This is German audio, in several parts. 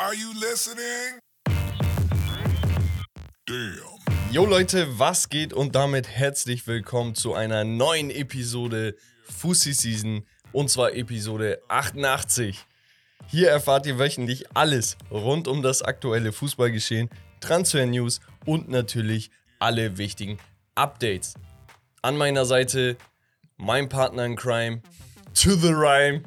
Are you listening? Damn. Jo Leute, was geht und damit herzlich willkommen zu einer neuen Episode Fussi Season und zwar Episode 88. Hier erfahrt ihr wöchentlich alles rund um das aktuelle Fußballgeschehen, Transfer-News und natürlich alle wichtigen Updates. An meiner Seite mein Partner in Crime, To the Rhyme.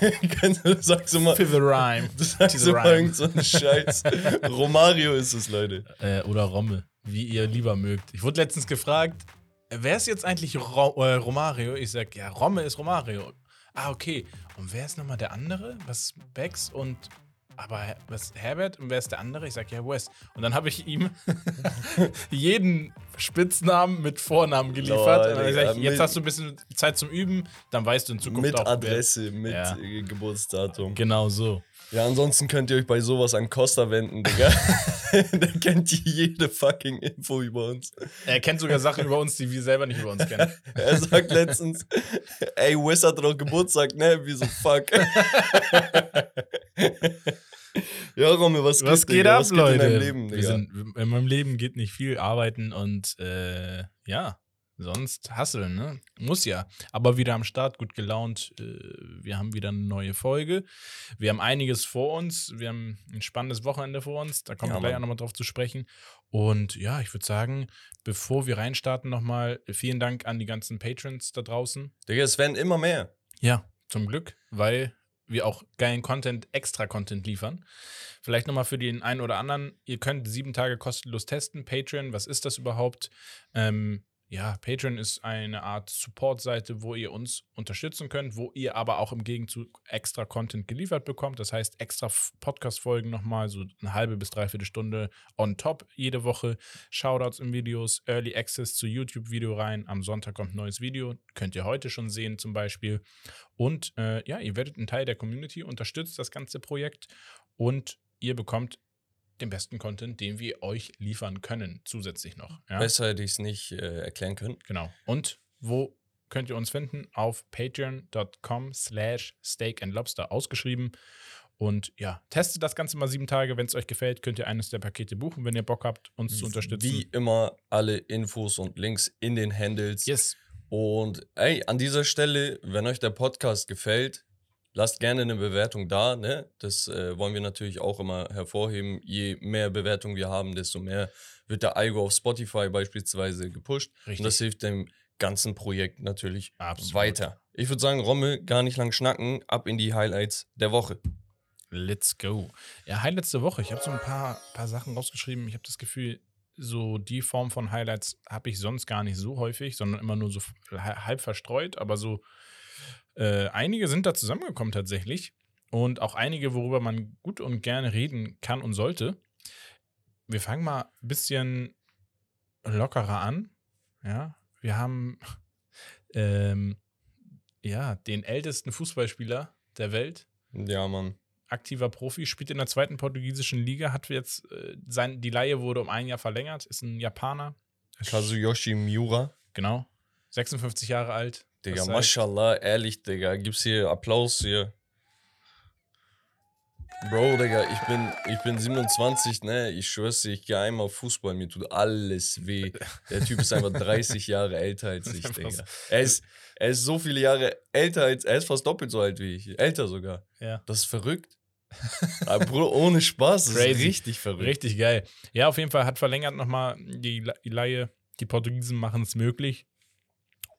Du, sagst mal. To the rhyme. Du sagst To the immer rhyme. so einen Scheiß. Romario ist es, Leute. Äh, oder Romme, wie ihr lieber mögt. Ich wurde letztens gefragt, wer ist jetzt eigentlich Ro äh, Romario? Ich sag, ja, Romme ist Romario. Ah, okay. Und wer ist nochmal der andere? Was Bex und. Aber was Herbert und wer ist der andere? Ich sag ja Wes. Und dann habe ich ihm jeden Spitznamen mit Vornamen geliefert. Lol, und dann sag ich, Digga, jetzt mit- hast du ein bisschen Zeit zum Üben, dann weißt du in Zukunft Mit auch. wer- Adresse, mit Ja. äh, Geburtsdatum. Genau so. Ja, ansonsten könnt ihr euch bei sowas an Costa wenden, Digga. Der kennt jede fucking Info über uns. Er kennt sogar Sachen über uns, die wir selber nicht über uns kennen. Er sagt letztens, ey, Wes hat doch Geburtstag, ne? Wie so, fuck. Ja, Romme, was, Was geht, ab, was geht Leute? in deinem Leben, Digga? sind, in meinem Leben geht nicht viel arbeiten und äh, ja, sonst hasseln, ne? Muss ja. Aber wieder am Start, gut gelaunt. Äh, wir haben wieder eine neue Folge. Wir haben einiges vor uns. Wir haben ein spannendes Wochenende vor uns. Da kommen Ja, wir gleich auch nochmal drauf zu sprechen. Und ja, ich würde sagen, bevor wir reinstarten, nochmal vielen Dank an die ganzen Patrons da draußen. Digga, es werden immer mehr. Ja, zum Glück, weil wir auch geilen Content, extra Content liefern. Vielleicht nochmal für den einen oder anderen, ihr könnt sieben Tage kostenlos testen. Patreon, was ist das überhaupt? Ähm, ja, Patreon ist eine Art Support-Seite, wo ihr uns unterstützen könnt, wo ihr aber auch im Gegenzug extra Content geliefert bekommt. Das heißt, extra Podcast-Folgen nochmal, so eine halbe bis dreiviertel Stunde on top jede Woche. Shoutouts in Videos, Early Access zu YouTube-Video rein. Am Sonntag kommt ein neues Video. Könnt ihr heute schon sehen, zum Beispiel. Und äh, ja, ihr werdet ein Teil der Community, unterstützt das ganze Projekt und ihr bekommt den besten Content, den wir euch liefern können, zusätzlich noch. Ja? Besser hätte ich es nicht äh, erklären können. Genau. Und wo könnt ihr uns finden? Auf patreon.com slash steak and lobster ausgeschrieben. Und ja, testet das Ganze mal sieben Tage. Wenn es euch gefällt, könnt ihr eines der Pakete buchen, wenn ihr Bock habt, uns zu unterstützen. Wie immer alle Infos und Links in den Handles. Yes. Und ey, an dieser Stelle, wenn euch der Podcast gefällt, lasst gerne eine Bewertung da. Ne? Das äh, wollen wir natürlich auch immer hervorheben. Je mehr Bewertungen wir haben, desto mehr wird der Algo auf Spotify beispielsweise gepusht. Richtig. Und das hilft dem ganzen Projekt natürlich Absolut. weiter. Ich würde sagen, Rommel, gar nicht lang schnacken, ab in die Highlights der Woche. Let's go. Ja, Highlights der Woche. Ich habe so ein paar, paar Sachen rausgeschrieben. Ich habe das Gefühl, so die Form von Highlights habe ich sonst gar nicht so häufig, sondern immer nur so halb verstreut. Aber so äh, einige sind da zusammengekommen tatsächlich. Und auch einige, worüber man gut und gerne reden kann und sollte. Wir fangen mal ein bisschen lockerer an. Ja, wir haben ähm, ja, den ältesten Fußballspieler der Welt Ja, Mann. aktiver Profi, spielt in der zweiten portugiesischen Liga, hat jetzt äh, sein, die Leihe wurde um ein Jahr verlängert, ist ein Japaner. Kazuyoshi Miura. Genau. 56 Jahre alt. Digga, mashallah, ehrlich, Digga. Gibt's hier Applaus hier? Bro, Digga, ich bin, ich bin 27, ne? Ich schwör's dir, ich gehe einmal Fußball, mir tut alles weh. Der Typ ist einfach 30 Jahre älter als ich, Digga. Er ist, er ist so viele Jahre älter als, er ist fast doppelt so alt wie ich. Älter sogar. Ja. Das ist verrückt. Aber Bro, ohne Spaß, das Crazy. ist richtig verrückt. Richtig geil. Ja, auf jeden Fall hat verlängert nochmal die, Leihe. Die Portugiesen machen es möglich.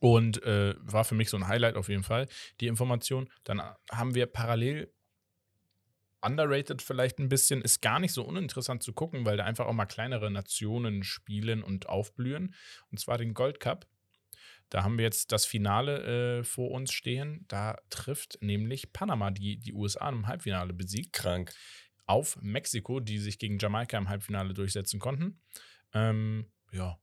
Und äh, war für mich so ein Highlight auf jeden Fall, die Information. Dann haben wir parallel underrated vielleicht ein bisschen, ist gar nicht so uninteressant zu gucken, weil da einfach auch mal kleinere Nationen spielen und aufblühen. Und zwar den Gold Cup. Da haben wir jetzt das Finale äh, vor uns stehen. Da trifft nämlich Panama, die die USA im Halbfinale besiegt Krank. auf Mexiko, die sich gegen Jamaika im Halbfinale durchsetzen konnten. Ähm, ja,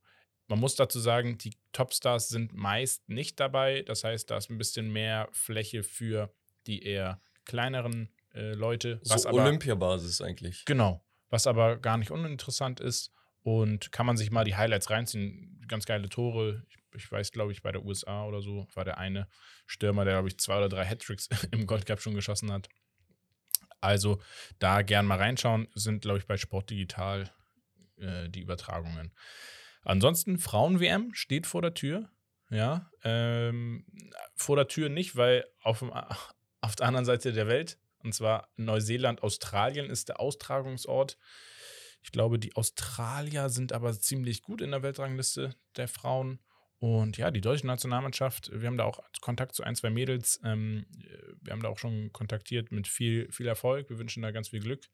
man muss dazu sagen, die Topstars sind meist nicht dabei. Das heißt, da ist ein bisschen mehr Fläche für die eher kleineren äh, Leute. Was So aber, Olympiabasis eigentlich. Genau, was aber gar nicht uninteressant ist. Und kann man sich mal die Highlights reinziehen. Ganz geile Tore. Ich, ich weiß, glaube ich, bei der USA oder so war der eine Stürmer, der, glaube ich, zwei oder drei Hattricks im Gold Cup schon geschossen hat. Also da gern mal reinschauen, sind, glaube ich, bei Sportdigital äh, die Übertragungen. Ansonsten, Frauen-WM steht vor der Tür. Ja, ähm, vor der Tür nicht, weil auf, dem, auf der anderen Seite der Welt, und zwar Neuseeland, Australien ist der Austragungsort. Ich glaube, die Australier sind aber ziemlich gut in der Weltrangliste der Frauen. Und ja, die deutsche Nationalmannschaft, wir haben da auch Kontakt zu ein, zwei Mädels. Ähm, wir haben da auch schon kontaktiert mit viel, viel Erfolg. Wir wünschen da ganz viel Glück.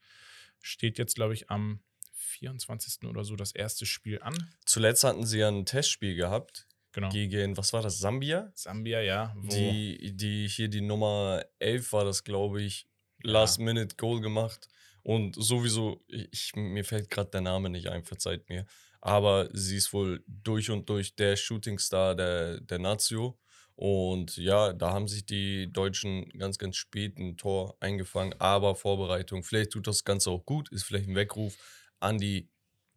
Steht jetzt, glaube ich, am 24. oder so das erste Spiel an. Zuletzt hatten sie ja ein Testspiel gehabt Genau. gegen, was war das, Sambia? Sambia, ja. Die, die hier die Nummer 11 war das, glaube ich, Last-Minute-Goal gemacht. Und sowieso, ich, mir fällt gerade der Name nicht ein, verzeiht mir. Aber sie ist wohl durch und durch der Shootingstar der, der Nazio. Und ja, da haben sich die Deutschen ganz, ganz spät ein Tor eingefangen. Aber Vorbereitung, vielleicht tut das Ganze auch gut, ist vielleicht ein Weckruf an die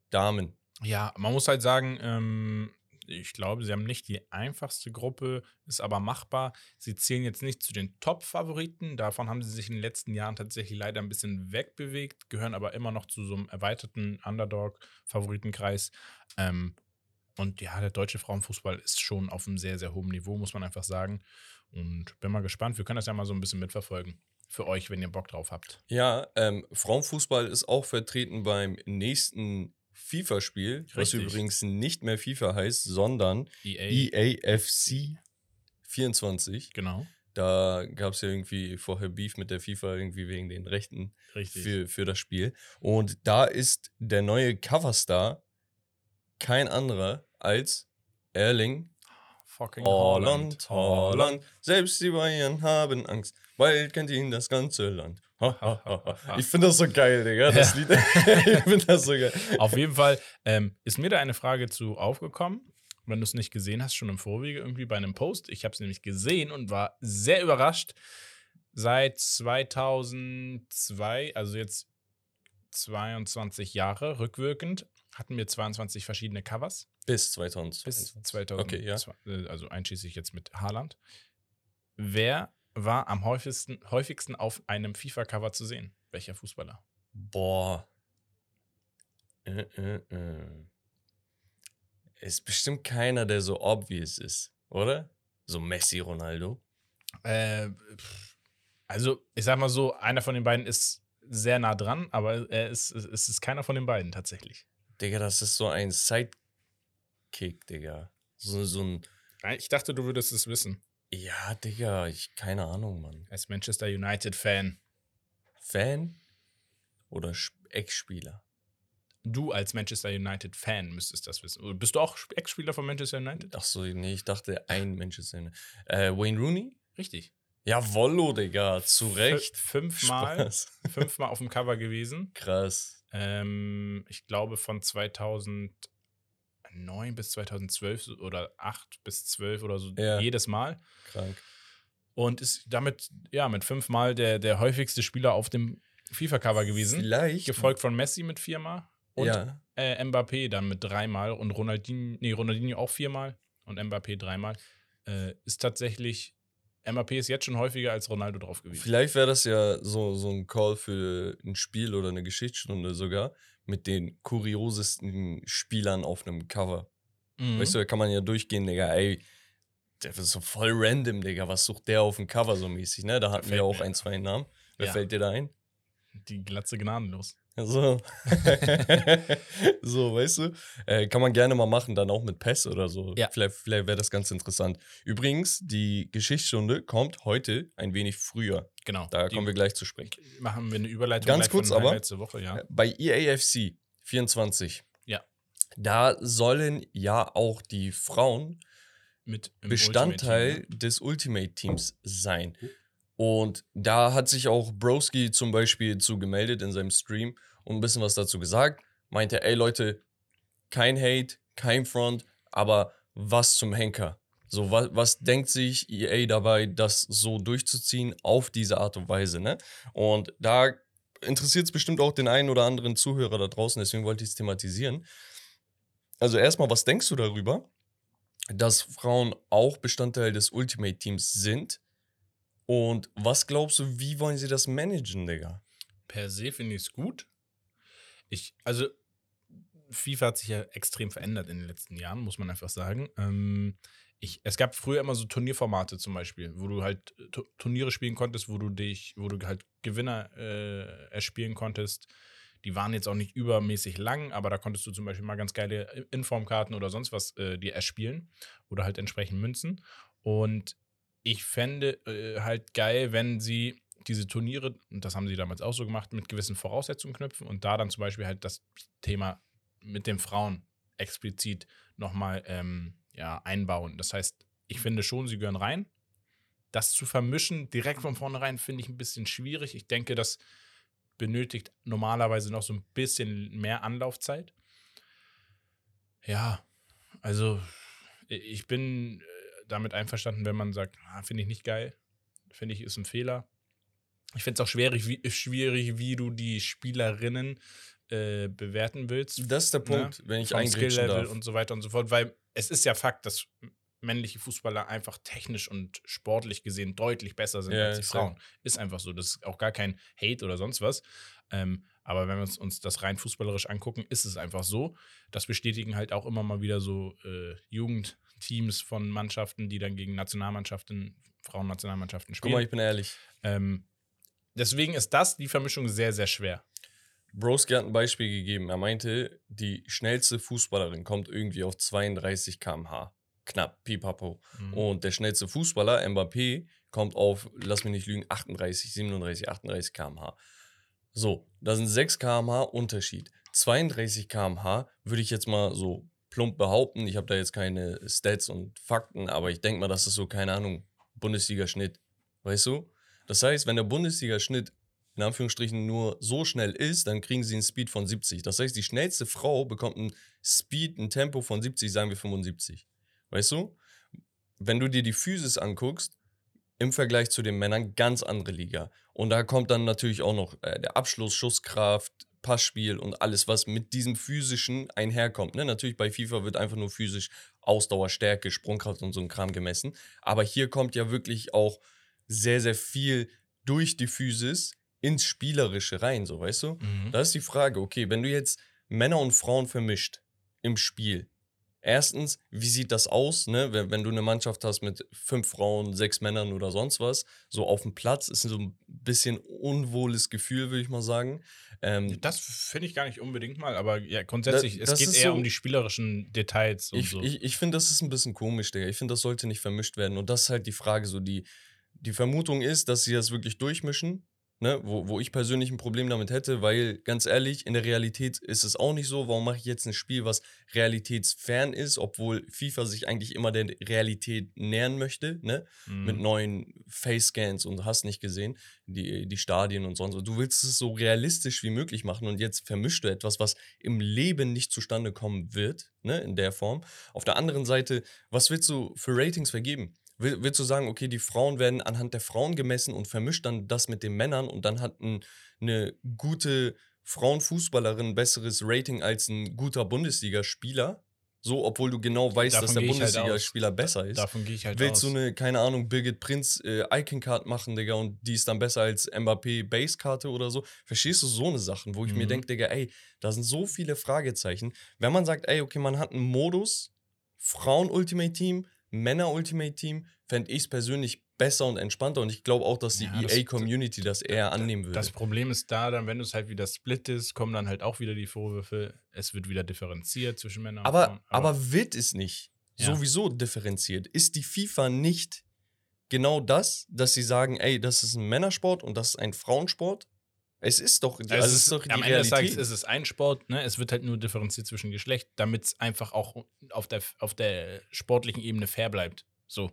Damen. Ja, man muss halt sagen, ähm, ich glaube, sie haben nicht die einfachste Gruppe, ist aber machbar. Sie zählen jetzt nicht zu den Top-Favoriten. Davon haben sie sich in den letzten Jahren tatsächlich leider ein bisschen wegbewegt, gehören aber immer noch zu so einem erweiterten Underdog-Favoritenkreis. Ähm, und ja, der deutsche Frauenfußball ist schon auf einem sehr, sehr hohen Niveau, muss man einfach sagen. Und bin mal gespannt. Wir können das ja mal so ein bisschen mitverfolgen. Für euch, wenn ihr Bock drauf habt. Ja, ähm, Frauenfußball ist auch vertreten beim nächsten FIFA-Spiel, was übrigens nicht mehr FIFA heißt, sondern EA. EAFC 24. Genau. Da gab es ja irgendwie vorher Beef mit der FIFA, irgendwie wegen den Rechten Richtig. für, für das Spiel. Und da ist der neue Coverstar kein anderer als Erling Fucking Holland, Holland. Selbst die Bayern haben Angst. Bald kennt ihn das ganze Land. Ha, ha, ha, ha. Ich finde das so geil, Digga. Das Ja. Lied. ich finde das so geil. Auf jeden Fall ähm, ist mir da eine Frage zu aufgekommen. Wenn du es nicht gesehen hast, schon im Vorwege irgendwie bei einem Post. Ich habe es nämlich gesehen und war sehr überrascht. Seit 2002, also jetzt 22 Jahre rückwirkend, hatten wir 22 verschiedene Covers. Bis 2000. Bis 2000. Okay, ja. Also einschließlich jetzt mit Haaland. Wer war am häufigsten, häufigsten auf einem FIFA-Cover zu sehen? Welcher Fußballer? Boah. Äh, äh, äh. Ist bestimmt keiner, der so obvious ist, oder? So Messi, Ronaldo. Äh, also, ich sag mal so, einer von den beiden ist sehr nah dran, aber er ist, es es ist keiner von den beiden tatsächlich. Digga, das ist so ein Sidekick, Digga. So, so ein. Ich dachte, du würdest es wissen. Ja, Digga, ich keine Ahnung, Mann. Als Manchester United-Fan. Fan oder Sp- Ex-Spieler? Du als Manchester United-Fan müsstest das wissen. Bist du auch Sp- Ex-Spieler von Manchester United? Ach so, nee, ich dachte ein Manchester United. Äh, Wayne Rooney? Richtig. Jawollo, Digga, zu Recht. F fünfmal, fünfmal auf dem Cover gewesen. Krass. Ähm, ich glaube von 2009 bis 2012 so- oder 8 bis 12 oder so Ja. jedes Mal. Krank. Und ist damit, ja, mit fünfmal der, der häufigste Spieler auf dem FIFA-Cover gewesen. Vielleicht. Gefolgt von Messi mit viermal und ja. äh, Mbappé dann mit dreimal und Ronaldinho, nee, Ronaldinho auch viermal und Mbappé dreimal. Äh, ist tatsächlich, Mbappé ist jetzt schon häufiger als Ronaldo drauf gewesen. Vielleicht wäre das ja so, so ein Call für ein Spiel oder eine Geschichtsstunde sogar mit den kuriosesten Spielern auf einem Cover. Mhm. Weißt du, da kann man ja durchgehen, Digga, ey, der ist so voll random, Digga, was sucht der auf dem Cover so mäßig, ne? Da hatten wir Fällt auch ein, zwei Namen. Wer Ja. fällt dir da ein? Die Glatze gnadenlos. So. so, weißt du? Äh, kann man gerne mal machen, dann auch mit PES oder so. Ja. Vielleicht, vielleicht wäre das ganz interessant. Übrigens, die Geschichtsstunde kommt heute ein wenig früher. Genau. Da Die kommen wir gleich zu sprechen. machen wir eine Überleitung Ganz kurz aber. Der Woche, ja. Bei E EAFC 24. Ja. Da sollen ja auch die Frauen Bestandteil Ultimate Team, des Ultimate Teams sein. Und da hat sich auch Broski zum Beispiel zu gemeldet in seinem Stream und ein bisschen was dazu gesagt. Meinte, ey Leute, kein Hate, kein Front, aber was zum Henker? So, was, was denkt sich EA dabei, das so durchzuziehen auf diese Art und Weise, ne? Und da interessiert es bestimmt auch den einen oder anderen Zuhörer da draußen, deswegen wollte ich es thematisieren. Also erstmal, was denkst du darüber, dass Frauen auch Bestandteil des Ultimate Teams sind? Und was glaubst du, wie wollen sie das managen, Digga? per se finde ich es gut. Ich, also, FIFA hat sich ja extrem verändert in den letzten Jahren, muss man einfach sagen. Ähm, ich, es gab früher immer so Turnierformate zum Beispiel, wo du halt äh, Tu- Turniere spielen konntest, wo du dich, wo du halt Gewinner äh, erspielen konntest. Die waren jetzt auch nicht übermäßig lang, aber da konntest du zum Beispiel mal ganz geile Informkarten oder sonst was äh, dir erspielen oder halt entsprechend Münzen. Und ich fände äh, halt geil, wenn sie diese Turniere, und das haben sie damals auch so gemacht, mit gewissen Voraussetzungen knüpfen und da dann zum Beispiel halt das Thema mit den Frauen explizit nochmal ähm, ja, einbauen. Das heißt, ich finde schon, sie gehören rein. Das zu vermischen direkt von vornherein finde ich ein bisschen schwierig. Ich denke, das benötigt normalerweise noch so ein bisschen mehr Anlaufzeit. Ja, also ich bin äh, damit einverstanden, wenn man sagt, ah, finde ich nicht geil, finde ich ist ein Fehler. Ich finde es auch schwierig wie, schwierig, wie du die Spielerinnen äh, bewerten willst. Das ist der Ne? Punkt, wenn ich eingrätschen Skill-Level darf. und so weiter und so fort, weil es ist ja Fakt, dass männliche Fußballer einfach technisch und sportlich gesehen deutlich besser sind Ja, als die. Frauen. Ist einfach so. Das ist auch gar kein Hate oder sonst was. Ähm, aber wenn wir uns, uns das rein fußballerisch angucken, ist es einfach so. Das bestätigen halt auch immer mal wieder so äh, Jugendteams von Mannschaften, die dann gegen Nationalmannschaften, Frauennationalmannschaften Guck spielen. mal, ich bin ehrlich. ähm, deswegen ist das die Vermischung sehr, sehr schwer. Broski hat ein Beispiel gegeben. Er meinte, die schnellste Fußballerin kommt irgendwie auf 32 km/h. Knapp, pipapo. Mhm. Und der schnellste Fußballer, Mbappé, kommt auf, lass mich nicht lügen, 38, 37, 38 km/h. So, da sind 6 km/h Unterschied. 32 km/h würde ich jetzt mal so plump behaupten. Ich habe da jetzt keine Stats und Fakten, aber ich denke mal, das ist so, keine Ahnung, Bundesliga-Schnitt. Weißt du? Das heißt, wenn der Bundesliga-Schnitt in Anführungsstrichen nur so schnell ist, dann kriegen sie einen Speed von 70. Das heißt, die schnellste Frau bekommt einen Speed, ein Tempo von 70, sagen wir 75. Weißt du? Wenn du dir die Physis anguckst, im Vergleich zu den Männern ganz andere Liga. Und da kommt dann natürlich auch noch äh, der Abschluss, Schusskraft, Passspiel und alles, was mit diesem physischen einherkommt. Ne? Natürlich bei FIFA wird einfach nur physisch Ausdauer, Stärke, Sprungkraft und so ein Kram gemessen. Aber hier kommt ja wirklich auch sehr, sehr viel durch die Physis ins Spielerische rein, so weißt du? Mhm. Da ist die Frage, okay, wenn du jetzt Männer und Frauen vermischt im Spiel, erstens, wie sieht das aus, ne? wenn, wenn du eine Mannschaft hast mit fünf Frauen, sechs Männern oder sonst was, so auf dem Platz ist so ein bisschen unwohles Gefühl, würde ich mal sagen. Ähm, Das finde ich gar nicht unbedingt mal, aber ja, grundsätzlich, Da- es geht eher so- um die spielerischen Details und ich so. ich, ich finde, das ist ein bisschen komisch, Digga. Ich finde, das sollte nicht vermischt werden. Und das ist halt die Frage, so die, die Vermutung ist, dass sie das wirklich durchmischen, ne? wo, wo ich persönlich ein Problem damit hätte, weil, ganz ehrlich, in der Realität ist es auch nicht so. Warum mache ich jetzt ein Spiel, was realitätsfern ist, obwohl FIFA sich eigentlich immer der Realität nähern möchte, ne? Mhm. mit neuen Face-Scans und hast nicht gesehen, die, die Stadien und sonst was. Du willst es so realistisch wie möglich machen und jetzt vermischst du etwas, was im Leben nicht zustande kommen wird, ne, in der Form. Auf der anderen Seite, was willst du für Ratings vergeben? Will, willst du sagen, okay, die Frauen werden anhand der Frauen gemessen und vermischt dann das mit den Männern und dann hat ein, eine gute Frauenfußballerin ein besseres Rating als ein guter Bundesligaspieler? So, obwohl du genau weißt, Davon dass der halt. Bundesligaspieler besser ist. Davon gehe ich halt Willst aus. du eine, keine Ahnung, Birgit Prinz äh, Icon-Card machen, Digga, und die ist dann besser als Mbappé Base-Karte oder so? Verstehst du so eine Sachen, wo ich mir Mhm. denke, Digga, ey, da sind so viele Fragezeichen. Wenn man sagt, ey, okay, man hat einen Modus, Frauen-Ultimate-Team, Männer-Ultimate-Team, fände ich es persönlich besser und entspannter und ich glaube auch, dass die Ja, das- EA-Community das eher annehmen würde. das Problem ist da, dann, wenn du es halt wieder splittest, kommen dann halt auch wieder die Vorwürfe, es wird wieder differenziert zwischen Männern und aber, Frauen. aber wird es nicht Ja. sowieso differenziert? Ist die FIFA nicht genau das, dass sie sagen, ey, das ist ein Männersport und das ist ein Frauensport? Es ist doch, also es ist, ist doch die am Ende des Realität. Tages ist es ein Sport, ne? es wird halt nur differenziert zwischen Geschlecht, damit es einfach auch auf der, auf der sportlichen Ebene fair bleibt. So.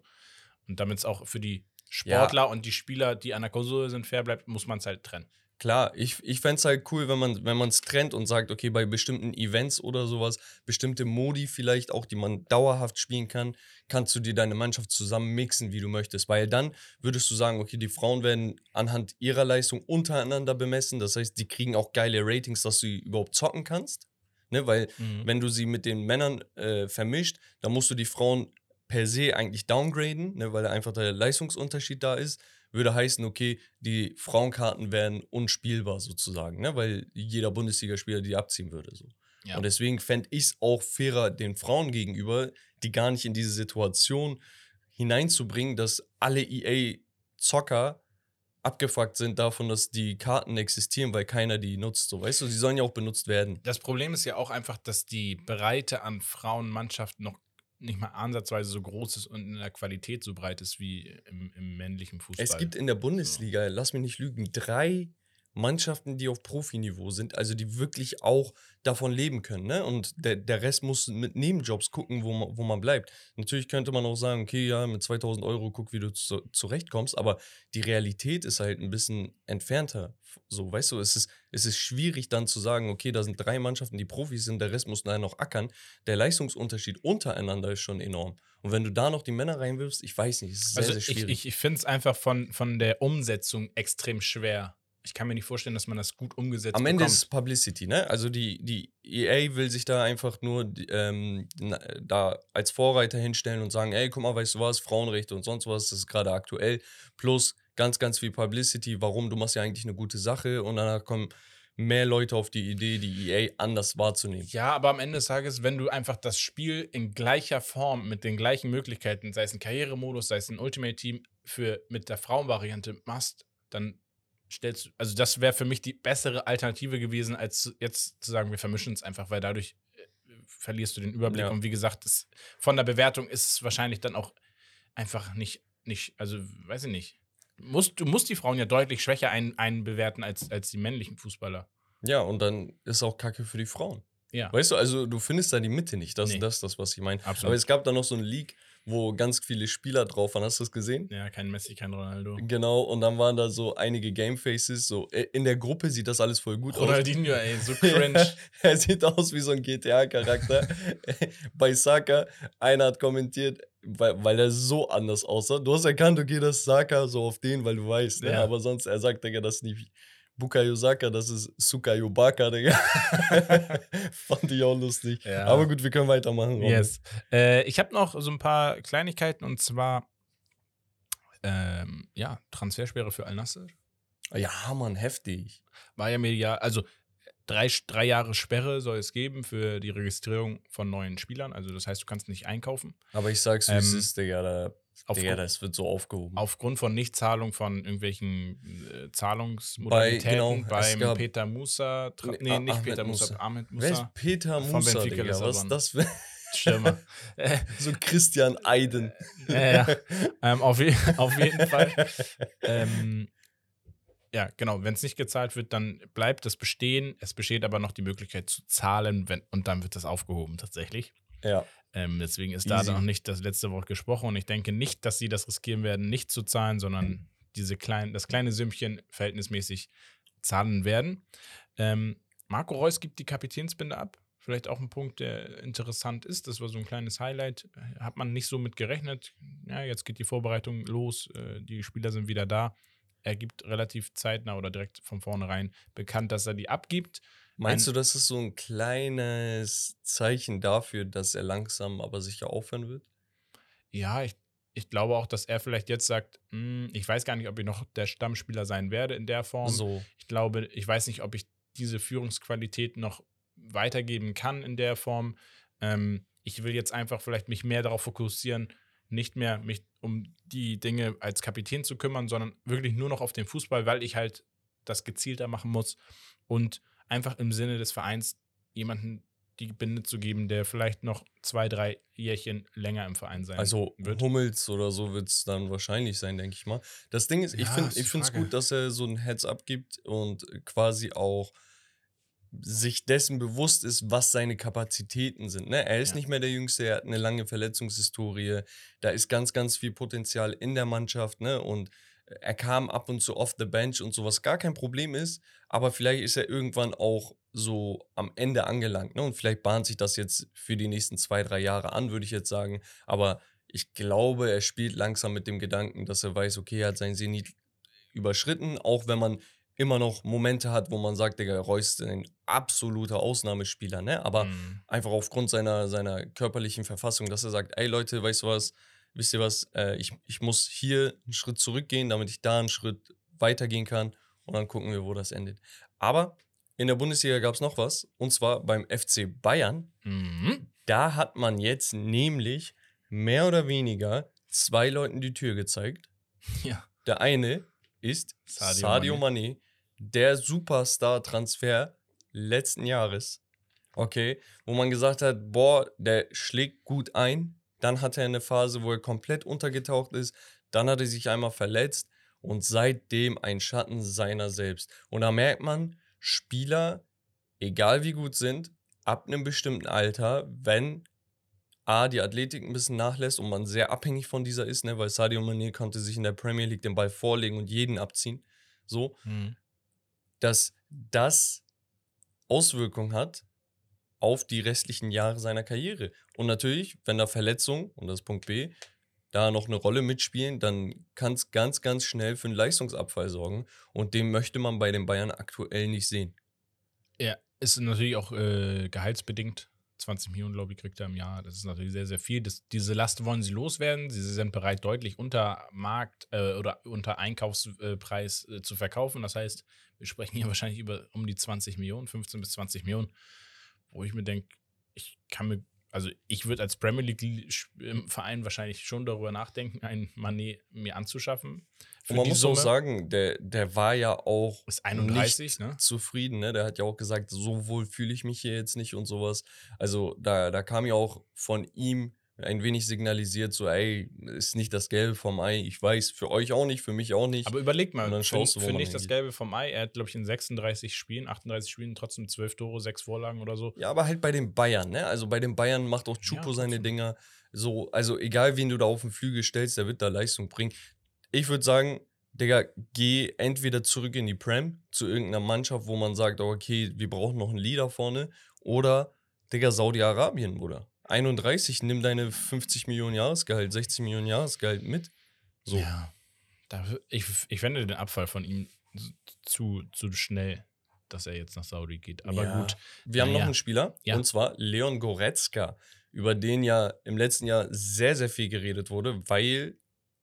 Und damit es auch für die Sportler und die Spieler, die an der Konsole sind, fair bleibt, muss man es halt trennen. Klar, ich, ich fände es halt cool, wenn man wenn es trennt und sagt, okay, bei bestimmten Events oder sowas, bestimmte Modi vielleicht auch, die man dauerhaft spielen kann, kannst du dir deine Mannschaft zusammen mixen, wie du möchtest. Weil dann würdest du sagen, okay, die Frauen werden anhand ihrer Leistung untereinander bemessen. Das heißt, die kriegen auch geile Ratings, dass du überhaupt zocken kannst. Ne? Weil Mhm. wenn du sie mit den Männern äh, vermischt, dann musst du die Frauen per se eigentlich downgraden, ne, weil einfach der Leistungsunterschied da ist. Würde heißen, okay, die Frauenkarten wären unspielbar sozusagen, ne? weil jeder Bundesligaspieler die abziehen würde. So. Ja. Und deswegen fände ich es auch fairer den Frauen gegenüber, die gar nicht in diese Situation hineinzubringen, dass alle EA-Zocker abgefuckt sind davon, dass die Karten existieren, weil keiner die nutzt. So, weißt du, sie sollen ja auch benutzt werden. Das Problem ist ja auch einfach, dass die Breite an Frauenmannschaften noch nicht mal ansatzweise so groß ist und in der Qualität so breit ist wie im, im männlichen Fußball. Es gibt in der Bundesliga, lass mich nicht lügen, drei Mannschaften, die auf Profiniveau sind, also die wirklich auch davon leben können. Ne? Und der, der Rest muss mit Nebenjobs gucken, wo man, wo man bleibt. Natürlich könnte man auch sagen, okay, ja, mit 2000 Euro guck, wie du zu, zurechtkommst, aber die Realität ist halt ein bisschen entfernter. So, weißt du, es ist, es ist schwierig dann zu sagen, okay, da sind drei Mannschaften, die Profis sind, der Rest muss nachher noch ackern. Der Leistungsunterschied untereinander ist schon enorm. Und wenn du da noch die Männer reinwirfst, ich weiß nicht, es ist sehr, also sehr ich, schwierig. ich, ich finde es einfach von, von der Umsetzung extrem schwer. Ich kann mir nicht vorstellen, dass man das gut umgesetzt Am Ende bekommt. ist es Publicity, ne? Also die, die EA will sich da einfach nur ähm, da als Vorreiter hinstellen und sagen, ey, guck mal, weißt du was, Frauenrechte und sonst was, das ist gerade aktuell. Plus ganz, ganz viel Publicity, warum, du machst ja eigentlich eine gute Sache und danach kommen mehr Leute auf die Idee, die EA anders wahrzunehmen. Ja, aber am Ende des Tages, wenn du einfach das Spiel in gleicher Form mit den gleichen Möglichkeiten, sei es ein Karrieremodus, sei es ein Ultimate Team, für mit der Frauenvariante machst, dann stellst also das wäre für mich die bessere Alternative gewesen, als jetzt zu sagen, wir vermischen es einfach, weil dadurch äh, verlierst du den Überblick. Ja. Und wie gesagt, es, von der Bewertung ist es wahrscheinlich dann auch einfach nicht, nicht, also weiß ich nicht. Du musst, du musst die Frauen ja deutlich schwächer ein, einbewerten als, als die männlichen Fußballer. Ja, und dann ist auch Kacke für die Frauen. Ja. Weißt du, also du findest da die Mitte nicht. Das, Nee. das ist das, was ich meine. Aber es gab da noch so einen Leak, wo ganz viele Spieler drauf waren. Hast du das gesehen? Ja, kein Messi, kein Ronaldo. Genau, und dann waren da so einige Gamefaces. So, äh, in der Gruppe sieht das alles voll gut aus. Ronaldinho, ey, so cringe. er sieht aus wie so ein GTA-Charakter. Bei Saka, einer hat kommentiert, weil, weil er so anders aussah. Du hast erkannt, okay, das ist Saka, so auf den, weil du weißt. Ne? Ja. Aber sonst, er sagt, Digga, das ist nicht Bukayo Saka, das ist Sukayo Baka, Digga. Fand ich auch lustig. Ja. Aber gut, wir können weitermachen. Robin. Yes. Äh, ich habe noch so ein paar Kleinigkeiten und zwar ähm, ja, Transfersperre für Al-Nassr. Ja, Mann, heftig. War ja medial, also drei, drei Jahre Sperre soll es geben für die Registrierung von neuen Spielern. Also das heißt, du kannst nicht einkaufen. Aber ich sag's, wie es Ähm, ist, Digga. Da, Aufgrund, Digga, das wird so aufgehoben. aufgrund von Nichtzahlung von irgendwelchen äh, Bei- Zahlungsmodalitäten genau, es beim Peter Musa, Nee, nee, nicht Ahmed Peter Musa, Musa. Ahmed Wer Musa, ist Peter von Musa, Benfica Digga? Was ist das für Stürmer. Äh, so Christian Eiden? Ja, ja. ähm, auf, je auf jeden Fall. Ähm, ja, genau. Wenn es nicht gezahlt wird, dann bleibt das bestehen. Es besteht aber noch die Möglichkeit zu zahlen wenn, und dann wird das aufgehoben tatsächlich. Ja. Ähm, deswegen ist da Easy. noch nicht das letzte Wort gesprochen und ich denke nicht, dass sie das riskieren werden, nicht zu zahlen, sondern diese klein, das kleine Sümmchen verhältnismäßig zahlen werden. Ähm, Marco Reus gibt die Kapitänsbinde ab. Vielleicht auch ein Punkt, der interessant ist. Das war so ein kleines Highlight. Hat man nicht so mit gerechnet. Ja, jetzt geht die Vorbereitung los. Äh, die Spieler sind wieder da. Er gibt relativ zeitnah oder direkt von vornherein bekannt, dass er die abgibt. Meinst Ein- du, das ist so ein kleines Zeichen dafür, dass er langsam aber sicher aufhören wird? Ja, ich, ich glaube auch, dass er vielleicht jetzt sagt, "Hm, ich weiß gar nicht, ob ich noch der Stammspieler sein werde in der Form. So. Ich glaube, ich weiß nicht, ob ich diese Führungsqualität noch weitergeben kann in der Form. Ähm, ich will jetzt einfach vielleicht mich mehr darauf fokussieren, nicht mehr mich um die Dinge als Kapitän zu kümmern, sondern wirklich nur noch auf den Fußball, weil ich halt das gezielter machen muss und einfach im Sinne des Vereins jemanden die Binde zu geben, der vielleicht noch zwei, drei Jährchen länger im Verein sein Also wird. Hummels oder so wird es dann wahrscheinlich sein, denke ich mal. Das Ding ist, ich Ja, ich finde es gut, dass er so ein Heads-up gibt und quasi auch sich dessen bewusst ist, was seine Kapazitäten sind. Ne? Er ist Ja. nicht mehr der Jüngste, er hat eine lange Verletzungshistorie. Da ist ganz, ganz viel Potenzial in der Mannschaft. Ne? Und er kam ab und zu off the bench und sowas gar kein Problem ist. Aber vielleicht ist er irgendwann auch so am Ende angelangt. Ne? Und vielleicht bahnt sich das jetzt für die nächsten zwei, drei Jahre an, würde ich jetzt sagen. Aber ich glaube, er spielt langsam mit dem Gedanken, dass er weiß, okay, er hat sein Zenit überschritten, auch wenn man immer noch Momente hat, wo man sagt, Digga, Reus ist ein absoluter Ausnahmespieler, ne? Aber Mhm. einfach aufgrund seiner, seiner körperlichen Verfassung, dass er sagt, ey Leute, weißt du was, wisst ihr was, äh, ich, ich muss hier einen Schritt zurückgehen, damit ich da einen Schritt weitergehen kann und dann gucken wir, wo das endet. Aber in der Bundesliga gab es noch was und zwar beim FC Bayern. Mhm. Da hat man jetzt nämlich mehr oder weniger zwei Leuten die Tür gezeigt. Ja. Der eine ist Sadio Sadio, Mané. Mané, der Superstar-Transfer letzten Jahres. Okay, wo man gesagt hat, boah, der schlägt gut ein. Dann hatte er eine Phase, wo er komplett untergetaucht ist. Dann hat er sich einmal verletzt und seitdem ein Schatten seiner selbst. Und da merkt man, Spieler, egal wie gut sind, ab einem bestimmten Alter, wenn A, die Athletik ein bisschen nachlässt und man sehr abhängig von dieser ist, ne, weil Sadio Mané konnte sich in der Premier League den Ball vorlegen und jeden abziehen, so, Mhm. dass das Auswirkungen hat auf die restlichen Jahre seiner Karriere. Und natürlich, wenn da Verletzungen, und das ist Punkt B, da noch eine Rolle mitspielen, dann kann es ganz, ganz schnell für einen Leistungsabfall sorgen. Und den möchte man bei den Bayern aktuell nicht sehen. Ja, ist natürlich auch äh, gehaltsbedingt. 20 Millionen, glaube ich, kriegt er im Jahr. Das ist natürlich sehr, sehr viel. Das, diese Last wollen sie loswerden. Sie sind bereit, deutlich unter Markt äh, oder unter Einkaufspreis äh, zu verkaufen. Das heißt, wir sprechen hier wahrscheinlich über um die 20 Millionen, 15 bis 20 Millionen, wo ich mir denke, ich kann mir, also ich würde als Premier League-Verein wahrscheinlich schon darüber nachdenken, einen Manet mir anzuschaffen. Und man muss Summe. auch sagen, der, der war ja auch Ist 31, nicht ne? zufrieden. Ne? Der hat ja auch gesagt, so wohl fühle ich mich hier jetzt nicht und sowas. Also da, da kam ja auch von ihm ein wenig signalisiert, so ey, ist nicht das Gelbe vom Ei. Ich weiß, für euch auch nicht, für mich auch nicht. Aber überleg mal, Und dann für, schaust du, wo für nicht das. Gelbe vom Ei. Er hat, glaube ich, in 36 Spielen, 38 Spielen trotzdem 12 Tore, 6 Vorlagen oder so. ja, aber halt bei den Bayern, ne? Also bei den Bayern macht auch Chupo Ja, seine. Dinger. So, also egal wen du da auf den Flügel stellst, der wird da Leistung bringen. Ich würde sagen, Digga, geh entweder zurück in die Prem zu irgendeiner Mannschaft, wo man sagt, okay, wir brauchen noch einen Leader vorne. Oder, Digga, Saudi-Arabien, Bruder. 31, nimm deine 50 Millionen Jahresgehalt, 60 Millionen Jahresgehalt mit. So. Ja. Ich, ich fände den Abfall von ihm zu, zu schnell, dass er jetzt nach Saudi geht. Aber Ja. gut. Wir haben noch Naja. einen Spieler, Ja. und zwar Leon Goretzka, über den ja im letzten Jahr sehr, sehr viel geredet wurde, weil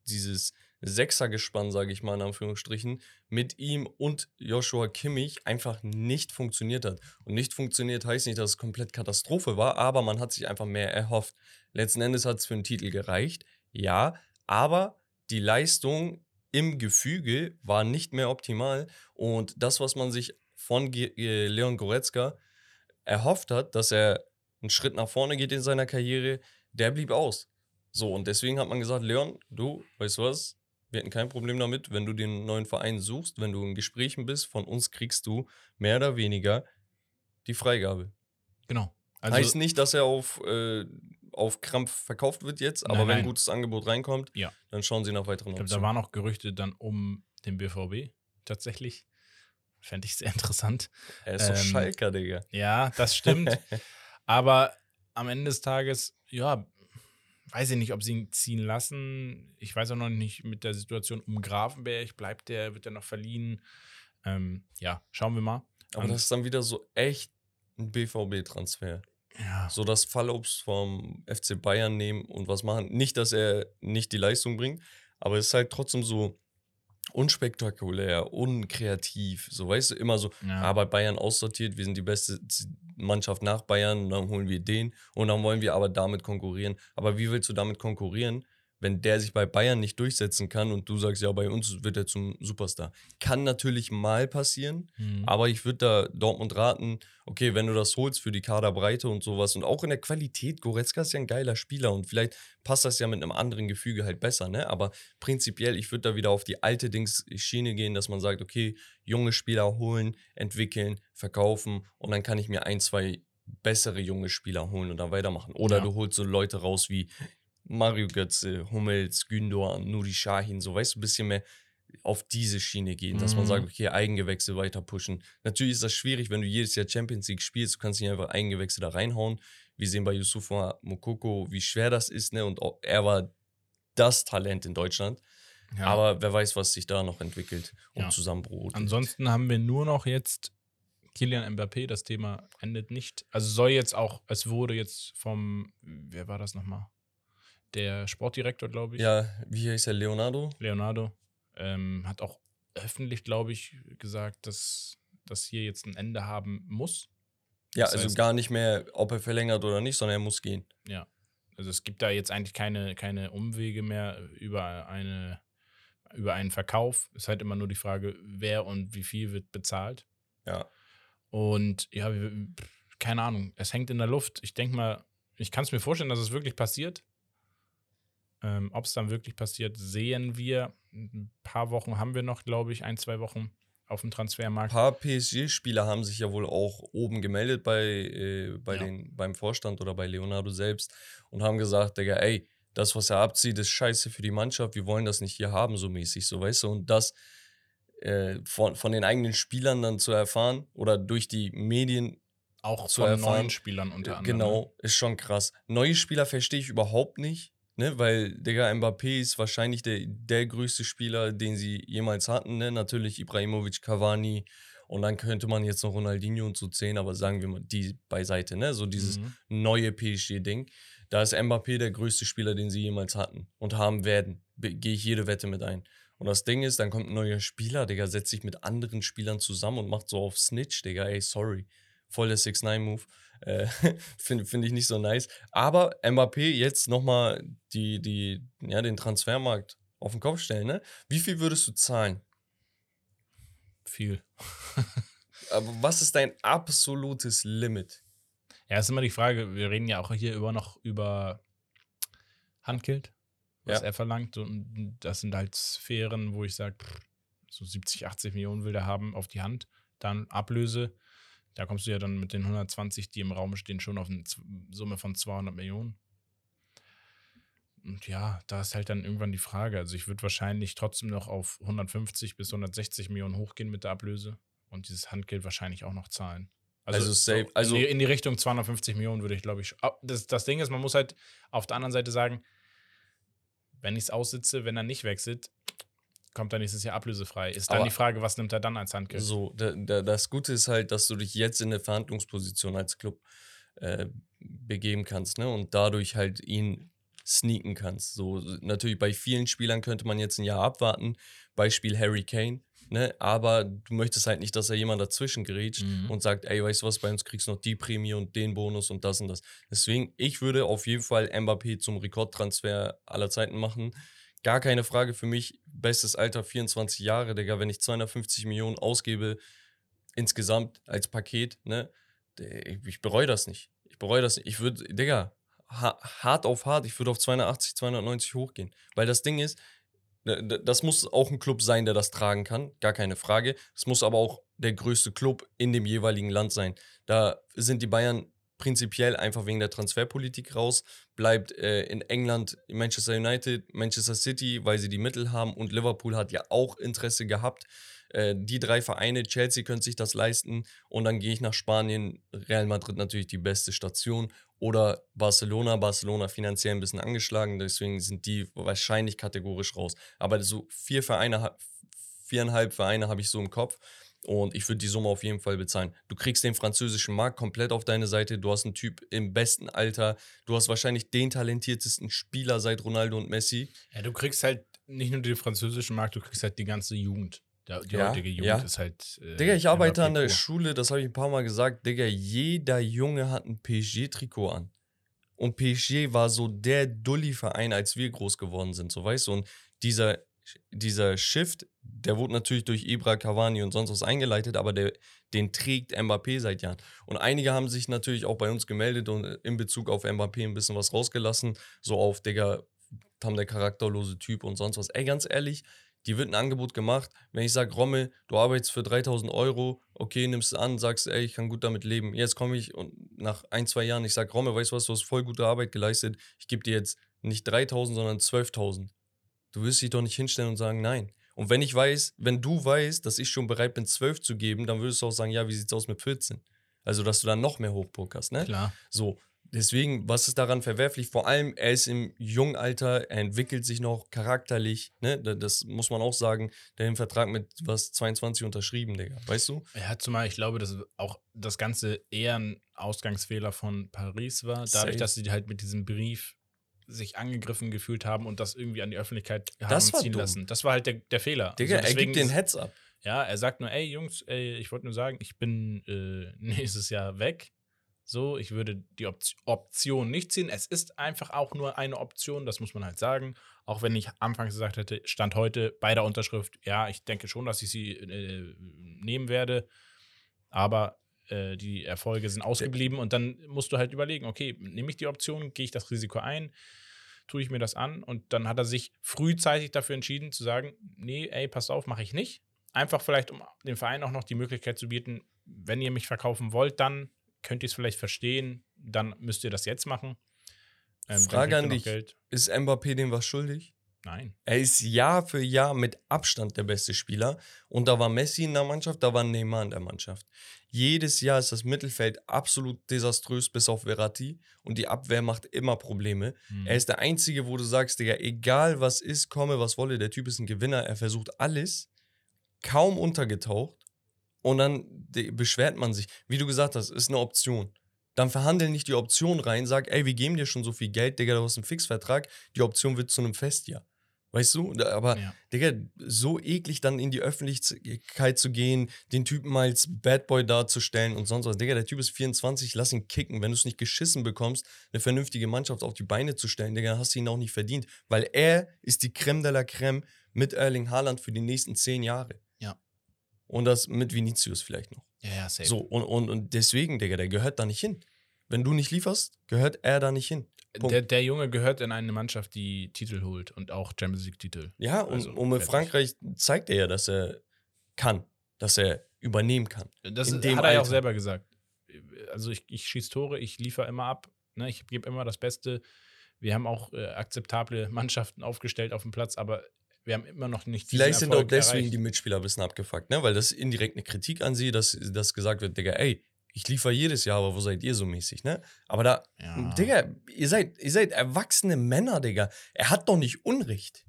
dieses Sechsergespann, sage ich mal in Anführungsstrichen, mit ihm und Joshua Kimmich einfach nicht funktioniert hat. Und nicht funktioniert heißt nicht, dass es komplett Katastrophe war, aber man hat sich einfach mehr erhofft. Letzten Endes hat es für einen Titel gereicht, ja, aber die Leistung im Gefüge war nicht mehr optimal und das, was man sich von äh, Leon Goretzka erhofft hat, dass er einen Schritt nach vorne geht in seiner Karriere, der blieb aus. So, und deswegen hat man gesagt, Leon, du, weißt du was, wir hätten kein Problem damit, wenn du den neuen Verein suchst, wenn du in Gesprächen bist, von uns kriegst du mehr oder weniger die Freigabe. Genau. Also, heißt nicht, dass er auf, äh, auf Krampf verkauft wird jetzt, aber Nein, wenn ein gutes Angebot reinkommt, Ja. dann schauen sie nach weiteren ich glaube, da Optionen. waren noch Gerüchte dann um den BVB tatsächlich. Fände ich sehr interessant. Er ist doch ähm, Schalker, Digga. Ja, das stimmt. Aber am Ende des Tages, ja, weiß ich nicht, ob sie ihn ziehen lassen. Ich weiß auch noch nicht mit der Situation um Grafenberg. Bleibt der, wird der noch verliehen? Ähm, ja, schauen wir mal. Aber das ist dann wieder so echt ein BVB-Transfer. Ja, So das Fallobst vom FC Bayern nehmen und was machen. Nicht, dass er nicht die Leistung bringt, aber es ist halt trotzdem so unspektakulär, unkreativ. So, weißt du, immer so, ja. aber Bayern aussortiert, wir sind die beste Mannschaft nach Bayern, dann holen wir den und dann wollen wir aber damit konkurrieren. Aber wie willst du damit konkurrieren, wenn der sich bei Bayern nicht durchsetzen kann und du sagst, ja, bei uns wird er zum Superstar? Kann natürlich mal passieren, Mhm. aber ich würde da Dortmund raten, okay, wenn du das holst für die Kaderbreite und sowas und auch in der Qualität, Goretzka ist ja ein geiler Spieler und vielleicht passt das ja mit einem anderen Gefüge halt besser, ne? Aber prinzipiell, ich würde da wieder auf die alte Dings Schiene gehen, dass man sagt, okay, junge Spieler holen, entwickeln, verkaufen und dann kann ich mir ein, zwei bessere junge Spieler holen und dann weitermachen. Oder Ja. du holst so Leute raus wie Mario Götze, Hummels, Gündoğan, Nuri Sahin, so weißt du, ein bisschen mehr auf diese Schiene gehen, dass man Mhm. sagt, okay, Eigengewächse weiter pushen. Natürlich ist das schwierig, wenn du jedes Jahr Champions League spielst, du kannst nicht einfach Eigengewächse da reinhauen. Wir sehen bei Yusufa Mokoko, wie schwer das ist, ne? Und er war das Talent in Deutschland. ja. Aber wer weiß, was sich da noch entwickelt und Ja. zusammenbrodelt. Ansonsten haben wir nur noch jetzt Kilian Mbappé. Das Thema endet nicht. Also soll jetzt auch, es wurde jetzt vom, wer war das nochmal? Der Sportdirektor, glaube ich, Ja, wie heißt er? Leonardo? Leonardo, ähm, hat auch öffentlich, glaube ich, gesagt, dass das hier jetzt ein Ende haben muss. Ja, Das also heißt- gar nicht mehr, ob er verlängert oder nicht, sondern er muss gehen. Ja. Also es gibt da jetzt eigentlich keine, keine Umwege mehr über eine über einen Verkauf. Es ist halt immer nur die Frage, wer und wie viel wird bezahlt. Ja. Und ja, keine Ahnung, es hängt in der Luft. Ich denke mal, ich kann es mir vorstellen, dass es wirklich passiert. Ähm, Ob es dann wirklich passiert, sehen wir. Ein paar Wochen haben wir noch, glaube ich, ein, zwei Wochen auf dem Ein Transfermarkt. paar PSG-Spieler haben sich ja wohl auch oben gemeldet bei, äh, bei Ja. den, beim Vorstand oder bei Leonardo selbst und haben gesagt, Digga, ey, das, was er abzieht, ist scheiße für die Mannschaft, wir wollen das nicht hier haben, so mäßig, so weißt du. Und das äh, von, von den eigenen Spielern dann zu erfahren oder durch die Medien Auch zu von erfahren. neuen Spielern unter anderem. ne? Genau, ist schon krass. Neue Spieler verstehe ich überhaupt nicht, ne? Weil, Digga, Mbappé ist wahrscheinlich der, der größte Spieler, den sie jemals hatten, ne? Natürlich Ibrahimovic, Cavani und dann könnte man jetzt noch Ronaldinho und so zählen, aber sagen wir mal die beiseite, ne? So dieses Mhm. neue PSG-Ding. Da ist Mbappé der größte Spieler, den sie jemals hatten und haben werden. Gehe ich jede Wette mit ein. Und das Ding ist, dann kommt ein neuer Spieler, Digga, setzt sich mit anderen Spielern zusammen und macht so auf Snitch, Digga, ey, sorry. Voll der 6-9-Move. Äh, Finde find ich nicht so nice. Aber Mbappé jetzt nochmal die, die, ja, den Transfermarkt auf den Kopf stellen, ne? Wie viel würdest du zahlen? Viel. Aber was ist dein absolutes Limit? Ja, ist immer die Frage, wir reden ja auch hier über noch über Handgeld, was Ja. er verlangt. Und das sind halt Sphären, wo ich sage, so 70, 80 Millionen will der haben auf die Hand. Dann Ablöse. Da kommst du ja dann mit den 120, die im Raum stehen, schon auf eine Summe von 200 Millionen. Und ja, da ist halt dann irgendwann die Frage. Also ich würde wahrscheinlich trotzdem noch auf 150 bis 160 Millionen hochgehen mit der Ablöse und dieses Handgeld wahrscheinlich auch noch zahlen. Also safe- so also- in, die, in die Richtung 250 Millionen würde ich, glaube ich. Das, das Ding ist, man muss halt auf der anderen Seite sagen, wenn ich es aussitze, wenn er nicht wechselt, kommt er nächstes Jahr ablösefrei. Ist dann Aber- die Frage, was nimmt er dann als Handgeld? So, da, da, das Gute ist halt, dass du dich jetzt in eine Verhandlungsposition als Club äh, begeben kannst, ne? Und dadurch halt ihn sneaken kannst. So, natürlich bei vielen Spielern könnte man jetzt ein Jahr abwarten. Beispiel Harry Kane, ne? Aber du möchtest halt nicht, dass er jemand dazwischen grätscht Mhm. und sagt, ey, weißt du was, bei uns kriegst du noch die Prämie und den Bonus und das und das. Deswegen, ich würde auf jeden Fall Mbappé zum Rekordtransfer aller Zeiten machen. Gar keine Frage für mich. Bestes Alter 24 Jahre, Digga. Wenn ich 250 Millionen ausgebe insgesamt als Paket, ne? Ich, bereue das nicht. Ich bereue das nicht. Ich würde, Digga, ha hart auf hart, ich würde auf 280, 290 hochgehen. Weil das Ding ist, das muss auch ein Club sein, der das tragen kann, gar keine Frage. Es muss aber auch der größte Club in dem jeweiligen Land sein. Da sind die Bayern prinzipiell einfach wegen der Transferpolitik raus. Bleibt äh, in England Manchester United, Manchester City, weil sie die Mittel haben und Liverpool hat ja auch Interesse gehabt. Äh, die drei Vereine, Chelsea könnte sich das leisten und dann gehe ich nach Spanien, Real Madrid natürlich die beste Station oder Barcelona, Barcelona finanziell ein bisschen angeschlagen, deswegen sind die wahrscheinlich kategorisch raus. Aber so vier Vereine, ha- viereinhalb Vereine habe ich so im Kopf und ich würde die Summe auf jeden Fall bezahlen. Du kriegst den französischen Markt komplett auf deine Seite. Du hast einen Typ im besten Alter. Du hast wahrscheinlich den talentiertesten Spieler seit Ronaldo und Messi. Ja, du kriegst halt nicht nur den französischen Markt, du kriegst halt die ganze Jugend. Der, die Ja, heutige Jugend ja. ist halt. Äh, Digga, ich arbeite an der. Schule, das habe ich ein paar Mal gesagt. Digga, jeder Junge hat ein PSG-Trikot an. Und PSG war so der Dulli-Verein, als wir groß geworden sind, so weißt du. Und dieser, dieser Shift, der wurde natürlich durch Ibra, Cavani und sonst was eingeleitet, aber der, den trägt Mbappé seit Jahren. Und einige haben sich natürlich auch bei uns gemeldet und in Bezug auf Mbappé ein bisschen was rausgelassen. So auf, Digga, haben der charakterlose Typ und sonst was. Ey, ganz ehrlich, die wird ein Angebot gemacht. Wenn ich sage, Rommel, du arbeitest für 3000 Euro, okay, nimmst es an, sagst, ey, ich kann gut damit leben. Jetzt komme ich und nach ein, zwei Jahren, ich sage, Rommel, weißt du was, du hast voll gute Arbeit geleistet. Ich gebe dir jetzt nicht 3000, sondern 12.000. Du wirst dich doch nicht hinstellen und sagen, nein. Und wenn ich weiß, wenn du weißt, dass ich schon bereit bin, 12 zu geben, dann würdest du auch sagen, ja, wie sieht's aus mit 14? Also, dass du dann noch mehr hochpokerst, ne? Klar. So, deswegen, was ist daran verwerflich? Vor allem, er ist im jungen Alter, er entwickelt sich noch charakterlich, ne? Da- Das muss man auch sagen. Der hat den Vertrag mit was 22 unterschrieben, Digga. Weißt du? Er hat zumal, ich glaube, dass auch das Ganze eher ein Ausgangsfehler von Paris war. Dadurch, Safe. dass sie halt mit diesem Brief sich angegriffen gefühlt haben und das irgendwie an die Öffentlichkeit haben ziehen dumm. lassen. Das war halt der, der Fehler. Digga, Also er gibt den Heads up. Ja, er sagt nur, ey Jungs, ey, ich wollte nur sagen, ich bin äh, nächstes Jahr weg. So, ich würde die Opt Option nicht ziehen. Es ist einfach auch nur eine Option, das muss man halt sagen. Auch wenn ich anfangs gesagt hätte, Stand heute bei der Unterschrift, ja, ich denke schon, dass ich sie äh, nehmen werde. Aber äh, die Erfolge sind ausgeblieben und dann musst du halt überlegen, okay, nehme ich die Option, gehe ich das Risiko ein, tue ich mir das an und dann hat er sich frühzeitig dafür entschieden zu sagen, nee, ey, pass auf, mache ich nicht. Einfach vielleicht, um dem Verein auch noch die Möglichkeit zu bieten, wenn ihr mich verkaufen wollt, dann könnt ihr es vielleicht verstehen, dann müsst ihr das jetzt machen. Ähm, Frage an dich. Ist Mbappé dem was schuldig? Nein. Er ist Jahr für Jahr mit Abstand der beste Spieler. Und da war Messi in der Mannschaft, da war Neymar in der Mannschaft. Jedes Jahr ist das Mittelfeld absolut desaströs, bis auf Verratti. Und die Abwehr macht immer Probleme. Hm. Er ist der Einzige, wo du sagst, Digga, egal was ist, komme, was wolle, der Typ ist ein Gewinner. Er versucht alles, kaum untergetaucht. Und dann beschwert man sich. Wie du gesagt hast, ist eine Option. Dann verhandeln nicht die Option rein, sag, ey, wir geben dir schon so viel Geld, Digga, du hast einen Fixvertrag. Die Option wird zu einem Festjahr. Weißt du? Aber, Ja. Digga, so eklig dann in die Öffentlichkeit zu gehen, den Typen mal als Bad Boy darzustellen und sonst was. Digga, der Typ ist 24, lass ihn kicken. Wenn du es nicht geschissen bekommst, eine vernünftige Mannschaft auf die Beine zu stellen, Digga, dann hast du ihn auch nicht verdient. Weil er ist die Creme de la Creme mit Erling Haaland für die nächsten zehn Jahre. Ja. Und das mit Vinicius vielleicht noch. Ja, ja, safe. So, und, und, und deswegen, Digga, der gehört da nicht hin. Wenn du nicht lieferst, gehört er da nicht hin. Der, der Junge gehört in eine Mannschaft, die Titel holt und auch Champions League-Titel. Ja, und, Also, und mit. Frankreich zeigt er ja, dass er kann, dass er übernehmen kann. Das hat er ja auch Alter. selber gesagt. Also ich, ich schieße Tore, ich liefere immer ab, ne? ich gebe immer das Beste. Wir haben auch äh, akzeptable Mannschaften aufgestellt auf dem Platz, aber wir haben immer noch nicht Vielleicht sind auch deswegen erreicht. die Mitspieler ein bisschen abgefuckt, ne? Weil das ist indirekt eine Kritik an sie, dass, dass gesagt wird, Digga, ey, ich liefere jedes Jahr, aber wo seid ihr so mäßig, ne? Aber da, Ja. Digga, ihr seid, ihr seid erwachsene Männer, Digga. Er hat doch nicht Unrecht.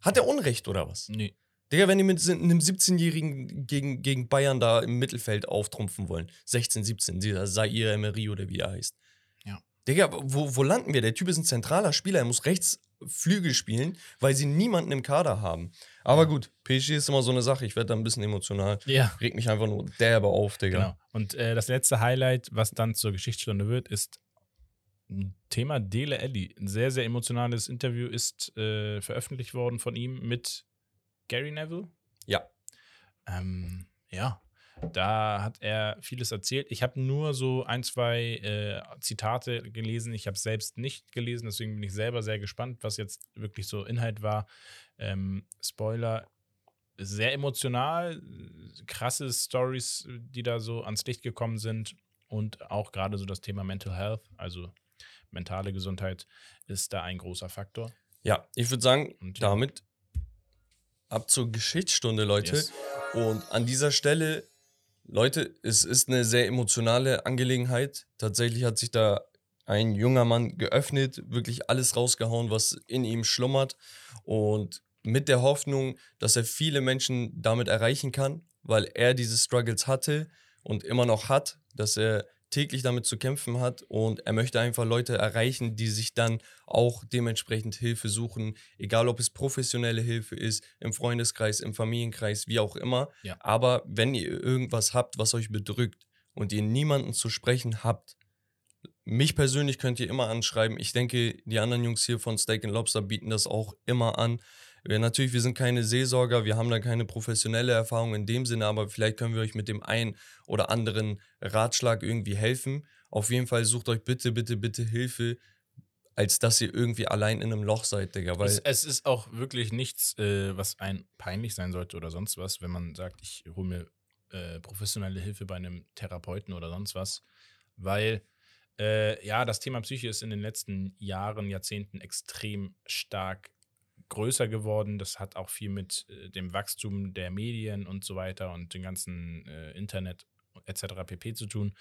Hat er Unrecht oder was? Nee. Digga, wenn die mit einem 17-Jährigen gegen, gegen Bayern da im Mittelfeld auftrumpfen wollen, 16, 17, dieser Zaire Emery oder wie er heißt. Ja. Digga, wo, wo landen wir? Der Typ ist ein zentraler Spieler, er muss rechts Flügel spielen, weil sie niemanden im Kader haben. Aber gut, PSG ist immer so eine Sache, ich werde da ein bisschen emotional. Ja. Regt mich einfach nur derbe auf, Digga. Genau. Und äh, das letzte Highlight, was dann zur Geschichtsstunde wird, ist ein Thema Dele Alli. Ein sehr, sehr emotionales Interview ist äh, veröffentlicht worden von ihm mit Gary Neville. Ja. Ähm, ja, da hat er vieles erzählt. Ich habe nur so ein, zwei äh, Zitate gelesen. Ich habe es selbst nicht gelesen, deswegen bin ich selber sehr gespannt, was jetzt wirklich so Inhalt war. Ähm, Spoiler, sehr emotional, krasse Stories, die da so ans Licht gekommen sind und auch gerade so das Thema Mental Health, also mentale Gesundheit, ist da ein großer Faktor. Ja, ich würde sagen, Und damit ab zur Geschichtsstunde, Leute. Yes. Und an dieser Stelle, Leute, es ist eine sehr emotionale Angelegenheit. Tatsächlich hat sich da ein junger Mann geöffnet, wirklich alles rausgehauen, was in ihm schlummert. Und mit der Hoffnung, dass er viele Menschen damit erreichen kann, weil er diese Struggles hatte und immer noch hat, dass er täglich damit zu kämpfen hat und er möchte einfach Leute erreichen, die sich dann auch dementsprechend Hilfe suchen, egal ob es professionelle Hilfe ist, im Freundeskreis, im Familienkreis, wie auch immer. Ja. Aber wenn ihr irgendwas habt, was euch bedrückt und ihr niemanden zu sprechen habt, mich persönlich könnt ihr immer anschreiben. Ich denke, die anderen Jungs hier von Steak and Lobster bieten das auch immer an. Wir, natürlich, wir sind keine Seelsorger, wir haben da keine professionelle Erfahrung in dem Sinne, aber vielleicht können wir euch mit dem einen oder anderen Ratschlag irgendwie helfen. Auf jeden Fall sucht euch bitte, bitte, bitte Hilfe, als dass ihr irgendwie allein in einem Loch seid, Digga. Weil Es, es ist auch wirklich nichts, äh, was ein peinlich sein sollte oder sonst was, wenn man sagt, ich hole mir äh, professionelle Hilfe bei einem Therapeuten oder sonst was, weil äh, ja, das Thema Psyche ist in den letzten Jahren, Jahrzehnten extrem stark größer geworden. Das hat auch viel mit äh, dem Wachstum der Medien und so weiter und dem ganzen äh, Internet etc. pp. zu tun.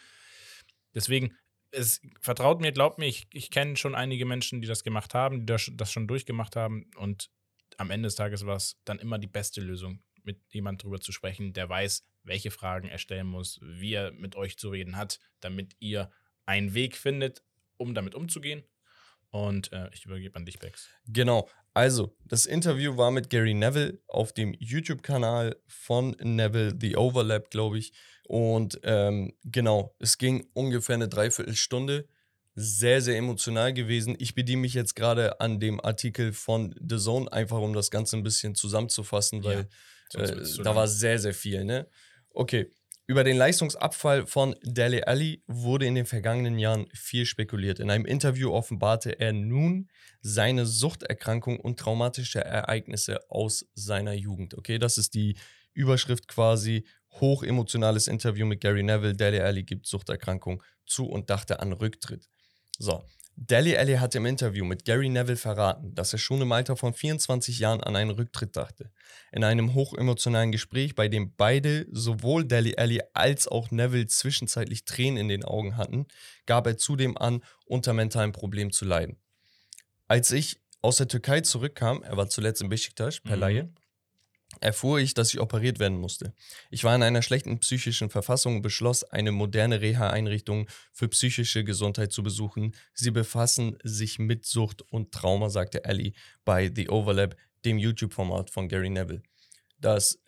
Deswegen, es vertraut mir, glaubt mir, ich, ich kenne schon einige Menschen, die das gemacht haben, die das, das schon durchgemacht haben und am Ende des Tages war es dann immer die beste Lösung, mit jemand drüber zu sprechen, der weiß, welche Fragen er stellen muss, wie er mit euch zu reden hat, damit ihr einen Weg findet, um damit umzugehen. Und äh, ich übergebe an dich, Bex. Genau. Also, das Interview war mit Gary Neville auf dem YouTube-Kanal von Neville, The Overlap, glaube ich. Und ähm, genau, es ging ungefähr eine Dreiviertelstunde. Sehr, sehr emotional gewesen. Ich bediene mich jetzt gerade an dem Artikel von The Zone, einfach um das Ganze ein bisschen zusammenzufassen, weil sonst äh, da war sehr, sehr viel, ne? Okay. Über den Leistungsabfall von Dele Alli wurde in den vergangenen Jahren viel spekuliert. In einem Interview offenbarte er nun seine Suchterkrankung und traumatische Ereignisse aus seiner Jugend. Okay, das ist die Überschrift quasi. Hochemotionales Interview mit Gary Neville. Dele Alli gibt Suchterkrankung zu und dachte an Rücktritt. So. Dele Alli hat im Interview mit Gary Neville verraten, dass er schon im Alter von 24 Jahren an einen Rücktritt dachte. In einem hochemotionalen Gespräch, bei dem beide, sowohl Dele Alli als auch Neville, zwischenzeitlich Tränen in den Augen hatten, gab er zudem an, unter mentalen Problemen zu leiden. Als ich aus der Türkei zurückkam, er war zuletzt in Besiktas per Mhm. Laie, erfuhr ich, dass ich operiert werden musste. Ich war in einer schlechten psychischen Verfassung und beschloss, eine moderne Reha-Einrichtung für psychische Gesundheit zu besuchen. Sie befassen sich mit Sucht und Trauma, sagte Ellie bei The Overlap, dem YouTube-Format von Gary Neville. Das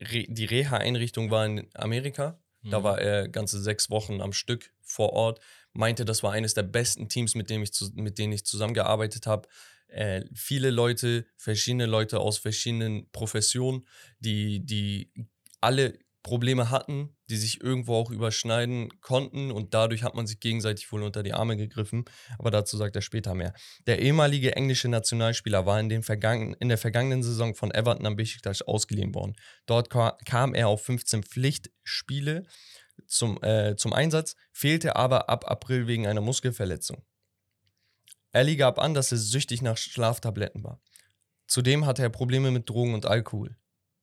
Re die Reha-Einrichtung war in Amerika. Da Mhm. war er ganze sechs Wochen am Stück vor Ort. Meinte, das war eines der besten Teams, mit, dem ich zu, mit denen ich zusammengearbeitet habe. Äh, viele Leute, verschiedene Leute aus verschiedenen Professionen, die, die alle Probleme hatten, die sich irgendwo auch überschneiden konnten und dadurch hat man sich gegenseitig wohl unter die Arme gegriffen. Aber dazu sagt er später mehr. Der ehemalige englische Nationalspieler war in, den vergangen, in der vergangenen Saison von Everton am Besiktas ausgeliehen worden. Dort ka kam er auf 15 Pflichtspiele zum, äh, zum Einsatz, fehlte aber ab April wegen einer Muskelverletzung. Ali gab an, dass er süchtig nach Schlaftabletten war. Zudem hatte er Probleme mit Drogen und Alkohol.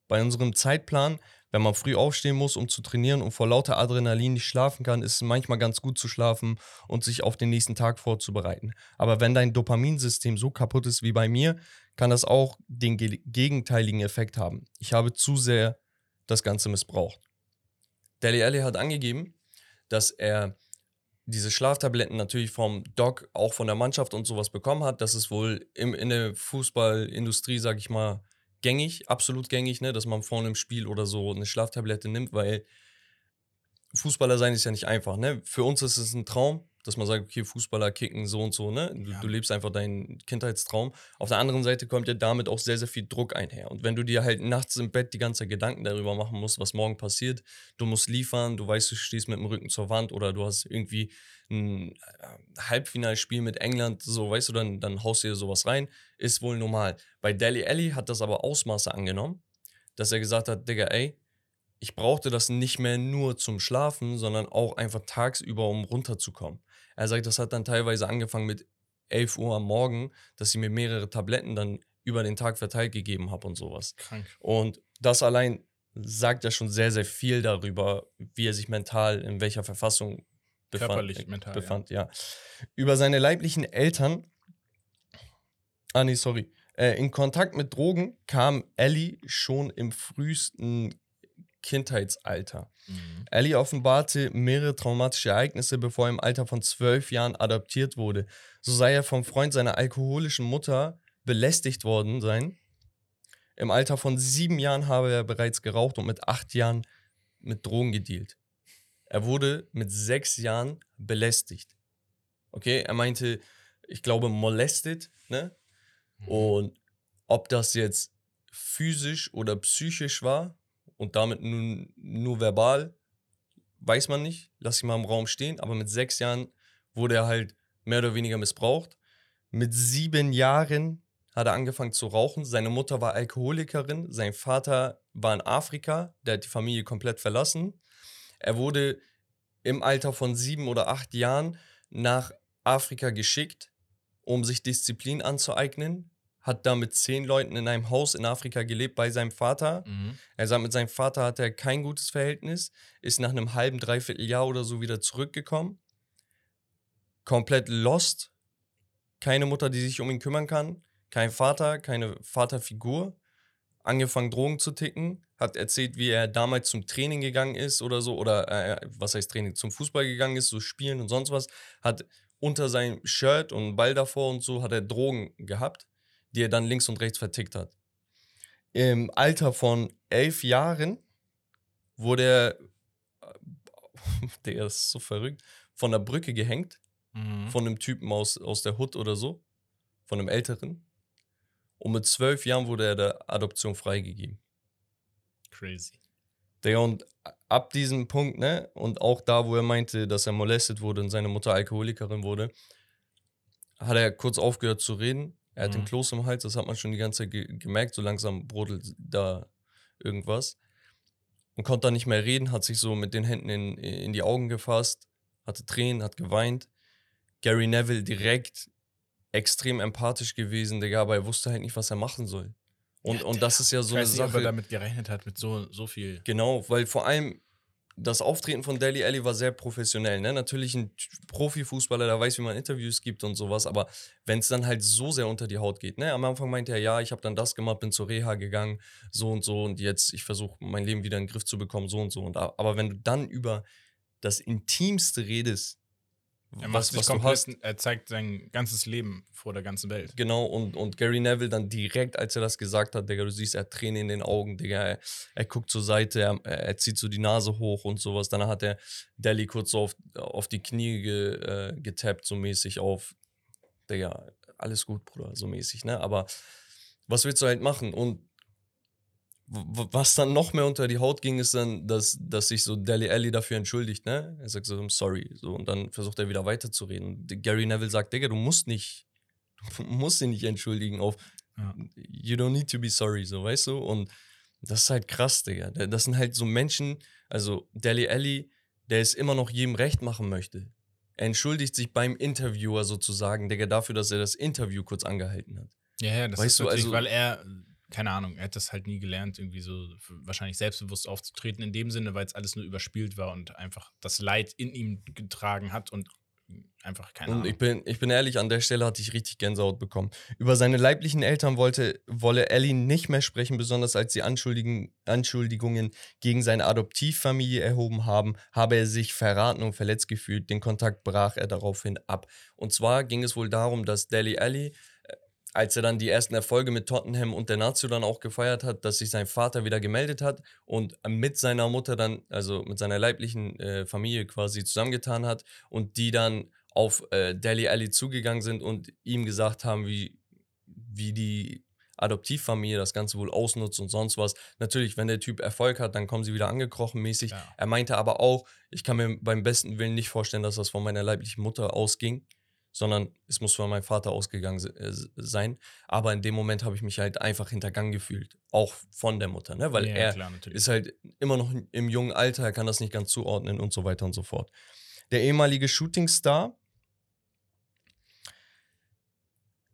Bei unserem Zeitplan, wenn man früh aufstehen muss, um zu trainieren und vor lauter Adrenalin nicht schlafen kann, ist es manchmal ganz gut zu schlafen und sich auf den nächsten Tag vorzubereiten. Aber wenn dein Dopaminsystem so kaputt ist wie bei mir, kann das auch den ge gegenteiligen Effekt haben. Ich habe zu sehr das Ganze missbraucht. Deli Alli hat angegeben, dass er diese Schlaftabletten natürlich vom Doc, auch von der Mannschaft und sowas bekommen hat. Das ist wohl im, in der Fußballindustrie, sag ich mal, gängig, absolut gängig, ne, dass man vorne im Spiel oder so eine Schlaftablette nimmt, weil Fußballer sein ist ja nicht einfach, ne? Für uns ist es ein Traum, dass man sagt, okay, Fußballer kicken so und so, ne? Du, Ja. du lebst einfach deinen Kindheitstraum. Auf der anderen Seite kommt ja damit auch sehr, sehr viel Druck einher. Und wenn du dir halt nachts im Bett die ganze Zeit Gedanken darüber machen musst, was morgen passiert, du musst liefern, du weißt, du stehst mit dem Rücken zur Wand oder du hast irgendwie ein äh, Halbfinalspiel mit England, so, weißt du, dann, dann haust du dir sowas rein, ist wohl normal. Bei Deli Alli hat das aber Ausmaße angenommen, dass er gesagt hat, Digga, ey, ich brauchte das nicht mehr nur zum Schlafen, sondern auch einfach tagsüber, um runterzukommen. Er sagt, das hat dann teilweise angefangen mit 11 Uhr am Morgen, dass ich mir mehrere Tabletten dann über den Tag verteilt gegeben habe und sowas. Krank. Und das allein sagt ja schon sehr, sehr viel darüber, wie er sich mental in welcher Verfassung befand, Körperlich, äh, mental, ja. befand. Ja. Über seine leiblichen Eltern. Ah, nee, sorry. Äh, in Kontakt mit Drogen kam Ellie schon im frühesten Kindheitsalter. Mhm. Ellie offenbarte mehrere traumatische Ereignisse, bevor er im Alter von zwölf Jahren adoptiert wurde. So sei er vom Freund seiner alkoholischen Mutter belästigt worden sein. Im Alter von sieben Jahren habe er bereits geraucht und mit acht Jahren mit Drogen gedealt. Er wurde mit sechs Jahren belästigt. Okay, er meinte, ich glaube, molested, ne? Und ob das jetzt physisch oder psychisch war und damit nun nur verbal, weiß man nicht. Lass ich mal im Raum stehen. Aber mit sechs Jahren wurde er halt mehr oder weniger missbraucht. Mit sieben Jahren hat er angefangen zu rauchen. Seine Mutter war Alkoholikerin. Sein Vater war in Afrika. Der hat die Familie komplett verlassen. Er wurde im Alter von sieben oder acht Jahren nach Afrika geschickt, um sich Disziplin anzueignen. Hat da mit zehn Leuten in einem Haus in Afrika gelebt bei seinem Vater. Mhm. Er sagt, mit seinem Vater hatte er kein gutes Verhältnis, ist nach einem halben, dreiviertel Jahr oder so wieder zurückgekommen. Komplett lost. Keine Mutter, die sich um ihn kümmern kann. Kein Vater, keine Vaterfigur. Angefangen, Drogen zu ticken. Hat erzählt, wie er damals zum Training gegangen ist oder so. Oder, äh, was heißt Training? Zum Fußball gegangen ist, so spielen und sonst was. Hat unter seinem Shirt und Ball davor und so hat er Drogen gehabt, die er dann links und rechts vertickt hat. Im Alter von elf Jahren wurde er, der ist so verrückt, von der Brücke gehängt, Mhm. von einem Typen aus, aus der Hood oder so, von einem Älteren. Und mit zwölf Jahren wurde er der Adoption freigegeben. Crazy. Digga, und ab diesem Punkt, ne, und auch da, wo er meinte, dass er molestet wurde und seine Mutter Alkoholikerin wurde, hat er kurz aufgehört zu reden. Er hat den Mhm. Kloß im Hals, das hat man schon die ganze Zeit ge gemerkt, so langsam brodelt da irgendwas. Und konnte dann nicht mehr reden, hat sich so mit den Händen in, in die Augen gefasst, hatte Tränen, hat geweint. Gary Neville direkt extrem empathisch gewesen, Digga, aber er wusste halt nicht, was er machen soll. Und, und das ist ja so ich eine weiß nicht, ob Sache. er damit gerechnet hat, mit so, so viel. Genau, weil vor allem das Auftreten von Deli Alli war sehr professionell. Ne? Natürlich ein Profifußballer, der weiß, wie man Interviews gibt und sowas, aber wenn es dann halt so sehr unter die Haut geht. Ne? Am Anfang meinte er, ja, ich habe dann das gemacht, bin zur Reha gegangen, so und so und jetzt, ich versuche mein Leben wieder in den Griff zu bekommen, so und so. Und, aber wenn du dann über das Intimste redest, Er, macht was, sich was du komplett, hast, er zeigt sein ganzes Leben vor der ganzen Welt. Genau, und, und Gary Neville dann direkt, als er das gesagt hat, Digga, du siehst, er hat Tränen in den Augen, Digga, er, er guckt zur Seite, er, er zieht so die Nase hoch und sowas. Dann hat er Deli kurz so auf, auf die Knie ge, äh, getappt, so mäßig auf, Digga, alles gut, Bruder, so mäßig, ne? Aber was willst du halt machen? Und was dann noch mehr unter die Haut ging, ist dann, dass, dass sich so Deli Alli dafür entschuldigt, ne? Er sagt so, sorry. So, und dann versucht er wieder weiterzureden. Und Gary Neville sagt, Digga, du musst nicht, du musst dich nicht entschuldigen auf Ja. You don't need to be sorry, so, weißt du? Und das ist halt krass, Digga. Da- Das sind halt so Menschen, also Deli Alli, der es immer noch jedem recht machen möchte. Er entschuldigt sich beim Interviewer sozusagen, Digga, dafür, dass er das Interview kurz angehalten hat. Ja, ja, das Weißt ist du, also- weil er, keine Ahnung, er hat das halt nie gelernt, irgendwie so wahrscheinlich selbstbewusst aufzutreten, in dem Sinne, weil es alles nur überspielt war und einfach das Leid in ihm getragen hat und einfach keine Und Ahnung. ich bin, ich bin ehrlich, an der Stelle hatte ich richtig Gänsehaut bekommen. Über seine leiblichen Eltern wollte, wolle Ellie nicht mehr sprechen, besonders als sie Anschuldigen, Anschuldigungen gegen seine Adoptivfamilie erhoben haben, habe er sich verraten und verletzt gefühlt. Den Kontakt brach er daraufhin ab. Und zwar ging es wohl darum, dass Deli Alli, äh, als er dann die ersten Erfolge mit Tottenham und der Nazio dann auch gefeiert hat, dass sich sein Vater wieder gemeldet hat und mit seiner Mutter dann, also mit seiner leiblichen äh, Familie quasi zusammengetan hat und die dann auf äh, Deli Alli zugegangen sind und ihm gesagt haben, wie, wie die Adoptivfamilie das Ganze wohl ausnutzt und sonst was. Natürlich, wenn der Typ Erfolg hat, dann kommen sie wieder angekrochen mäßig. Ja. Er meinte aber auch, ich kann mir beim besten Willen nicht vorstellen, dass das von meiner leiblichen Mutter ausging, sondern es muss von meinem Vater ausgegangen äh, sein. Aber in dem Moment habe ich mich halt einfach hintergangen gefühlt, auch von der Mutter, ne? weil ja, er klar, ist halt immer noch im jungen Alter, er kann das nicht ganz zuordnen und so weiter und so fort. Der ehemalige Shootingstar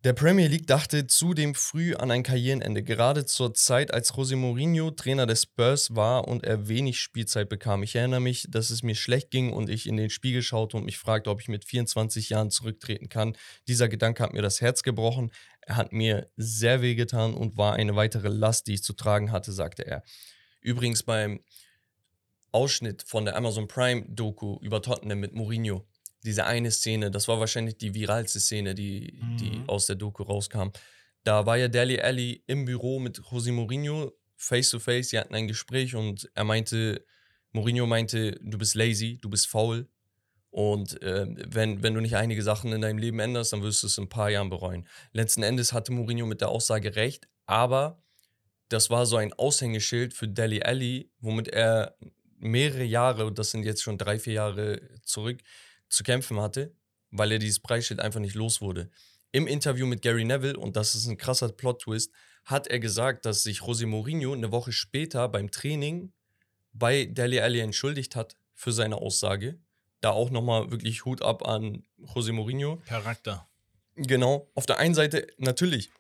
der Premier League dachte zudem früh an ein Karrierenende, gerade zur Zeit, als José Mourinho Trainer des Spurs war und er wenig Spielzeit bekam. Ich erinnere mich, dass es mir schlecht ging und ich in den Spiegel schaute und mich fragte, ob ich mit 24 Jahren zurücktreten kann. Dieser Gedanke hat mir das Herz gebrochen. Er hat mir sehr wehgetan und war eine weitere Last, die ich zu tragen hatte, sagte er. Übrigens beim Ausschnitt von der Amazon Prime Doku über Tottenham mit Mourinho, diese eine Szene, das war wahrscheinlich die viralste Szene, die, die Mhm. aus der Doku rauskam. Da war ja Deli Alli im Büro mit José Mourinho, face to face, sie hatten ein Gespräch und er meinte, Mourinho meinte, du bist lazy, du bist faul und äh, wenn, wenn du nicht einige Sachen in deinem Leben änderst, dann wirst du es in ein paar Jahren bereuen. Letzten Endes hatte Mourinho mit der Aussage recht, aber das war so ein Aushängeschild für Deli Alli, womit er mehrere Jahre, und das sind jetzt schon drei, vier Jahre zurück, zu kämpfen hatte, weil er dieses Preisschild einfach nicht los wurde. Im Interview mit Gary Neville, und das ist ein krasser Plot-Twist, hat er gesagt, dass sich José Mourinho eine Woche später beim Training bei Deli Alli entschuldigt hat für seine Aussage. Da auch nochmal wirklich Hut ab an José Mourinho. Charakter. Genau. Auf der einen Seite, natürlich,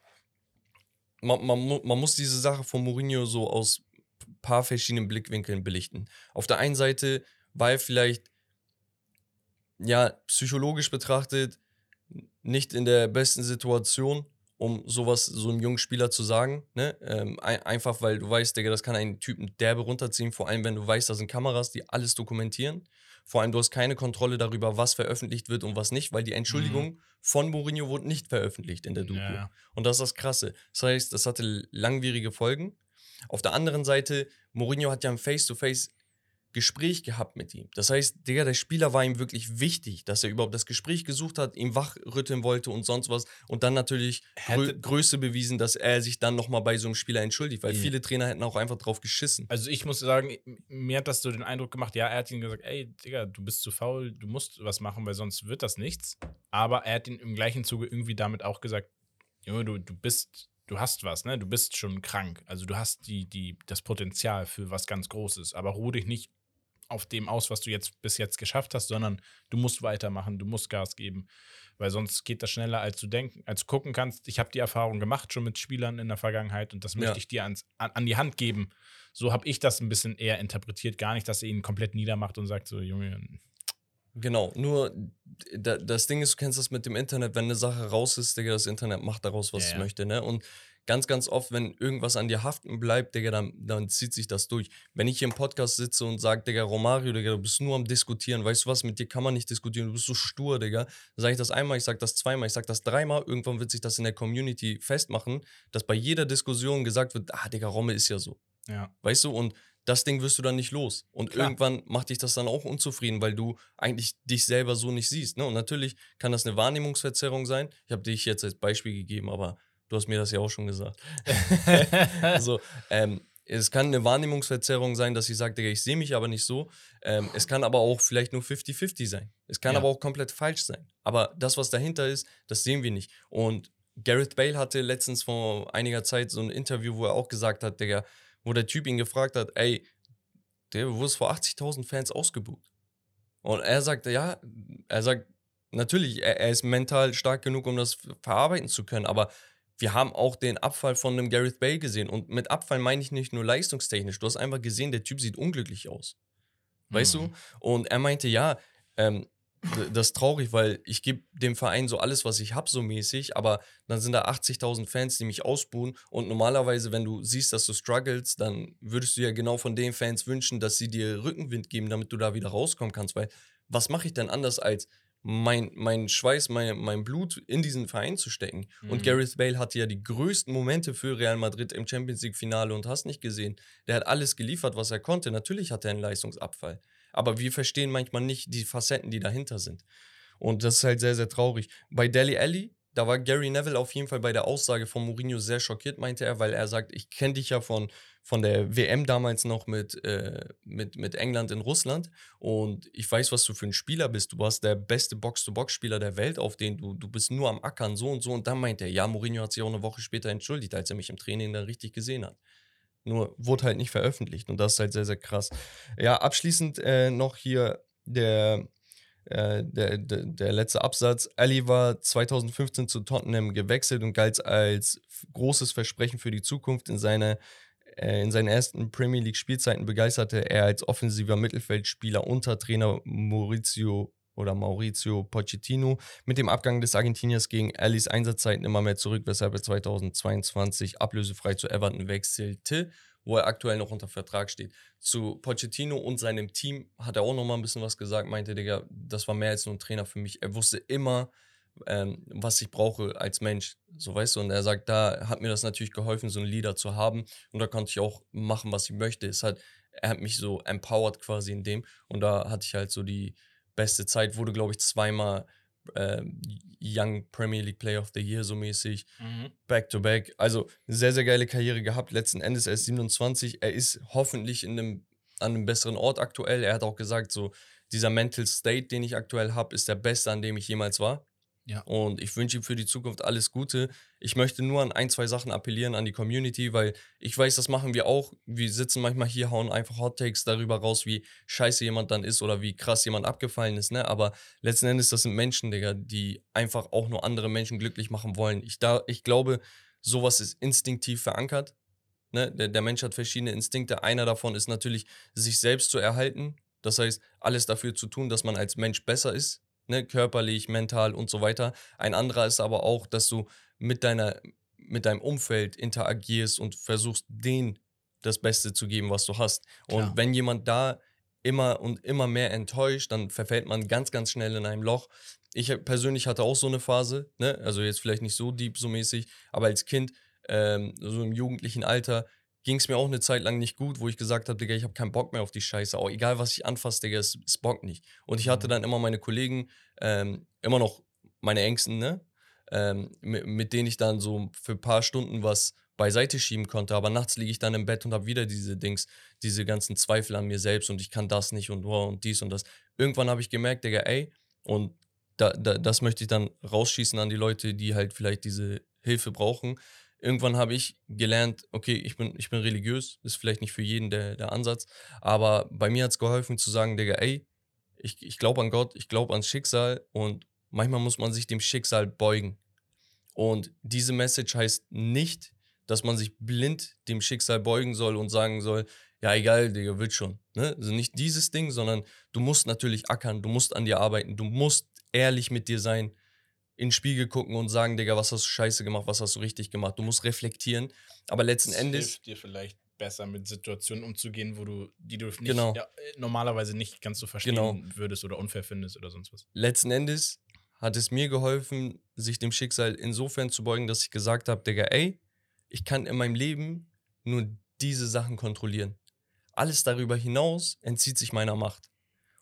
man, man, man muss diese Sache von Mourinho so aus ein paar verschiedenen Blickwinkeln belichten. Auf der einen Seite war er vielleicht, ja, psychologisch betrachtet, nicht in der besten Situation um sowas so einem jungen Spieler zu sagen. Ne? Ähm, ein, einfach, weil du weißt, Digga, das kann einen Typen derbe runterziehen, vor allem wenn du weißt, da sind Kameras, die alles dokumentieren. Vor allem, du hast keine Kontrolle darüber, was veröffentlicht wird und was nicht, weil die Entschuldigung von Mourinho wurde nicht veröffentlicht in der Doku. Ja, ja. Und das ist das Krasse. Das heißt, das hatte langwierige Folgen. Auf der anderen Seite, Mourinho hat ja ein Face-to-Face Gespräch gehabt mit ihm. Das heißt, Digga, der Spieler war ihm wirklich wichtig, dass er überhaupt das Gespräch gesucht hat, ihm wachrütteln wollte und sonst was. Und dann natürlich Grö Hätte- Größe bewiesen, dass er sich dann nochmal bei so einem Spieler entschuldigt, weil Ja. viele Trainer hätten auch einfach drauf geschissen. Also ich muss sagen, mir hat das so den Eindruck gemacht, ja, er hat ihm gesagt, ey, Digga, du bist zu faul, du musst was machen, weil sonst wird das nichts. Aber er hat ihn im gleichen Zuge irgendwie damit auch gesagt, Junge, du, du bist, du hast was, ne? Du bist schon krank. Also du hast die, die, das Potenzial für was ganz Großes. Aber ruh dich nicht auf dem aus, was du jetzt bis jetzt geschafft hast, sondern du musst weitermachen, du musst Gas geben, weil sonst geht das schneller, als du denken, als du gucken kannst. Ich habe die Erfahrung gemacht schon mit Spielern in der Vergangenheit und das möchte Ja. ich dir ans, an, an die Hand geben. So habe ich das ein bisschen eher interpretiert, gar nicht, dass er ihn komplett niedermacht und sagt so, Junge, Genau, nur da, das Ding ist, du kennst das mit dem Internet, wenn eine Sache raus ist, Digga, das Internet macht daraus, was Ja, es ja. möchte, ne? Und ganz, ganz oft, wenn irgendwas an dir haften bleibt, Digga, dann, dann zieht sich das durch. Wenn ich hier im Podcast sitze und sage, Digga, Romario, Digga, du bist nur am Diskutieren, weißt du was, mit dir kann man nicht diskutieren, du bist so stur, Digga. Dann sage ich das einmal, ich sage das zweimal, ich sage das dreimal, irgendwann wird sich das in der Community festmachen, dass bei jeder Diskussion gesagt wird, ah, Digga, Romme ist ja so. ja. Weißt du, und das Ding wirst du dann nicht los. Und Klar. irgendwann macht dich das dann auch unzufrieden, weil du eigentlich dich selber so nicht siehst. Ne? Und natürlich kann das eine Wahrnehmungsverzerrung sein. Ich habe dich jetzt als Beispiel gegeben, aber du hast mir das ja auch schon gesagt. Also, ähm, es kann eine Wahrnehmungsverzerrung sein, dass ich sage, Digga, ich sehe mich aber nicht so. Ähm, es kann aber auch vielleicht nur 50-50 sein. Es kann Ja. aber auch komplett falsch sein. Aber das, was dahinter ist, das sehen wir nicht. Und Gareth Bale hatte letztens vor einiger Zeit so ein Interview, wo er auch gesagt hat, Digga, wo der Typ ihn gefragt hat, ey, der wurde vor 80.000 Fans ausgebucht. Und er sagte, ja, er sagt, natürlich, er, er ist mental stark genug, um das verarbeiten zu können, aber wir haben auch den Abfall von einem Gareth Bale gesehen. Und mit Abfall meine ich nicht nur leistungstechnisch. Du hast einfach gesehen, der Typ sieht unglücklich aus. Weißt Mhm. du? Und er meinte, ja, ähm, das ist traurig, weil ich gebe dem Verein so alles, was ich habe, so mäßig, aber dann sind da 80.000 Fans, die mich ausbuhen. Und normalerweise, wenn du siehst, dass du struggles, dann würdest du ja genau von den Fans wünschen, dass sie dir Rückenwind geben, damit du da wieder rauskommen kannst. Weil was mache ich denn anders als mein, mein Schweiß, mein, mein Blut in diesen Verein zu stecken? Und Mhm. Gareth Bale hatte ja die größten Momente für Real Madrid im Champions League-Finale und hast nicht gesehen. Der hat alles geliefert, was er konnte. Natürlich hat er einen Leistungsabfall. Aber wir verstehen manchmal nicht die Facetten, die dahinter sind. Und das ist halt sehr, sehr traurig. Bei Deli Alli, da war Gary Neville auf jeden Fall bei der Aussage von Mourinho sehr schockiert, meinte er, weil er sagt, ich kenne dich ja von, von der WM damals noch mit, äh, mit, mit England in Russland und ich weiß, was du für ein Spieler bist. Du warst der beste Box-to-Box-Spieler der Welt, auf den du, du bist nur am Ackern, so und so. Und dann meinte er, ja, Mourinho hat sich auch eine Woche später entschuldigt, als er mich im Training dann richtig gesehen hat. Nur wurde halt nicht veröffentlicht und das ist halt sehr, sehr krass. Ja, abschließend äh, noch hier der, äh, der, der, letzte Absatz. Ali war 2015 zu Tottenham gewechselt und galt als großes Versprechen für die Zukunft. In, seine, äh, in seinen ersten Premier League Spielzeiten begeisterte er als offensiver Mittelfeldspieler unter Trainer Maurizio oder Maurizio Pochettino. Mit dem Abgang des Argentiniers gegen Alis Einsatzzeiten immer mehr zurück, weshalb er 2022 ablösefrei zu Everton wechselte, wo er aktuell noch unter Vertrag steht. Zu Pochettino und seinem Team hat er auch noch mal ein bisschen was gesagt, meinte, Digga, das war mehr als nur ein Trainer für mich. Er wusste immer, ähm, was ich brauche als Mensch. So weißt du, und er sagt, da hat mir das natürlich geholfen, so einen Leader zu haben. Und da konnte ich auch machen, was ich möchte. Es hat, er hat mich so empowered quasi in dem. Und da hatte ich halt so die beste Zeit, wurde, glaube ich, zweimal ähm, Young Premier League Player of the Year so mäßig. Mhm. Back to back. Also sehr, sehr geile Karriere gehabt. Letzten Endes, er ist 27. Er ist hoffentlich in einem, an einem besseren Ort aktuell. Er hat auch gesagt, so dieser Mental State, den ich aktuell habe, ist der beste, an dem ich jemals war. Ja. Und ich wünsche ihm für die Zukunft alles Gute. Ich möchte nur an ein, zwei Sachen appellieren an die Community, weil ich weiß, das machen wir auch. Wir sitzen manchmal hier, hauen einfach Hot Takes darüber raus, wie scheiße jemand dann ist oder wie krass jemand abgefallen ist, ne? Aber letzten Endes, das sind Menschen, Digga, die einfach auch nur andere Menschen glücklich machen wollen. Ich, da, ich glaube, sowas ist instinktiv verankert. Ne? Der, der Mensch hat verschiedene Instinkte. Einer davon ist natürlich, sich selbst zu erhalten. Das heißt, alles dafür zu tun, dass man als Mensch besser ist. Ne? Körperlich, mental und so weiter. Ein anderer ist aber auch, dass du mit deiner, mit deinem Umfeld interagierst und versuchst, denen das Beste zu geben, was du hast. Und Klar. wenn jemand da immer und immer mehr enttäuscht, dann verfällt man ganz, ganz schnell in einem Loch. Ich persönlich hatte auch so eine Phase, ne? also jetzt vielleicht nicht so deep, so mäßig, aber als Kind, ähm, so im jugendlichen Alter, ging es mir auch eine Zeit lang nicht gut, wo ich gesagt habe, Digga, ich habe keinen Bock mehr auf die Scheiße. Auch egal, was ich anfasse, Digga, es, es bockt nicht. Und ich hatte Mhm. dann immer meine Kollegen, ähm, immer noch meine Ängsten, ne? Ähm, mit, mit denen ich dann so für ein paar Stunden was beiseite schieben konnte. Aber nachts liege ich dann im Bett und habe wieder diese Dings, diese ganzen Zweifel an mir selbst und ich kann das nicht und wow und dies und das. Irgendwann habe ich gemerkt, Digga, ey, und da, da, das möchte ich dann rausschießen an die Leute, die halt vielleicht diese Hilfe brauchen. Irgendwann habe ich gelernt, okay, ich bin, ich bin religiös, ist vielleicht nicht für jeden der, der Ansatz, aber bei mir hat es geholfen zu sagen, Digga, ey, ich, ich glaube an Gott, ich glaube ans Schicksal und manchmal muss man sich dem Schicksal beugen. Und diese Message heißt nicht, dass man sich blind dem Schicksal beugen soll und sagen soll, ja egal, Digga, wird schon. Ne? Also nicht dieses Ding, sondern du musst natürlich ackern, du musst an dir arbeiten, du musst ehrlich mit dir sein, in den Spiegel gucken und sagen, Digga, was hast du scheiße gemacht, was hast du richtig gemacht. Du musst reflektieren, aber letzten Es Endes hilft dir vielleicht besser mit Situationen umzugehen, wo du, die du nicht, Genau. ja, äh, normalerweise nicht ganz so verstehen Genau. würdest oder unfair findest oder sonst was. letzten Endes hat es mir geholfen, sich dem Schicksal insofern zu beugen, dass ich gesagt habe, Digga, ey, ich kann in meinem Leben nur diese Sachen kontrollieren. Alles darüber hinaus entzieht sich meiner Macht.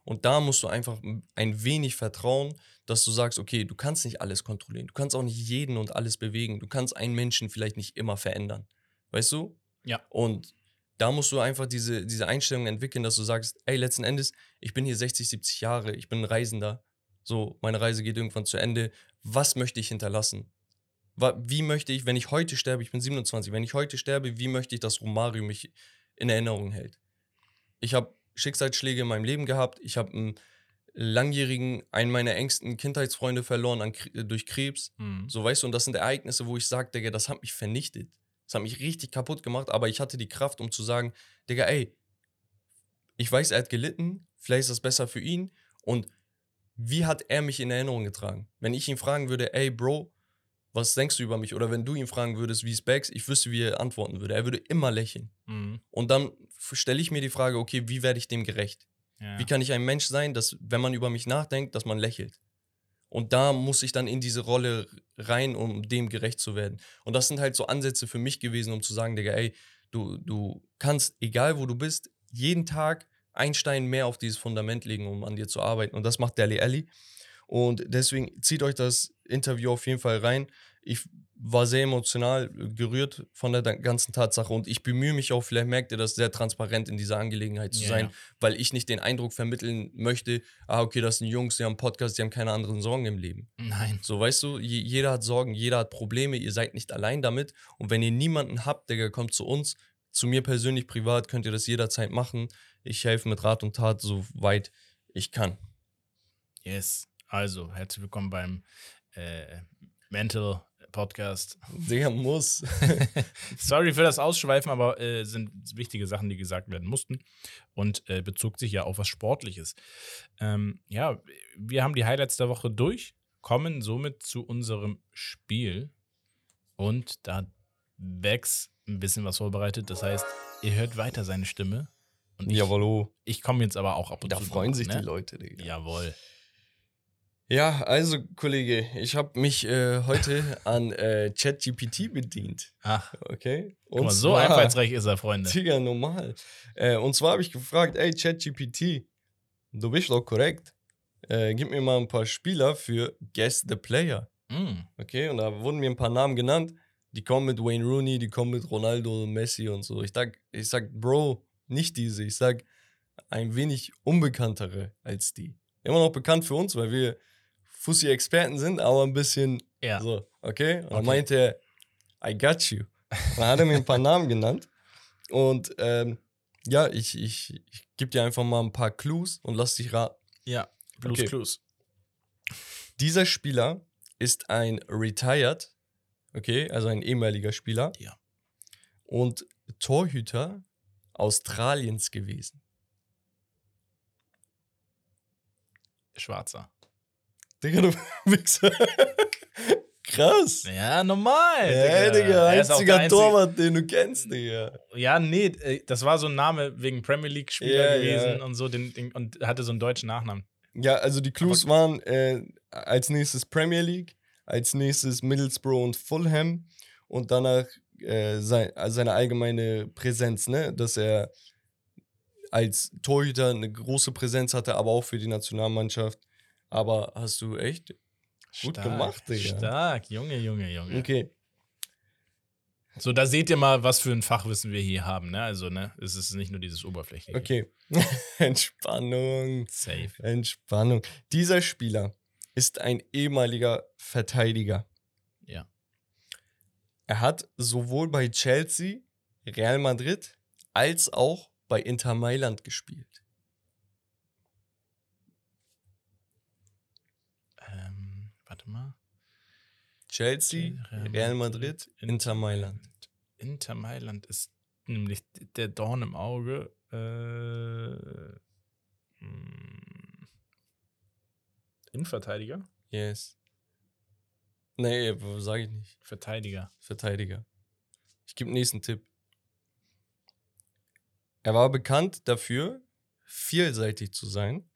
Und da musst du einfach ein wenig vertrauen, dass du sagst, okay, du kannst nicht alles kontrollieren. Du kannst auch nicht jeden und alles bewegen. Du kannst einen Menschen vielleicht nicht immer verändern. Weißt du? Ja. Und da musst du einfach diese, diese Einstellung entwickeln, dass du sagst, ey, letzten Endes, ich bin hier 60, 70 Jahre, ich bin ein Reisender. So, meine Reise geht irgendwann zu Ende. Was möchte ich hinterlassen? Wie möchte ich, wenn ich heute sterbe, ich bin 27, wenn ich heute sterbe, wie möchte ich, dass Romario mich in Erinnerung hält? Ich habe Schicksalsschläge in meinem Leben gehabt. Ich habe einen langjährigen, einen meiner engsten Kindheitsfreunde verloren an, Kr- durch Krebs. Mhm. So, weißt du, und das sind Ereignisse, wo ich sage, Digga, das hat mich vernichtet. Das hat mich richtig kaputt gemacht, aber ich hatte die Kraft, um zu sagen, Digga, ey, ich weiß, er hat gelitten, vielleicht ist das besser für ihn. Und wie hat er mich in Erinnerung getragen? Wenn ich ihn fragen würde, ey, Bro, was denkst du über mich? Oder wenn du ihn fragen würdest, wie es Bags, ich wüsste, wie er antworten würde. Er würde immer lächeln. Mhm. Und dann stelle ich mir die Frage, okay, wie werde ich dem gerecht? Ja. Wie kann ich ein Mensch sein, dass, wenn man über mich nachdenkt, dass man lächelt? Und da muss ich dann in diese Rolle rein, um dem gerecht zu werden. Und das sind halt so Ansätze für mich gewesen, um zu sagen, Digga, ey, du, du kannst, egal wo du bist, jeden Tag einen Stein mehr auf dieses Fundament legen, um an dir zu arbeiten. Und das macht Dali Alli. Und deswegen zieht euch das Interview auf jeden Fall rein. Ich war sehr emotional gerührt von der ganzen Tatsache und ich bemühe mich auch, vielleicht merkt ihr das, sehr transparent in dieser Angelegenheit zu Ja, sein, weil ich nicht den Eindruck vermitteln möchte, ah, okay, das sind Jungs, die haben einen Podcast, die haben keine anderen Sorgen im Leben. Nein. So, weißt du, je, jeder hat Sorgen, jeder hat Probleme, ihr seid nicht allein damit. Und wenn ihr niemanden habt, der kommt zu uns, zu mir persönlich privat, könnt ihr das jederzeit machen. Ich helfe mit Rat und Tat, soweit ich kann. Yes. Also, herzlich willkommen beim äh, Mental Podcast. Der muss. Sorry für das Ausschweifen, aber äh, sind wichtige Sachen, die gesagt werden mussten und äh, bezog sich ja auf was Sportliches. Ähm, ja, wir haben die Highlights der Woche durch, kommen somit zu unserem Spiel und da hat Bex ein bisschen was vorbereitet. Das heißt, ihr hört weiter seine Stimme. Und ich, Jawollo. ich komme jetzt aber auch ab und Da zu. freuen durch, sich ne? die Leute, Digga. Jawohl. Ja, also, Kollege, ich habe mich äh, heute an äh, ChatGPT bedient. Ach, Okay? guck mal, so einfallsreich ist er, Freunde. Digga, normal. Äh, und zwar habe ich gefragt, ey, ChatGPT, du bist doch korrekt. Äh, gib mir mal ein paar Spieler für Guess the Player. Mm, Okay, und da wurden mir ein paar Namen genannt. Die kommen mit Wayne Rooney, die kommen mit Ronaldo und Messi und so. Ich sag, ich sag, Bro, nicht diese. Ich sag, ein wenig unbekanntere als die. Immer noch bekannt für uns, weil wir Fussi-Experten sind, aber ein bisschen ja. so, okay? Und dann Okay. meinte er, I got you. Und dann hat er mir ein paar Namen genannt. Und ähm, ja, ich, ich, ich gebe dir einfach mal ein paar Clues und lass dich raten. Ja. Blues Okay. Clues. Dieser Spieler ist ein Retired, okay, also ein ehemaliger Spieler. Ja. Und Torhüter Australiens gewesen. Schwarzer. Digga, du Wichser. Krass. Ja, normal. Hey, Digga, der einziger einzige- Torwart, den du kennst, Digga. Ja, nee, äh, das war so ein Name wegen Premier Ja, League-Spieler gewesen ja. und so den, den, und hatte so einen deutschen Nachnamen. Ja, also die Clues waren äh, als nächstes Premier League, als nächstes Middlesbrough und Fulham und danach äh, sein, also seine allgemeine Präsenz, ne? Dass er als Torhüter eine große Präsenz hatte, aber auch für die Nationalmannschaft. Aber hast du echt? Gut Stark, gemacht, Digga. Stark, Junge, Junge, Junge. Okay. So, da seht ihr mal, was für ein Fachwissen wir hier haben, ne? Also, ne, es ist nicht nur dieses Oberflächliche. Okay. Entspannung. Safe. Entspannung. Dieser Spieler ist ein ehemaliger Verteidiger. Ja. Er hat sowohl bei Chelsea, Real Madrid als auch bei Inter Mailand gespielt. Warte mal. Chelsea, Real Madrid, Inter Mailand. Inter Mailand ist nämlich der Dorn im Auge. Äh, hm. Innenverteidiger? Yes. Nee, sage ich nicht. Verteidiger. Verteidiger. Ich gebe nächsten Tipp. Er war bekannt dafür, vielseitig zu sein,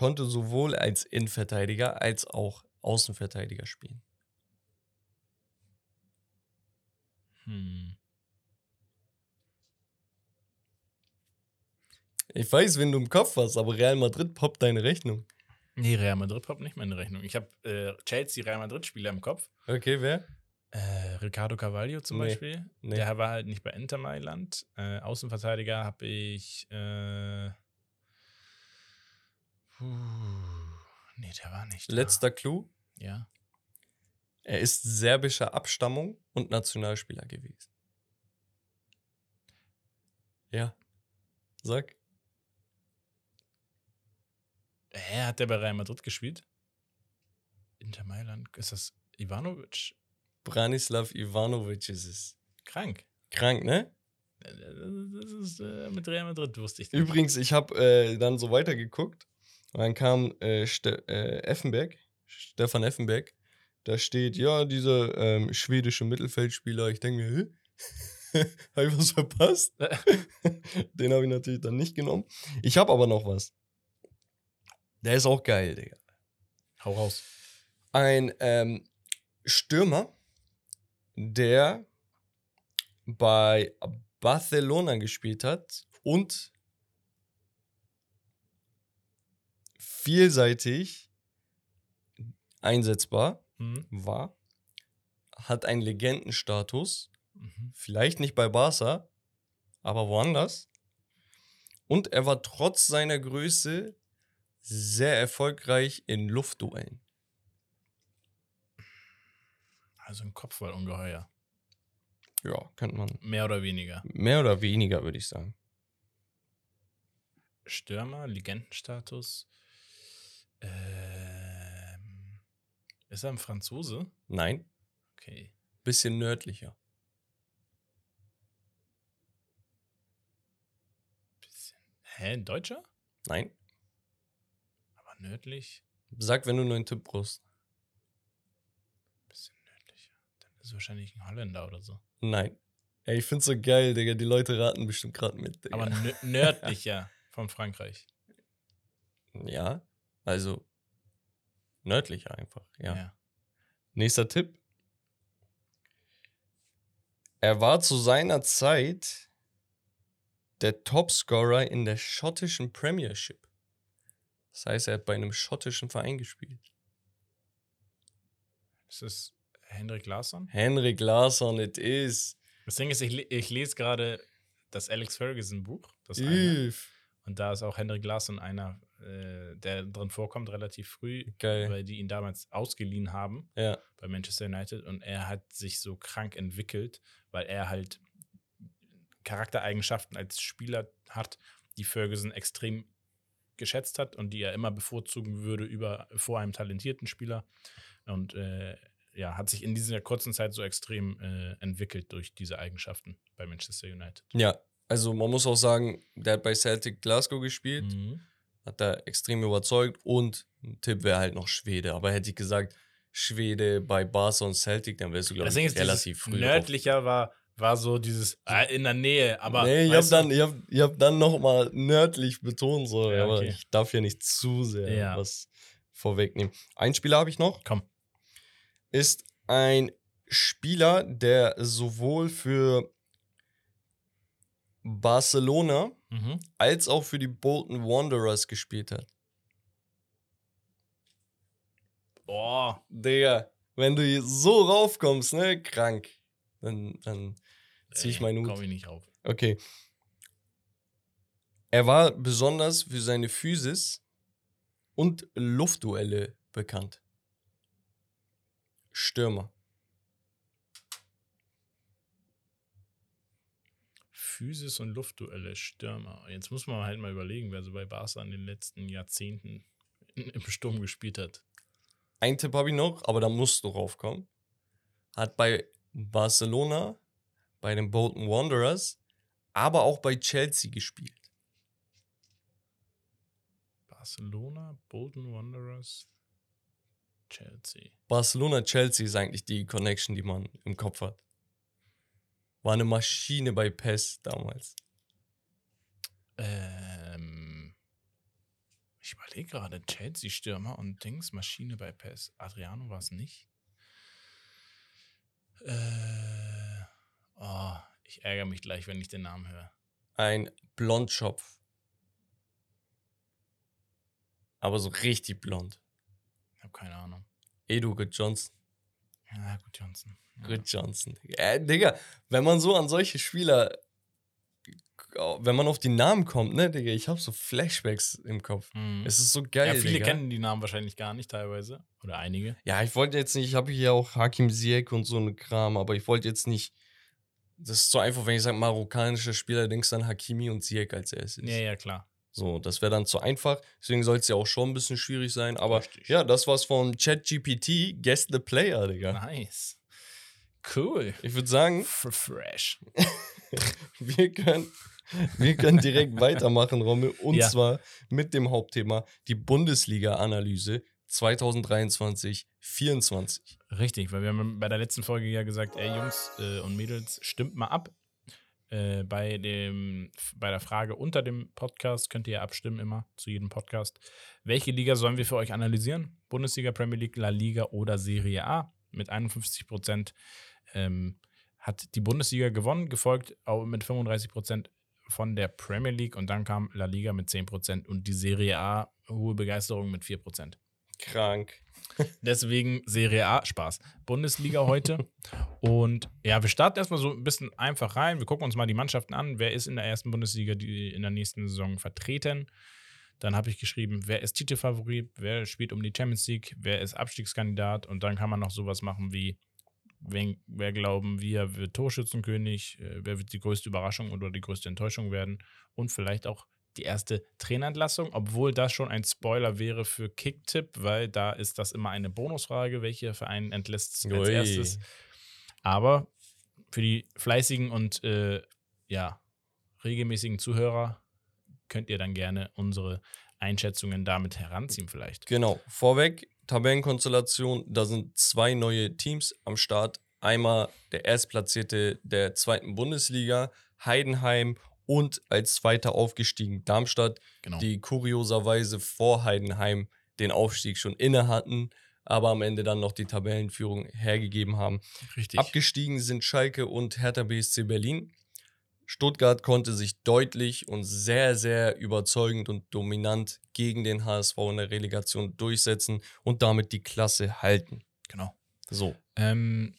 konnte sowohl als Innenverteidiger als auch Außenverteidiger spielen. Hm. Ich weiß, wenn du im Kopf hast, aber Real Madrid poppt deine Rechnung. Nee, Real Madrid poppt nicht meine Rechnung. Ich habe äh, Chelsea, Real Madrid-Spieler im Kopf. Okay, wer? Äh, Ricardo Carvalho zum Nee, Beispiel. nee. Der war halt nicht bei Inter Mailand. Äh, Außenverteidiger habe ich. Äh, puh, nee, der war nicht. Da. Letzter Clou. Ja. Er ist serbischer Abstammung und Nationalspieler gewesen. Ja. Sag. Hä, hat der bei Real Madrid gespielt? Inter Mailand. Ist das Ivanovic? Branislav Ivanovic ist es. Krank. Krank, ne? Äh, Das ist äh, mit Real Madrid, wusste ich. nicht. Übrigens, ich habe äh, dann so weitergeguckt. Und dann kam äh, Ste äh, Effenberg, Stefan Effenberg. Da steht, ja, dieser ähm, schwedische Mittelfeldspieler. Ich denke mir, habe ich was verpasst? Den habe ich natürlich dann nicht genommen. Ich habe aber noch was. Der ist auch geil, Digga. Hau raus. Ein ähm, Stürmer, der bei Barcelona gespielt hat und vielseitig einsetzbar Mhm. war, hat einen Legendenstatus, Mhm. vielleicht nicht bei Barca, aber woanders. Und er war trotz seiner Größe sehr erfolgreich in Luftduellen. Also ein Kopfballungeheuer. Ja, könnte man. Mehr oder weniger. Mehr oder weniger, würde ich sagen. Stürmer, Legendenstatus. Ähm, ist er ein Franzose? Nein, Okay. bisschen nördlicher. Bisschen. Hä, ein Deutscher? Nein, Aber nördlich? sag, wenn du nur einen Tipp brauchst. Bisschen nördlicher. Dann ist wahrscheinlich ein Holländer oder so. Nein. Ey, ich find's so geil, Digga. Die Leute raten bestimmt gerade mit, Digga. Aber nö nördlicher von Frankreich. ja, also nördlicher einfach, ja. ja. Nächster Tipp. Er war zu seiner Zeit der Topscorer in der schottischen Premiership. Das heißt, er hat bei einem schottischen Verein gespielt. Ist das Hendrik Larsson? Henrik Larsson, it is. Das Ding ist, ich, ich lese gerade das Alex Ferguson Buch. Das eine. Und da ist auch Hendrik Larsson einer, äh, der drin vorkommt, relativ früh, Geil. weil die ihn damals ausgeliehen haben Ja, bei Manchester United. Und er hat sich so krank entwickelt, weil er halt Charaktereigenschaften als Spieler hat, die Ferguson extrem geschätzt hat und die er immer bevorzugen würde über vor einem talentierten Spieler. Und äh, ja, hat sich in dieser kurzen Zeit so extrem äh, entwickelt durch diese Eigenschaften bei Manchester United. ja. Also man muss auch sagen, der hat bei Celtic Glasgow gespielt, Mhm. Hat da extrem überzeugt und ein Tipp wäre halt noch Schwede. Aber hätte ich gesagt, Schwede bei Barca und Celtic, dann wärst du, glaube ich, relativ früh. nördlicher war, war so dieses äh, in der Nähe, aber nee, ich habe dann, ich hab, ich hab dann nochmal nördlich betont, so, Ja, aber okay. ich darf ja nicht zu sehr Ja. was vorwegnehmen. Ein Spieler habe ich noch. Komm. Ist ein Spieler, der sowohl für Barcelona Mhm. als auch für die Bolton Wanderers gespielt hat. Boah, Digga, wenn du hier so raufkommst, ne, krank. Dann, dann zieh ich meinen Hut. Komm ich nicht auf. Okay. Er war besonders für seine Physis und Luftduelle bekannt. Stürmer. Physis und Luftduelle, Stürmer. Jetzt muss man halt mal überlegen, wer so bei Barca in den letzten Jahrzehnten im Sturm gespielt hat. Ein Tipp habe ich noch, aber da musst du raufkommen. Hat bei Barcelona, bei den Bolton Wanderers, aber auch bei Chelsea gespielt. Barcelona, Bolton Wanderers, Chelsea. Barcelona-Chelsea ist eigentlich die Connection, die man im Kopf hat. War eine Maschine bei PES damals. Ähm, ich überlege gerade, Chelsea-Stürmer und Dings, Maschine bei PES. Adriano war es nicht. Äh, oh, ich ärgere mich gleich, wenn ich den Namen höre. Ein Blondschopf. Aber so richtig blond. Ich habe keine Ahnung. Edu Good Johnson. Ja, gut, Johnson. Ja. Good Johnson. Digga. Äh, Digga, wenn man so an solche Spieler, wenn man auf die Namen kommt, ne, Digga, ich habe so Flashbacks im Kopf. Mhm. Es ist so geil, ja, viele Digga. kennen die Namen wahrscheinlich gar nicht teilweise. Oder einige. Ja, ich wollte jetzt nicht, ich habe hier auch Hakim Ziyech und so eine Kram, aber ich wollte jetzt nicht, das ist so einfach, wenn ich sage marokkanischer Spieler, denkst du an Hakimi und Ziyech als erstes. Ja, ja, klar. So, das wäre dann zu einfach. Deswegen soll es ja auch schon ein bisschen schwierig sein. Aber Richtig. ja, das war's von ChatGPT. Guess the Player, Digga. Nice. Cool. Ich würde sagen, fresh. wir können, wir können direkt weitermachen, Rommel. Und Ja. zwar mit dem Hauptthema die Bundesliga-Analyse 2023-24. Richtig, weil wir haben bei der letzten Folge ja gesagt, ey Jungs äh, und Mädels, stimmt mal ab. Äh, bei, dem, bei der Frage unter dem Podcast könnt ihr ja abstimmen immer zu jedem Podcast. Welche Liga sollen wir für euch analysieren? Bundesliga, Premier League, La Liga oder Serie A? Mit 51 Prozent ähm, hat die Bundesliga gewonnen, gefolgt mit 35 Prozent von der Premier League und dann kam La Liga mit 10 Prozent und die Serie A, hohe Begeisterung mit 4 Prozent. Krank. Deswegen Serie A, Spaß. Bundesliga heute. Und ja, wir starten erstmal so ein bisschen einfach rein. Wir gucken uns mal die Mannschaften an. Wer ist in der ersten Bundesliga die in der nächsten Saison vertreten? Dann habe ich geschrieben, wer ist Titelfavorit, wer spielt um die Champions League, wer ist Abstiegskandidat und dann kann man noch sowas machen wie, wen, wer glauben wir wird Torschützenkönig, äh, wer wird die größte Überraschung oder die größte Enttäuschung werden und vielleicht auch die erste Trainerentlassung, obwohl das schon ein Spoiler wäre für Kicktipp, weil da ist das immer eine Bonusfrage, welcher Verein entlässt als Ui. erstes. Aber für die fleißigen und äh, ja, regelmäßigen Zuhörer könnt ihr dann gerne unsere Einschätzungen damit heranziehen vielleicht. Genau. Vorweg, Tabellenkonstellation, da sind zwei neue Teams am Start. Einmal der Erstplatzierte der zweiten Bundesliga, Heidenheim und als Zweiter aufgestiegen Darmstadt, Genau. die kurioserweise vor Heidenheim den Aufstieg schon inne hatten, aber am Ende dann noch die Tabellenführung hergegeben haben. Richtig. Abgestiegen sind Schalke und Hertha BSC Berlin. Stuttgart konnte sich deutlich und sehr, sehr überzeugend und dominant gegen den HSV in der Relegation durchsetzen und damit die Klasse halten. genau. So. Ähm,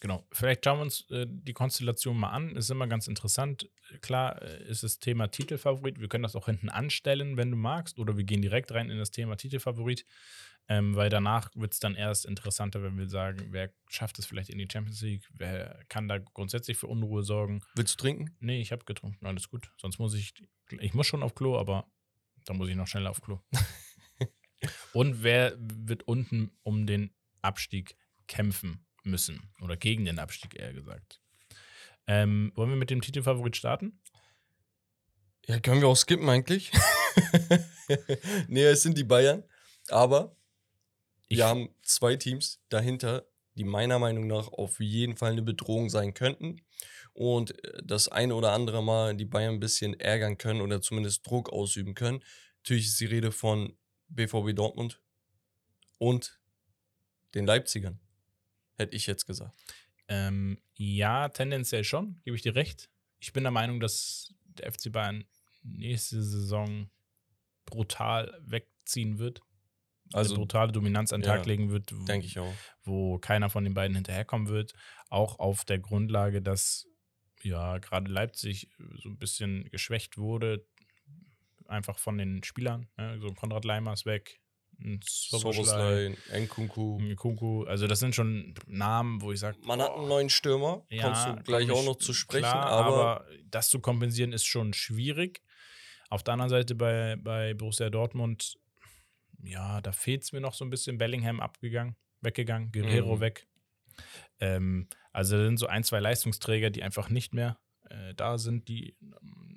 genau. Vielleicht schauen wir uns äh, die Konstellation mal an. Ist immer ganz interessant. Klar äh, ist das Thema Titelfavorit. Wir können das auch hinten anstellen, wenn du magst. Oder wir gehen direkt rein in das Thema Titelfavorit. Ähm, weil danach wird es dann erst interessanter, wenn wir sagen, wer schafft es vielleicht in die Champions League, wer kann da grundsätzlich für Unruhe sorgen. Willst du trinken? Nee, ich habe getrunken, alles gut. Sonst muss ich, ich muss schon auf Klo, aber dann muss ich noch schneller auf Klo. Und wer wird unten um den Abstieg kämpfen müssen? Oder gegen den Abstieg eher gesagt. Ähm, wollen wir mit dem Titelfavorit starten? Ja, können wir auch skippen eigentlich. nee, es sind die Bayern. Aber Ich- wir haben zwei Teams dahinter, die meiner Meinung nach auf jeden Fall eine Bedrohung sein könnten und äh, das ein oder andere Mal die Bayern ein bisschen ärgern können oder zumindest Druck ausüben können. Natürlich ist die Rede von BVB Dortmund und den Leipzigern, hätte ich jetzt gesagt. Ähm, ja, tendenziell schon, gebe ich dir recht. Ich bin der Meinung, dass der FC Bayern nächste Saison brutal wegziehen wird. Also Also brutale Dominanz an den ja, Tag legen wird, wo, denke ich auch. wo keiner von den beiden hinterherkommen wird. Auch auf der Grundlage, dass ja gerade Leipzig so ein bisschen geschwächt wurde, einfach von den Spielern. Ne? So Konrad Leimer ist weg, Soboslai, Nkunku. ein Kunku. Also das sind schon Namen, wo ich sage, Man hat einen neuen Stürmer, kommst du gleich auch noch zu sprechen, klar, aber, das zu kompensieren ist schon schwierig. Auf der anderen Seite bei, bei Borussia Dortmund, ja, da fehlt es mir noch so ein bisschen. Bellingham abgegangen, weggegangen, Guerrero Mhm. weg. Ähm, also da sind so ein, zwei Leistungsträger, die einfach nicht mehr äh, da sind, die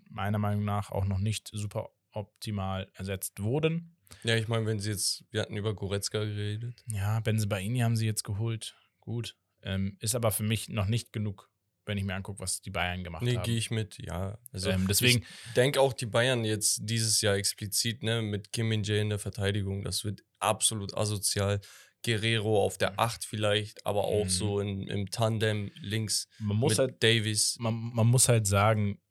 meiner Meinung nach auch noch nicht super optimal ersetzt wurden. Ja, ich meine, wenn sie jetzt, wir hatten über Goretzka geredet. Ja, Benzebaini haben sie jetzt geholt. Gut. Ähm, ist aber für mich noch nicht genug, wenn ich mir angucke, was die Bayern gemacht Nee, haben. gehe ich mit, ja. Also ähm, deswegen, ich denke auch die Bayern jetzt dieses Jahr explizit, ne, mit Kim Min Jae in der Verteidigung, das wird absolut asozial. Guerrero auf der 8 vielleicht, aber auch Mhm. so in, im Tandem links man muss mit halt Davies. man, man muss halt sagen,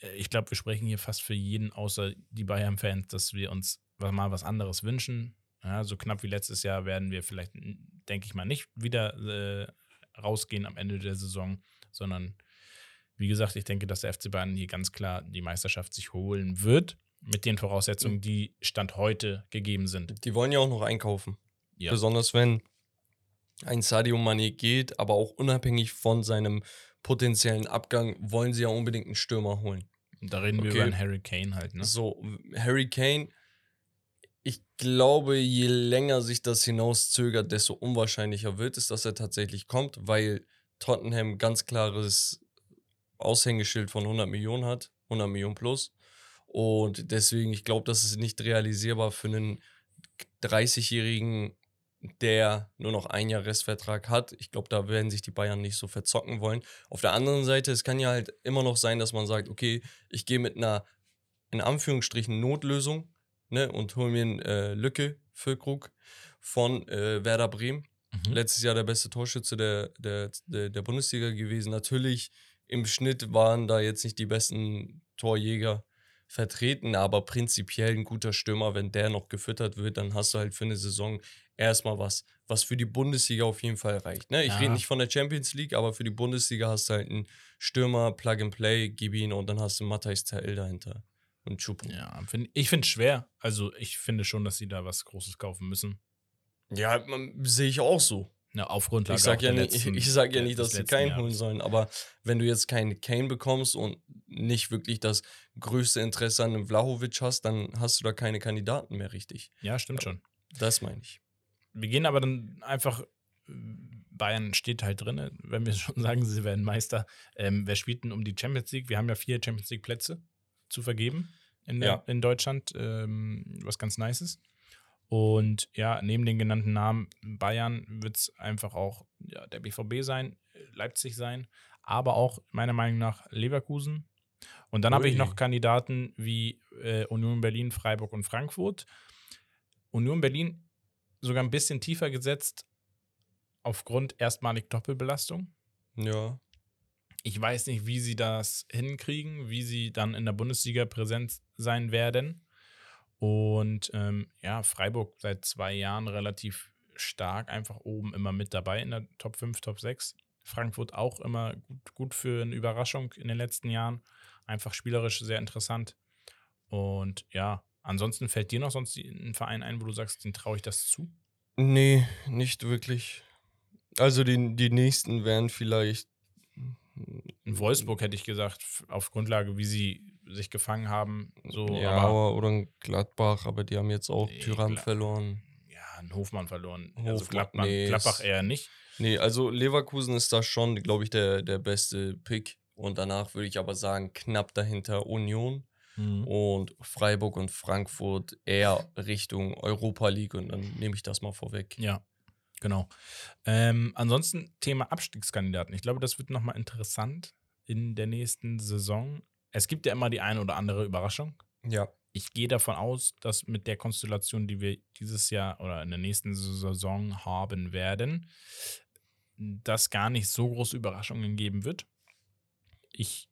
äh, ich glaube, wir sprechen hier fast für jeden außer die Bayern-Fans, dass wir uns mal was anderes wünschen. Ja, so knapp wie letztes Jahr werden wir vielleicht, denke ich mal, nicht wieder äh, rausgehen am Ende der Saison, sondern wie gesagt, ich denke, dass der FC Bayern hier ganz klar die Meisterschaft sich holen wird, mit den Voraussetzungen, die Stand heute gegeben sind. Die wollen ja auch noch einkaufen. Ja. Besonders wenn ein Sadio Mané geht, aber auch unabhängig von seinem potenziellen Abgang wollen sie ja unbedingt einen Stürmer holen. Da reden wir Okay. über einen Harry Kane halt, ne? So, Harry Kane, ich glaube, je länger sich das hinauszögert, desto unwahrscheinlicher wird es, dass er tatsächlich kommt, weil Tottenham ganz klares Aushängeschild von 100 Millionen hat, 100 Millionen plus. Und deswegen, ich glaube, das ist nicht realisierbar für einen 30-Jährigen, der nur noch ein Jahr Restvertrag hat. Ich glaube, da werden sich die Bayern nicht so verzocken wollen. Auf der anderen Seite, es kann ja halt immer noch sein, dass man sagt, okay, ich gehe mit einer, in Anführungsstrichen, Notlösung ne, und hole mir einen äh, Lücke für Krug von äh, Werder Bremen. Mhm. Letztes Jahr der beste Torschütze der, der, der, der Bundesliga gewesen. Natürlich, im Schnitt waren da jetzt nicht die besten Torjäger vertreten, aber prinzipiell ein guter Stürmer, wenn der noch gefüttert wird, dann hast du halt für eine Saison erstmal was, was für die Bundesliga auf jeden Fall reicht. Ne? Ich Ja. rede nicht von der Champions League, aber für die Bundesliga hast du halt einen Stürmer, Plug and Play, gib ihn und dann hast du Matthijs Tael dahinter und Chupo. Ja, find, ich finde es schwer. Also ich finde schon, dass sie da was Großes kaufen müssen. Ja, sehe ich auch so. Ja, auf Grundlage Ich sag auch ja nicht, ich, letzten- ich sag ja nicht, dass sie keinen Jahres. holen sollen, aber wenn du jetzt keinen Kane bekommst und nicht wirklich das größte Interesse an einem Vlahovic hast, dann hast du da keine Kandidaten mehr richtig. Ja, stimmt schon. Das meine ich. Wir gehen aber dann einfach, Bayern steht halt drin, wenn wir schon sagen, sie werden Meister. Ähm, wer spielt denn um die Champions League? Wir haben ja vier Champions League Plätze zu vergeben in, der, Ja. in Deutschland, ähm, was ganz nice ist. Und ja, neben den genannten Namen Bayern wird es einfach auch ja, der BVB sein, Leipzig sein, aber auch meiner Meinung nach Leverkusen. Und dann habe ich noch Kandidaten wie äh, Union Berlin, Freiburg und Frankfurt. Union Berlin sogar ein bisschen tiefer gesetzt aufgrund erstmalig Doppelbelastung. Ja. Ich weiß nicht, wie sie das hinkriegen, wie sie dann in der Bundesliga präsent sein werden. Und ähm, ja, Freiburg seit zwei Jahren relativ stark, einfach oben immer mit dabei in der Top 5, Top 6. Frankfurt auch immer gut, gut für eine Überraschung in den letzten Jahren. Einfach spielerisch sehr interessant. Und ja, ansonsten fällt dir noch sonst ein Verein ein, wo du sagst, den traue ich das zu? Nee, nicht wirklich. Also die, die nächsten wären vielleicht. In Wolfsburg hätte ich gesagt, auf Grundlage, wie sie sich gefangen haben. So, ja, aber oder ein Gladbach, aber die haben jetzt auch Nee, Tyram Gla- verloren. ja, ein Hofmann verloren. also Hofmann, Gladbach, nee, Gladbach eher nicht. Nee, also Leverkusen ist da schon, glaube ich, der, der beste Pick. Und danach würde ich aber sagen, knapp dahinter Union. und Freiburg und Frankfurt eher Richtung Europa League und dann nehme ich das mal vorweg. Ja, genau. Ähm, ansonsten Thema Abstiegskandidaten. Ich glaube, das wird nochmal interessant in der nächsten Saison. Es gibt ja immer die eine oder andere Überraschung. Ja. Ich gehe davon aus, dass mit der Konstellation, die wir dieses Jahr oder in der nächsten Saison haben werden, das gar nicht so große Überraschungen geben wird. Ich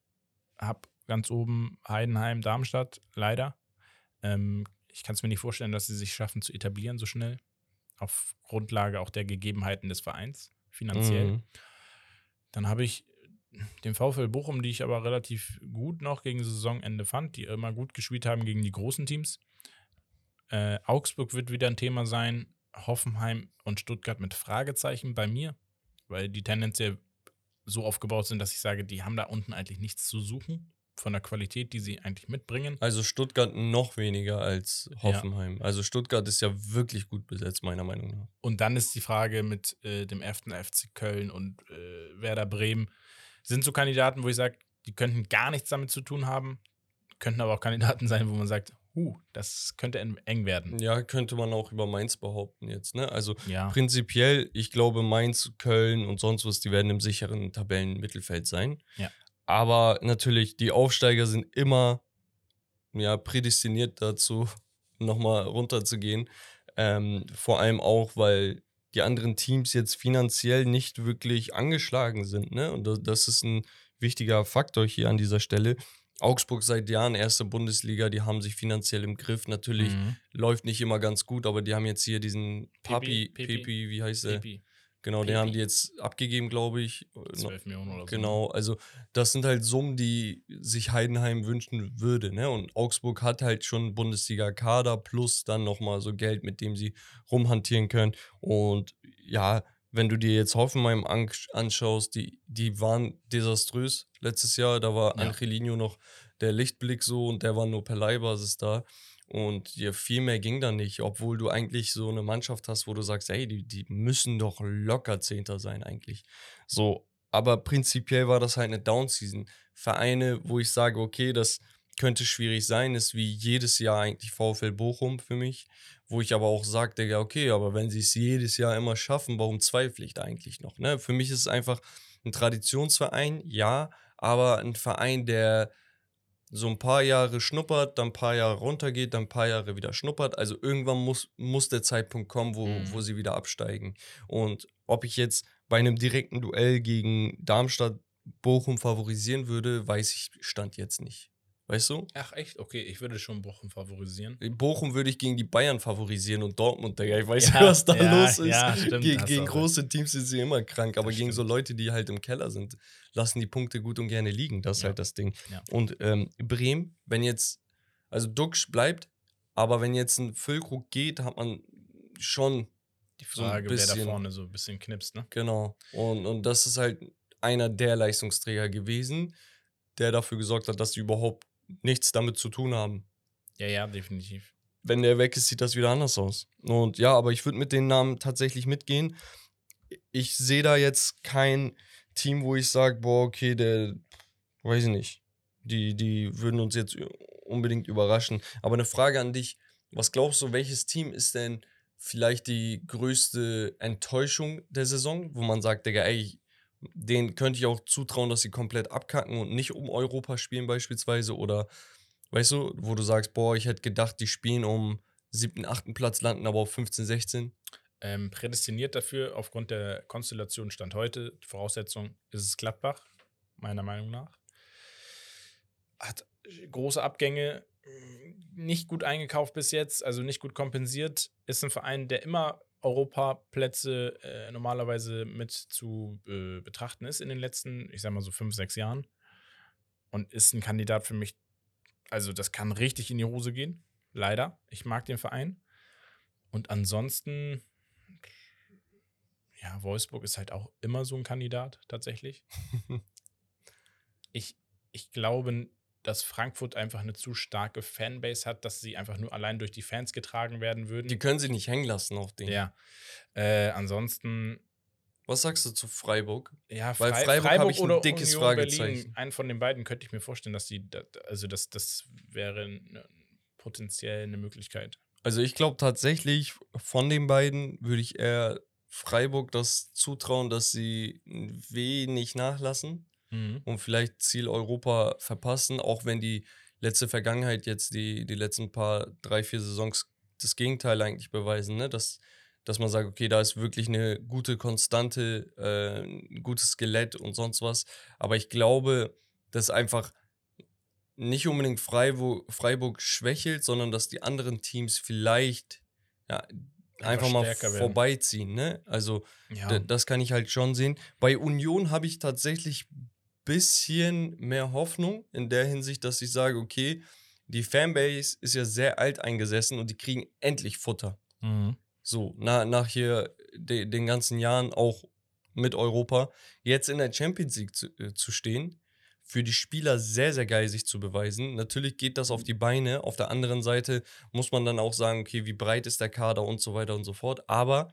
habe ganz oben Heidenheim, Darmstadt, leider. Ähm, ich kann es mir nicht vorstellen, dass sie sich schaffen zu etablieren so schnell. Auf Grundlage auch der Gegebenheiten des Vereins, finanziell. Mhm. Dann habe ich den VfL Bochum, die ich aber relativ gut noch gegen Saisonende fand, die immer gut gespielt haben gegen die großen Teams. Äh, Augsburg wird wieder ein Thema sein. Hoffenheim und Stuttgart mit Fragezeichen bei mir, weil die tendenziell so aufgebaut sind, dass ich sage, die haben da unten eigentlich nichts zu suchen von der Qualität, die sie eigentlich mitbringen. Also Stuttgart noch weniger als Hoffenheim. Also Stuttgart ist ja wirklich gut besetzt, meiner Meinung nach. Und dann ist die Frage mit äh, dem 11. FC Köln und äh, Werder Bremen. Sind so Kandidaten, wo ich sage, die könnten gar nichts damit zu tun haben, könnten aber auch Kandidaten sein, wo man sagt, huh, das könnte en- eng werden. Ja, könnte man auch über Mainz behaupten jetzt, ne? Also Ja, prinzipiell, ich glaube, Mainz, Köln und sonst was, die werden im sicheren Tabellenmittelfeld sein. Ja. Aber natürlich, die Aufsteiger sind immer ja, prädestiniert dazu, nochmal runterzugehen. Ähm, vor allem auch, weil die anderen Teams jetzt finanziell nicht wirklich angeschlagen sind. Ne? Und das- ist ein wichtiger Faktor hier an dieser Stelle. Augsburg seit Jahren erste Bundesliga, die haben sich finanziell im Griff. Natürlich Mhm. läuft nicht immer ganz gut, aber die haben jetzt hier diesen Papi, Pepi, Pepi, wie heißt der? Pepi, Genau, den Pepi. haben die jetzt abgegeben, glaube ich. Äh, 12 Millionen oder so. Genau, also das sind halt Summen, die sich Heidenheim wünschen würde. Ne? Und Augsburg hat halt schon Bundesliga-Kader plus dann nochmal so Geld, mit dem sie rumhantieren können. Und ja, wenn du dir jetzt Hoffenheim an anschaust, die, die waren desaströs letztes Jahr. Da war Ja. Angelino noch der Lichtblick so und der war nur per Leihbasis da. Und ja, viel mehr ging da nicht, obwohl du eigentlich so eine Mannschaft hast, wo du sagst, hey, die, die müssen doch locker Zehnter sein eigentlich. So, aber prinzipiell war das halt eine Down-Season. Vereine, wo ich sage, okay, das könnte schwierig sein, ist wie jedes Jahr eigentlich VfL Bochum für mich, wo ich aber auch sage, Digga, okay, aber wenn sie es jedes Jahr immer schaffen, warum zweifle ich da eigentlich noch? Ne? Für mich ist es einfach ein Traditionsverein, ja, aber ein Verein, der so ein paar Jahre schnuppert, dann ein paar Jahre runtergeht, dann ein paar Jahre wieder schnuppert. Also irgendwann muss, muss der Zeitpunkt kommen, wo, Mhm. wo sie wieder absteigen. Und ob ich jetzt bei einem direkten Duell gegen Darmstadt Bochum favorisieren würde, weiß ich Stand jetzt nicht. Weißt du? Ach echt? Okay, ich würde schon Bochum favorisieren. Bochum würde ich gegen die Bayern favorisieren und Dortmund, Digga. Ich weiß Ja, nicht, was da ja, los ist. ja, stimmt, Ge gegen große Teams sind sie immer krank, aber Das gegen so stimmt. Leute, die halt im Keller sind, lassen die Punkte gut und gerne liegen. Das ist halt das Ding. Und ähm, Bremen, wenn jetzt, also Duxch bleibt, aber wenn jetzt ein Füllkrug geht, hat man schon Die So ein Frage, wer da bisschen. vorne so ein bisschen knipst, ne? Genau. Und, und das ist halt einer der Leistungsträger gewesen, der dafür gesorgt hat, dass sie überhaupt nichts damit zu tun haben. Ja, ja, definitiv. Wenn der weg ist, sieht das wieder anders aus. Und ja, aber ich würde mit den Namen tatsächlich mitgehen. Ich sehe da jetzt kein Team, wo ich sage, boah, okay, der, weiß ich nicht, die, die würden uns jetzt unbedingt überraschen. Aber eine Frage an dich, was glaubst du, welches Team ist denn vielleicht die größte Enttäuschung der Saison, wo man sagt, Digga, ey, denen könnte ich auch zutrauen, dass sie komplett abkacken und nicht um Europa spielen beispielsweise oder, weißt du, wo du sagst, boah, ich hätte gedacht, die spielen um siebten, achten Platz, landen aber auf 15, 16. Ähm, prädestiniert dafür, aufgrund der Konstellation Stand heute, Voraussetzung ist es Gladbach, meiner Meinung nach. Hat große Abgänge, nicht gut eingekauft bis jetzt, also nicht gut kompensiert. Ist ein Verein, der immer Europaplätze äh, normalerweise mit zu äh, betrachten ist in den letzten, ich sag mal so fünf, sechs Jahren. Und ist ein Kandidat für mich, also das kann richtig in die Hose gehen. Leider. Ich mag den Verein. Und ansonsten, ja, Wolfsburg ist halt auch immer so ein Kandidat, tatsächlich. ich, ich glaube, dass Frankfurt einfach eine zu starke Fanbase hat, dass sie einfach nur allein durch die Fans getragen werden würden. Die können sie nicht hängen lassen auf den. ja. Äh, ansonsten Was sagst du zu Freiburg? Ja, Weil Frei- Freiburg habe ich ein oder dickes Union Fragezeichen. Berlin, einen von den beiden könnte ich mir vorstellen, dass die, also das, das wäre ne- potenziell eine Möglichkeit. Also ich glaube tatsächlich, von den beiden würde ich eher Freiburg das zutrauen, dass sie ein wenig nachlassen und vielleicht Ziel Europa verpassen, auch wenn die letzte Vergangenheit jetzt die, die letzten paar, drei, vier Saisons das Gegenteil eigentlich beweisen, ne? Dass, dass man sagt, okay, da ist wirklich eine gute Konstante, äh, ein gutes Skelett und sonst was. Aber ich glaube, dass einfach nicht unbedingt Freiburg, Freiburg schwächelt, sondern dass die anderen Teams vielleicht ja, einfach mal vorbeiziehen. Ne? Also Ja, Das kann ich halt schon sehen. Bei Union habe ich tatsächlich bisschen mehr Hoffnung in der Hinsicht, dass ich sage, okay, die Fanbase ist ja sehr alt eingesessen und die kriegen endlich Futter. mhm. So, na, nach hier de, den ganzen Jahren auch mit Europa, jetzt in der Champions League zu, äh, zu stehen, für die Spieler sehr, sehr geil, sich zu beweisen. Natürlich geht das auf die Beine. Auf der anderen Seite muss man dann auch sagen, okay, wie breit ist der Kader und so weiter und so fort. Aber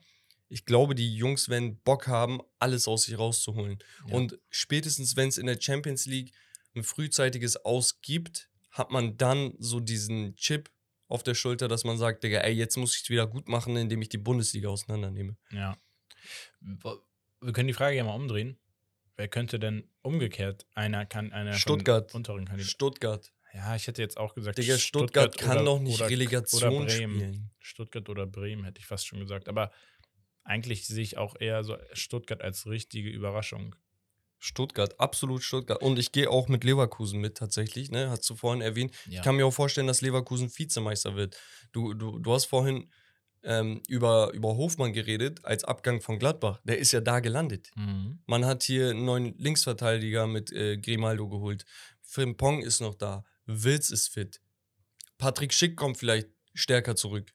ich glaube, die Jungs werden Bock haben, alles aus sich rauszuholen. Ja. Und spätestens, wenn es in der Champions League ein frühzeitiges Aus gibt, hat man dann so diesen Chip auf der Schulter, dass man sagt, Digga, ey, jetzt muss ich es wieder gut machen, indem ich die Bundesliga auseinandernehme. Ja. Wir können die Frage ja mal umdrehen. Wer könnte denn umgekehrt einer kann einer Stuttgart. unteren Kandidaten? Stuttgart. Ja, ich hätte jetzt auch gesagt, Digga, Stuttgart, kann oder- doch nicht oder- Relegation oder Bremen. spielen. Stuttgart oder Bremen hätte ich fast schon gesagt. Aber eigentlich sehe ich auch eher so Stuttgart als richtige Überraschung. Stuttgart, absolut Stuttgart. Und ich gehe auch mit Leverkusen mit tatsächlich, ne? Hast du vorhin erwähnt. Ja. Ich kann mir auch vorstellen, dass Leverkusen Vizemeister wird. Du, du, du hast vorhin ähm, über, über Hofmann geredet, als Abgang von Gladbach. Der ist ja da gelandet. Mhm. Man hat hier einen neuen Linksverteidiger mit äh, Grimaldo geholt. Frimpong ist noch da. Wilz ist fit. Patrick Schick kommt vielleicht stärker zurück.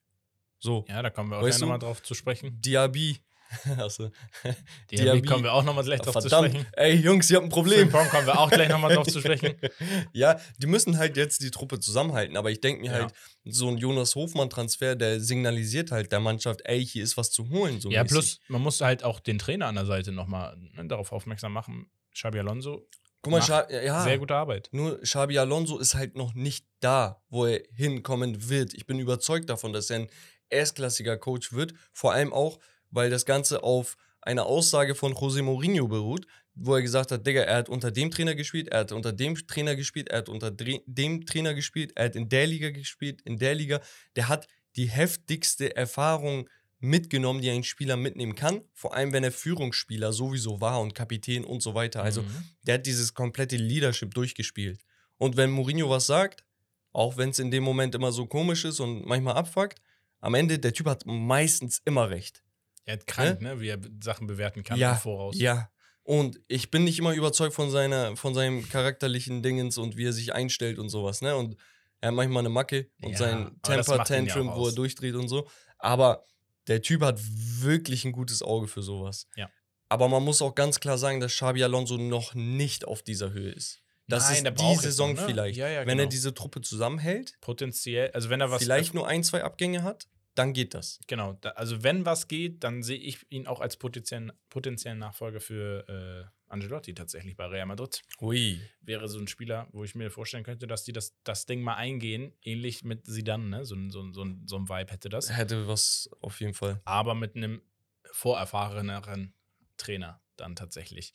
So. Ja, da kommen wir auch Weißt nochmal drauf zu sprechen. Diaby. also, Die Diaby. kommen wir auch nochmal gleich drauf zu verdammt. sprechen. Ey, Jungs, ihr habt ein Problem. Frimpong kommen wir auch gleich nochmal drauf zu sprechen. ja, die müssen halt jetzt die Truppe zusammenhalten. Aber ich denke mir Ja. halt, so ein Jonas Hofmann-Transfer, der signalisiert halt der Mannschaft, ey, hier ist was zu holen. So Ja, mäßig. plus man muss halt auch den Trainer an der Seite nochmal ne, darauf aufmerksam machen. Xabi Alonso, Guck mal, Scha ja, sehr gute Arbeit. Nur Xabi Alonso ist halt noch nicht da, wo er hinkommen wird. Ich bin überzeugt davon, dass er ein erstklassiger Coach wird. Vor allem auch, weil das Ganze auf einer Aussage von José Mourinho beruht, wo er gesagt hat, Digga, er hat unter dem Trainer gespielt, er hat unter dem Trainer gespielt, er hat unter dem Trainer gespielt, er hat in der Liga gespielt, in der Liga. Der hat die heftigste Erfahrung mitgenommen, die ein Spieler mitnehmen kann. Vor allem, wenn er Führungsspieler sowieso war und Kapitän und so weiter. Also Mhm. der hat dieses komplette Leadership durchgespielt. Und wenn Mourinho was sagt, auch wenn es in dem Moment immer so komisch ist und manchmal abfuckt, am Ende, der Typ hat meistens immer recht. er hat krank, ne? wie er Sachen bewerten kann ja, im Voraus. ja. Und ich bin nicht immer überzeugt von, seiner, von seinem charakterlichen Dingens und wie er sich einstellt und sowas, ne? Und er hat manchmal eine Macke und Ja, sein ihn ja Temper-Tantrum, wo er durchdreht und so. Aber der Typ hat wirklich ein gutes Auge für sowas. Ja. Aber man muss auch ganz klar sagen, dass Xabi Alonso noch nicht auf dieser Höhe ist. Das Nein, ist der die Saison noch, ne? vielleicht. Ja, ja, Wenn er genau. diese Truppe zusammenhält, Potenziell, also wenn er was vielleicht nur ein, zwei Abgänge hat, dann geht das. Genau, da, also wenn was geht, dann sehe ich ihn auch als potenziellen, potenziellen Nachfolger für äh, Angelotti tatsächlich bei Real Madrid. Hui. Wäre so ein Spieler, wo ich mir vorstellen könnte, dass die das, das Ding mal eingehen, ähnlich mit Zidane, ne? so, ein- so, so, so ein Vibe hätte das. Hätte was auf jeden Fall. Aber mit einem vorerfahreneren Trainer dann tatsächlich.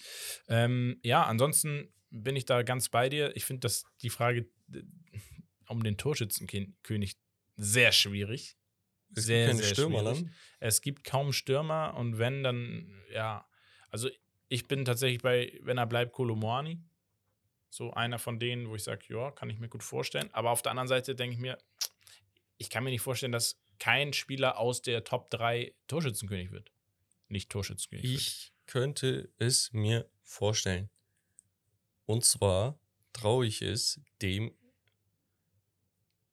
Ähm, ja, ansonsten bin ich da ganz bei dir. Ich finde, dass die Frage um den Torschützenkönig sehr schwierig. Es Sehr, gibt keine sehr Stürmer schwierig. dann. Es gibt kaum Stürmer und wenn, dann, ja, also ich bin tatsächlich bei, wenn er bleibt, Kolomoani. So einer von denen, wo ich sage, ja, kann ich mir gut vorstellen. Aber auf der anderen Seite denke ich mir, ich kann mir nicht vorstellen, dass kein Spieler aus der Top 3 Torschützenkönig wird. Nicht Torschützenkönig wird. Ich könnte es mir vorstellen. Und zwar traue ich es dem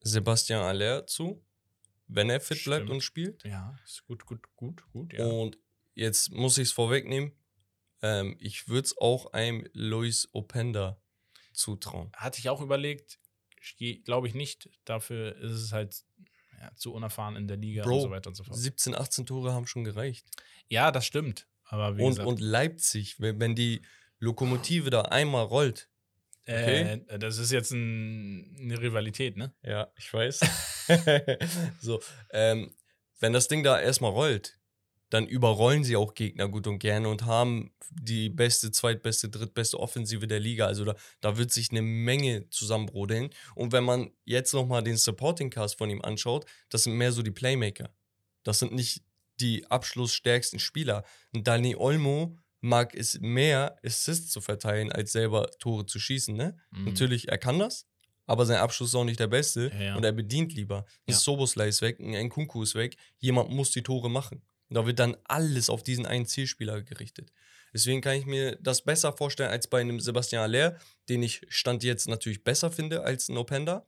Sebastian Aller zu, wenn er fit bleibt Stimmt. und spielt. Ja, ist gut, gut, gut, gut, ja. Und jetzt muss ich es vorwegnehmen. Ähm, ich würde es auch einem Luis Openda zutrauen. Hatte ich auch überlegt, glaube ich nicht. Dafür ist es halt ja, zu unerfahren in der Liga Bro, und so weiter und so fort. 17, 18 Tore haben schon gereicht. Ja, das stimmt. Aber wie Und, gesagt, und Leipzig, wenn, wenn die Lokomotive da einmal rollt. Okay. äh, das ist jetzt ein, eine Rivalität, ne? Ja, ich weiß. so, ähm, wenn das Ding da erstmal rollt, dann überrollen sie auch Gegner gut und gerne und haben die beste, zweitbeste, drittbeste Offensive der Liga. Also da, da wird sich eine Menge zusammenbrodeln. Und wenn man jetzt nochmal den Supporting Cast von ihm anschaut, das sind mehr so die Playmaker. Das sind nicht die abschlussstärksten Spieler. Und Dani Olmo mag es mehr, Assists zu verteilen, als selber Tore zu schießen. Ne? Mhm. Natürlich, er kann das, aber sein Abschluss ist auch nicht der beste. Ja, ja. Und er bedient lieber. Ein Ja. Soboslai ist weg, ein Nkunku ist weg. Jemand muss die Tore machen. Und da wird dann alles auf diesen einen Zielspieler gerichtet. Deswegen kann ich mir das besser vorstellen als bei einem Sebastian Aller, den ich Stand jetzt natürlich besser finde als ein Openda.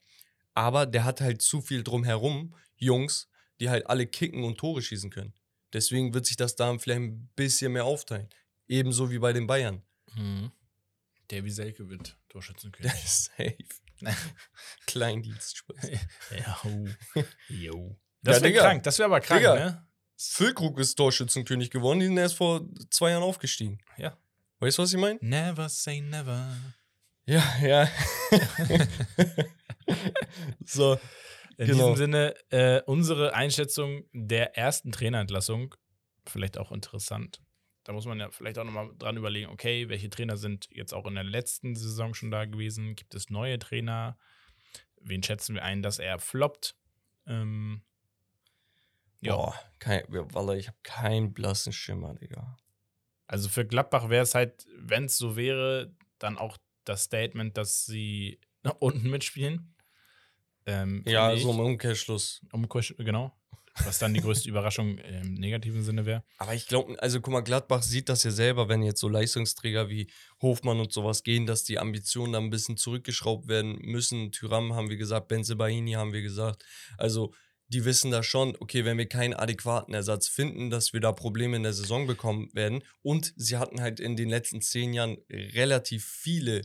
Aber der hat halt zu viel drumherum, Jungs, die halt alle kicken und Tore schießen können. Deswegen wird sich das da vielleicht ein bisschen mehr aufteilen. Ebenso wie bei den Bayern. Mhm. Davy Selke wird Torschützenkönig. Safe. Kleindienst. Spaß. ja. Jo. Das Ja, wäre krank, das wäre aber krank, Digga. ne? Füllkrug ist Torschützenkönig geworden, die sind erst vor zwei Jahren aufgestiegen. Ja. Weißt du, was ich meine? Never say never. Ja, ja. so, In Genau. diesem Sinne, äh, unsere Einschätzung der ersten Trainerentlassung, vielleicht auch interessant. Da muss man ja vielleicht auch nochmal dran überlegen, okay, welche Trainer sind jetzt auch in der letzten Saison schon da gewesen? Gibt es neue Trainer? Wen schätzen wir ein, dass er floppt? Ähm, ja, boah, kein, Wallah, ich habe keinen blassen Schimmer, Digga. also für Gladbach wäre es halt, wenn es so wäre, dann auch das Statement, dass sie nach unten mitspielen. Ähm, Ja, so ich. im Umkehrschluss. Umkehrsch- genau. Was dann die größte Überraschung im negativen Sinne wäre. Aber ich glaube, also guck mal, Gladbach sieht das ja selber, wenn jetzt so Leistungsträger wie Hofmann und sowas gehen, dass die Ambitionen dann ein bisschen zurückgeschraubt werden müssen. Tyram haben wir gesagt, Benzebaini haben wir gesagt. Also die wissen da schon, okay, wenn wir keinen adäquaten Ersatz finden, dass wir da Probleme in der Saison bekommen werden. Und sie hatten halt in den letzten zehn Jahren relativ viele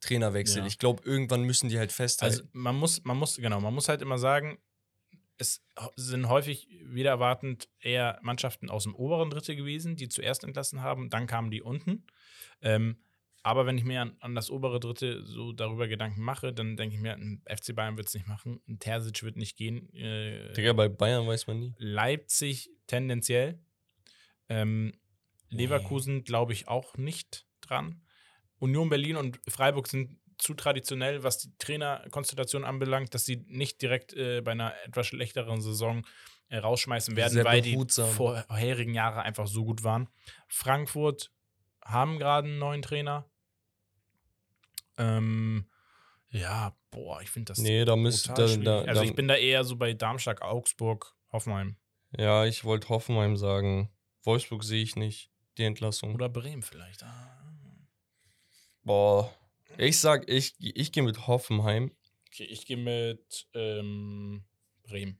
Trainerwechsel. Ja. Ich glaube, irgendwann müssen die halt festhalten. Also man muss, man muss, genau, man muss halt immer sagen, es sind häufig wieder erwartend eher Mannschaften aus dem oberen Drittel gewesen, die zuerst entlassen haben, dann kamen die unten. Ähm, aber wenn ich mir an, an das obere Drittel so darüber Gedanken mache, dann denke ich mir, ein FC Bayern wird es nicht machen, ein Terzic wird nicht gehen. Äh, Digga, bei Bayern weiß man nie. Leipzig tendenziell. Ähm, Leverkusen glaube ich auch nicht dran. Union Berlin und Freiburg sind zu traditionell, was die Trainerkonstellation anbelangt, dass sie nicht direkt äh, bei einer etwas schlechteren Saison äh, rausschmeißen werden, weil behutsam. die vorherigen Jahre einfach so gut waren. Frankfurt haben gerade einen neuen Trainer. Ähm, ja, boah, ich finde das Nee, da müsste. Da, da, also ich bin da eher so bei Darmstadt, Augsburg, Hoffenheim ja, ich wollte Hoffenheim sagen. Wolfsburg sehe ich nicht. Die Entlassung. oder Bremen vielleicht. Ah. Boah. Ich sag, ich, ich gehe mit Hoffenheim. Okay, ich gehe mit ähm, Bremen.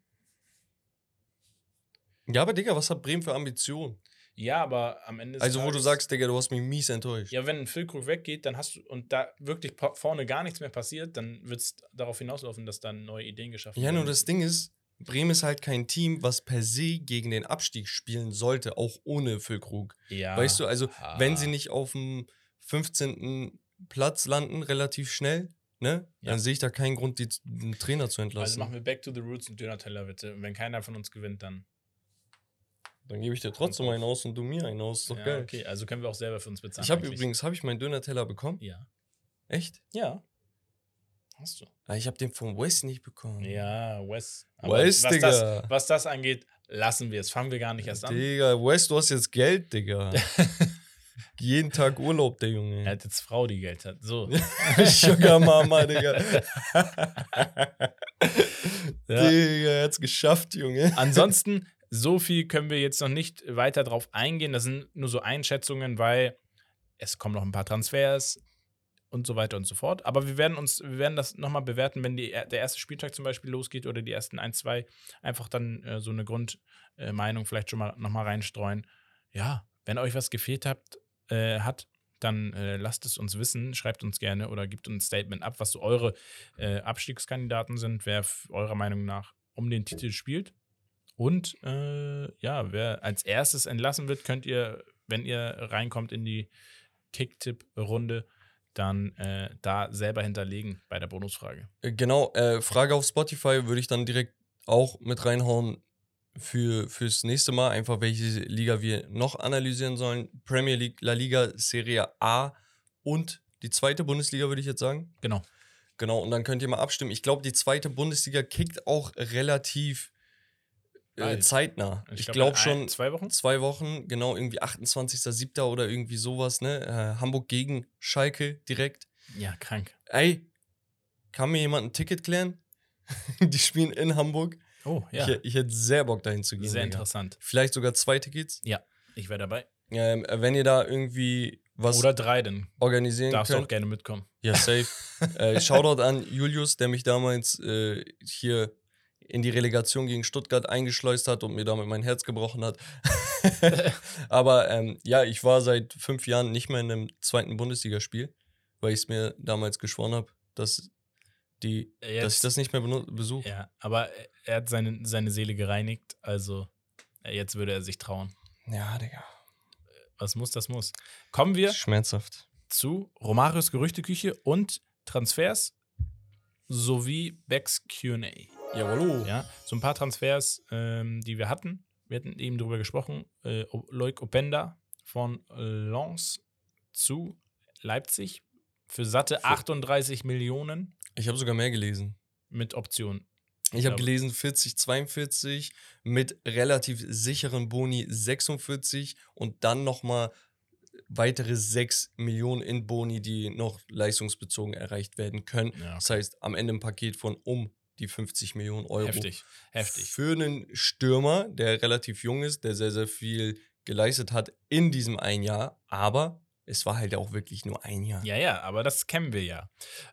Ja, aber Digga, was hat Bremen für Ambitionen? Ja, aber am Ende. Also, wo du sagst, Digga, du hast mich mies enttäuscht. Ja, wenn ein Füllkrug weggeht, dann hast du und da wirklich vorne gar nichts mehr passiert, dann wird es darauf hinauslaufen, dass dann neue Ideen geschaffen Ja, werden. nur das Ding ist, Bremen ist halt kein Team, was per se gegen den Abstieg spielen sollte, auch ohne Füllkrug. Ja. Weißt du, also, wenn Ah. sie nicht auf dem 15. Platz landen, relativ schnell, ne, Ja. dann sehe ich da keinen Grund, die, den Trainer zu Also entlassen. machen wir Back to the Roots und Döner-Teller bitte. Und wenn keiner von uns gewinnt, dann. dann gebe ich dir trotzdem einen aus und du mir einen aus. Ist doch ja, geil. okay, also können wir auch selber für uns bezahlen. Ich habe übrigens, habe ich meinen Döner-Teller bekommen? Ja. Echt? Ja. Hast du. Ah, Ich habe den von Wes nicht bekommen. Ja, Wes. Wes, was, Digga. das, was das angeht, lassen wir es. Fangen wir gar nicht erst an. Digga, Wes, du hast jetzt Geld, Digga. Jeden Tag Urlaub, der Er Junge. hat jetzt Frau, die Geld hat. So. Sugar Mama, Digga. Ja. Digga, er hat's geschafft, Junge. Ansonsten, so viel können wir jetzt noch nicht weiter drauf eingehen. Das sind nur so Einschätzungen, weil es kommen noch ein paar Transfers und so weiter und so fort. Aber wir werden uns, wir werden das nochmal bewerten, wenn die, der erste Spieltag zum Beispiel losgeht oder die ersten ein, zwei, einfach dann äh, so eine Grundmeinung vielleicht schon mal nochmal reinstreuen. Ja, wenn euch was gefehlt habt, äh, hat, dann äh, lasst es uns wissen, schreibt uns gerne oder gebt uns ein Statement ab, was so eure äh, Abstiegskandidaten sind, wer eurer Meinung nach um den Titel spielt. Und äh, ja, wer als erstes entlassen wird, könnt ihr wenn ihr reinkommt in die Kicktipp-Runde, dann äh, da selber hinterlegen bei der Bonusfrage. Äh, Genau, äh, Frage auf Spotify würde ich dann direkt auch mit reinhauen für, fürs nächste Mal. Einfach welche Liga wir noch analysieren sollen. Premier League, La Liga, Serie A und die zweite Bundesliga, würde ich jetzt sagen. Genau. Genau, und dann könnt ihr mal abstimmen. Ich glaube, die zweite Bundesliga kickt auch relativ äh, zeitnah. Ich Ich, glaub, glaube in schon zwei Wochen? Zwei Wochen, genau, irgendwie 28.07. oder irgendwie sowas, ne? Äh, Hamburg gegen Schalke direkt. Ja, krank. Ey, kann mir jemand ein Ticket klären? die spielen in Hamburg. Oh, ja. Ich, ich hätte sehr Bock dahin zu gehen. Sehr Digga. interessant. Vielleicht sogar zwei Tickets. Ich wäre dabei. Ähm, äh, wenn ihr da irgendwie was Oder drei, dann organisieren darfst du auch könnt. gerne mitkommen. Ja, safe. äh, Shoutout an Julius, der mich damals äh, hier in die Relegation gegen Stuttgart eingeschleust hat und mir damit mein Herz gebrochen hat. Aber ähm, ja, ich war seit fünf Jahren nicht mehr in einem zweiten Bundesligaspiel, weil ich es mir damals geschworen habe, dass, die, dass ich Jetzt, das nicht mehr besuche. ja, aber er hat seine, seine Seele gereinigt, also äh, jetzt würde er sich trauen. Ja, Digga. Was muss, das muss. Kommen wir Schmerzhaft. zu Romarios Gerüchteküche und Transfers sowie Becks QA. Jawohl. Ja, so ein paar Transfers, ähm, die wir hatten. Wir hatten eben darüber gesprochen. Äh, Loic Openda von Lens zu Leipzig für satte 38 Millionen Ich habe sogar mehr gelesen. mit Option. Ich habe glaube- gelesen 40, 42 mit relativ sicheren Boni 46 und dann nochmal weitere 6 Millionen in Boni, die noch leistungsbezogen erreicht werden können. Ja, Das heißt, am Ende ein Paket von um die 50 Millionen Euro. Heftig, heftig. Für einen Stürmer, der relativ jung ist, der sehr, sehr viel geleistet hat in diesem ein Jahr, aber es war halt auch wirklich nur ein Jahr. Ja, ja, aber das kennen wir ja.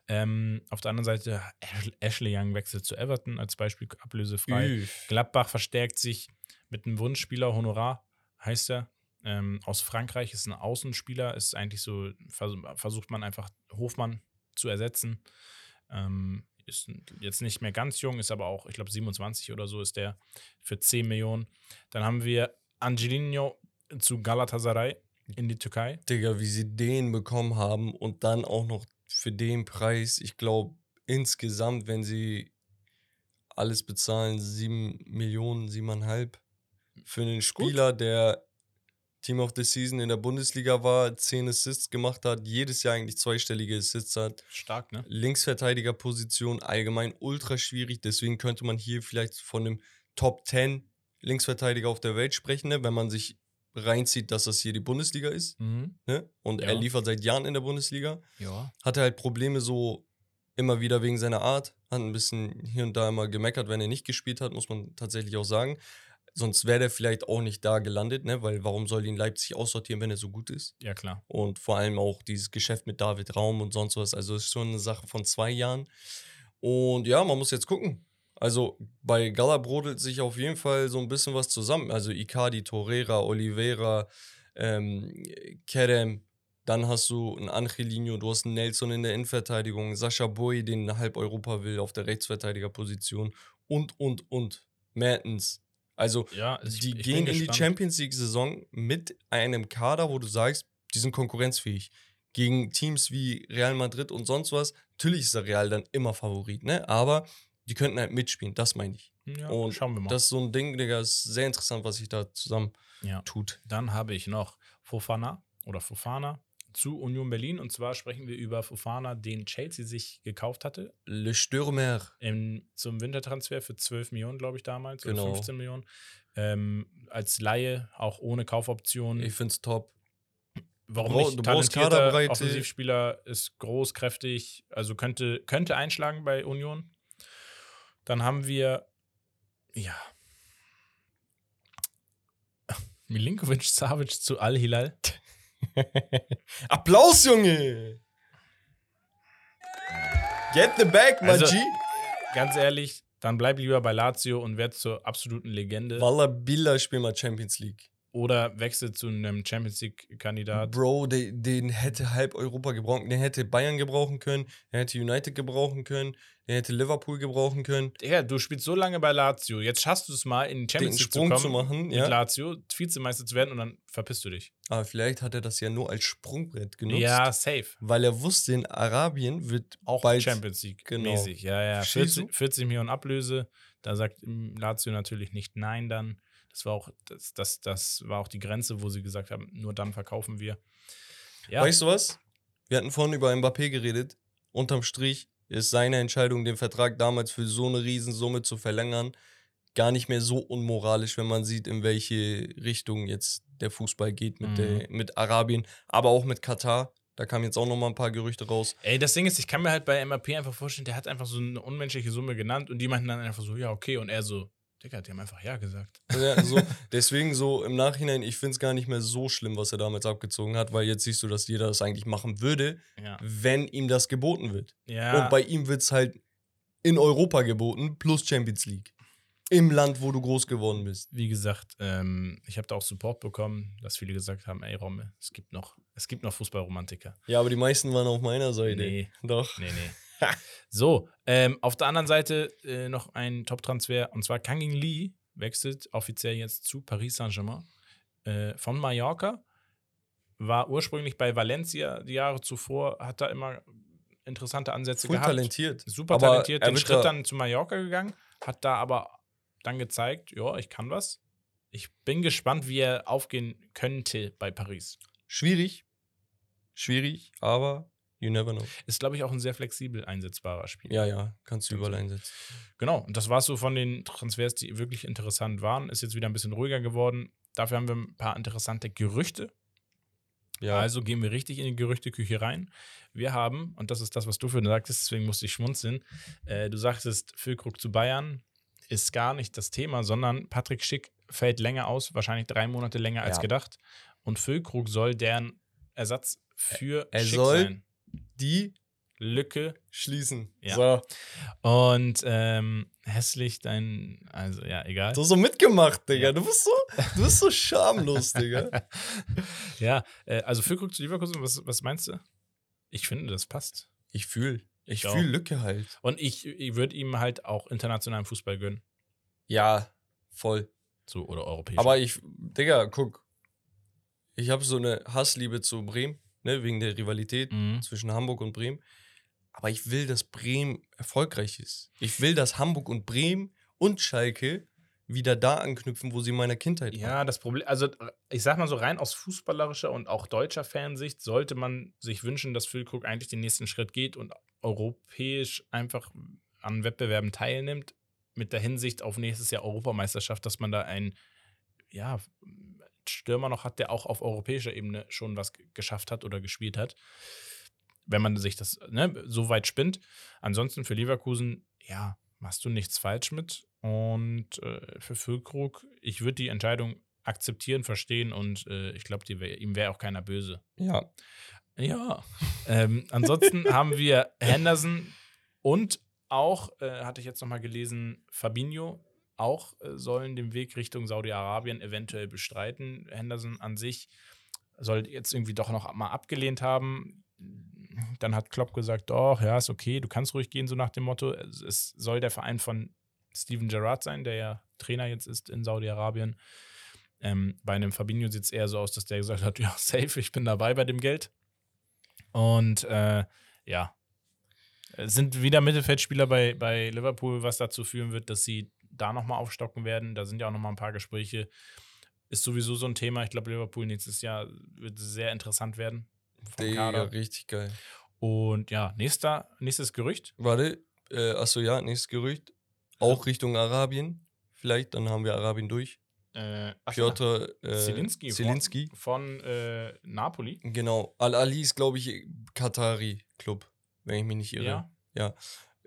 Ähm, auf der anderen Seite, Ash- Ashley Young wechselt zu Everton als Beispiel ablösefrei. Üff. Gladbach verstärkt sich mit einem Wunschspieler, Honorar heißt er. Ähm, aus Frankreich ist ein Außenspieler, ist eigentlich so, vers versucht man einfach Hofmann zu ersetzen. Ähm, ist jetzt nicht mehr ganz jung, ist aber auch, ich glaube, 27 oder so ist der für 10 Millionen. Dann haben wir Angelino zu Galatasaray in die Türkei. Digga, wie sie den bekommen haben und dann auch noch für den Preis, ich glaube, insgesamt, wenn sie alles bezahlen, sieben Millionen, siebeneinhalb. Für einen Spieler, der Team of the Season in der Bundesliga war, zehn Assists gemacht hat, jedes Jahr eigentlich zweistellige Assists hat. Stark, ne? Linksverteidigerposition allgemein ultra schwierig, deswegen könnte man hier vielleicht von einem Top 10 Linksverteidiger auf der Welt sprechen, ne? wenn man sich reinzieht, dass das hier die Bundesliga ist. Mhm. Ne? Und Ja. er liefert seit Jahren in der Bundesliga. Ja. Hatte halt Probleme so immer wieder wegen seiner Art. Hat ein bisschen hier und da immer gemeckert, wenn er nicht gespielt hat, muss man tatsächlich auch sagen. Sonst wäre der vielleicht auch nicht da gelandet, ne? weil warum soll ihn Leipzig aussortieren, wenn er so gut ist? Ja, klar. Und vor allem auch dieses Geschäft mit David Raum und sonst was. Also ist schon eine Sache von zwei Jahren. Und ja, man muss jetzt gucken. Also bei Gala brodelt sich auf jeden Fall so ein bisschen was zusammen. Also Icardi, Torreira, Oliveira, ähm, Kerem. Dann hast du einen Angelino, du hast einen Nelson in der Innenverteidigung, Sascha Boy, den halb Europa will auf der Rechtsverteidigerposition und, und, und. Mertens. Also Ja, ich- die ich gehen in die gespannt. Champions League-Saison mit einem Kader, wo du sagst, die sind konkurrenzfähig. Gegen Teams wie Real Madrid und sonst was. Natürlich ist der Real dann immer Favorit, ne? Aber die könnten halt mitspielen, das meine ich. Ja, und schauen wir mal. Das ist so ein Ding, Digga, ist sehr interessant, was sich da zusammen ja. tut. Dann habe ich noch Fofana oder Fofana zu Union Berlin. Und zwar sprechen wir über Fofana, den Chelsea sich gekauft hatte. Le Stürmer. Im, zum Wintertransfer für 12 Millionen, glaube ich, damals. Genau. Oder 15 Millionen. Ähm, als Laie, auch ohne Kaufoption. Ich find's top. Warum brauch- nicht? Talentierter. Offensivspieler ist groß, kräftig, also könnte, könnte einschlagen bei Union. Dann haben wir, ja, Milinkovic Savic zu Al-Hilal. Applaus, Junge! Get the back, my Also- G. Ganz ehrlich, dann bleib lieber bei Lazio und werd zur absoluten Legende. Walla Billa spielen mal Champions League. Oder wechselt zu einem Champions League-Kandidat. Bro, den, den hätte halb Europa gebrauchen, den hätte Bayern gebrauchen können, der hätte United gebrauchen können, der hätte Liverpool gebrauchen können. Digga, du spielst so lange bei Lazio. Jetzt schaffst du es mal, in die Champions Den League Sprung zu zu kommen machen, mit ja. Lazio, Vizemeister zu werden und dann verpisst du dich. Aber vielleicht hat er das ja nur als Sprungbrett genutzt. Ja, safe. Weil er wusste, in Arabien wird Auch bald Champions League genau. mäßig. Ja, ja. Verstehst 40, 40 Millionen Ablöse. Da sagt Lazio natürlich nicht nein dann. Das war auch, das, das, das war auch die Grenze, wo sie gesagt haben, nur dann verkaufen wir. Ja, Weißt du was? Wir hatten vorhin über Mbappé geredet. Unterm Strich ist seine Entscheidung, den Vertrag damals für so eine Riesensumme zu verlängern, gar nicht mehr so unmoralisch, wenn man sieht, in welche Richtung jetzt der Fußball geht mit, Mhm. der, mit Arabien, aber auch mit Katar. Da kamen jetzt auch noch mal ein paar Gerüchte raus. Ey, das Ding ist, ich kann mir halt bei MAP einfach vorstellen, der hat einfach so eine unmenschliche Summe genannt und die meinten dann einfach so, ja, okay. Und er so, Digga, die haben einfach ja gesagt. Ja, so, deswegen so im Nachhinein, ich finde es gar nicht mehr so schlimm, was er damals abgezogen hat, weil jetzt siehst du, dass jeder das eigentlich machen würde, Ja. wenn ihm das geboten wird. Ja. Und bei ihm wird es halt in Europa geboten, plus Champions League. Im Land, wo du groß geworden bist. wie gesagt, ähm, ich habe da auch Support bekommen, dass viele gesagt haben, ey Romme, es gibt noch, es gibt noch Fußballromantiker. Ja, aber die meisten waren auf meiner Seite. Nee, Doch. nee, nee. so, ähm, auf der anderen Seite äh, noch ein Top-Transfer und zwar Kangin Lee wechselt offiziell jetzt zu Paris Saint-Germain äh, von Mallorca. War ursprünglich bei Valencia die Jahre zuvor, hat da immer interessante Ansätze Voll gehabt. talentiert. Super Aber talentiert, er den Schritt da- dann zu Mallorca gegangen, hat da aber dann gezeigt, ja, ich kann was. Ich bin gespannt, wie er aufgehen könnte bei Paris. Schwierig. Schwierig, aber you never know. Ist, glaube ich, auch ein sehr flexibel einsetzbarer Spieler. Ja, ja, kannst du überall einsetzen. Genau, und das war so von den Transfers, die wirklich interessant waren. Ist jetzt wieder ein bisschen ruhiger geworden. Dafür haben wir ein paar interessante Gerüchte. Ja, Also gehen wir richtig in die Gerüchteküche rein. Wir haben, und das ist das, was du für sagtest, deswegen musste ich schmunzeln. Äh, du sagtest, Füllkrug zu Bayern ist gar nicht das Thema, sondern Patrick Schick fällt länger aus, wahrscheinlich drei Monate länger als Ja. gedacht. Und Füllkrug soll deren Ersatz für Er Schick soll- sein. Die Lücke. schließen. Ja. So. Und ähm, hässlich dein, also ja, egal. Du hast so mitgemacht, Digga. Ja. Du bist so, du bist so schamlos, Digga. ja, äh, also Füllkrug zu Leverkusen, was, was meinst du? Ich finde, das passt. Ich fühle. Ich Ich fühle Lücke halt. Und ich, ich würde ihm halt auch internationalen Fußball gönnen. Ja, voll. So, oder europäisch. Aber ich, Digga, guck. Ich habe so eine Hassliebe zu Bremen, ne, wegen der Rivalität Mhm. zwischen Hamburg und Bremen. Aber ich will, dass Bremen erfolgreich ist. Ich will, dass Hamburg und Bremen und Schalke wieder da anknüpfen, wo sie in meiner Kindheit waren. Ja, das Problem, also ich sag mal so rein aus fußballerischer und auch deutscher Fansicht sollte man sich wünschen, dass Füllkrug eigentlich den nächsten Schritt geht und europäisch einfach an Wettbewerben teilnimmt, mit der Hinsicht auf nächstes Jahr Europameisterschaft, dass man da einen, ja, Stürmer noch hat, der auch auf europäischer Ebene schon was geschafft hat oder gespielt hat. Wenn man sich das ne, so weit spinnt. Ansonsten für Leverkusen, ja, machst du nichts falsch mit. Und äh, für Füllkrug, ich würde die Entscheidung akzeptieren, verstehen und äh, ich glaube, wär, ihm wäre auch keiner böse. Ja. Ja. ähm, ansonsten haben wir Henderson und auch, äh, hatte ich jetzt nochmal gelesen, Fabinho auch äh, sollen den Weg Richtung Saudi-Arabien eventuell bestreiten. Henderson an sich soll jetzt irgendwie doch noch mal abgelehnt haben. Dann hat Klopp gesagt, doch, ja, ist okay, du kannst ruhig gehen, so nach dem Motto. Es, soll der Verein von Steven Gerrard sein, der ja Trainer jetzt ist in Saudi-Arabien. Ähm, bei einem Fabinho sieht es eher so aus, dass der gesagt hat, ja, safe, ich bin dabei bei dem Geld. Und äh, ja, es sind wieder Mittelfeldspieler bei, bei Liverpool, was dazu führen wird, dass sie da nochmal aufstocken werden. Da sind ja auch nochmal ein paar Gespräche. Ist sowieso so ein Thema. Ich glaube, Liverpool nächstes Jahr wird sehr interessant werden. Digga, Kader. richtig geil. Und ja, nächster, nächstes Gerücht. Warte, äh, achso, ja, nächstes Gerücht. Auch Richtung Arabien. Vielleicht, dann haben wir Arabien durch. Äh, ja, Piotr äh, Zielinski. Zielinski. Von, von äh, Napoli. Genau. Al-Ali ist, glaube ich, Katari-Club, wenn ich mich nicht irre. Ja.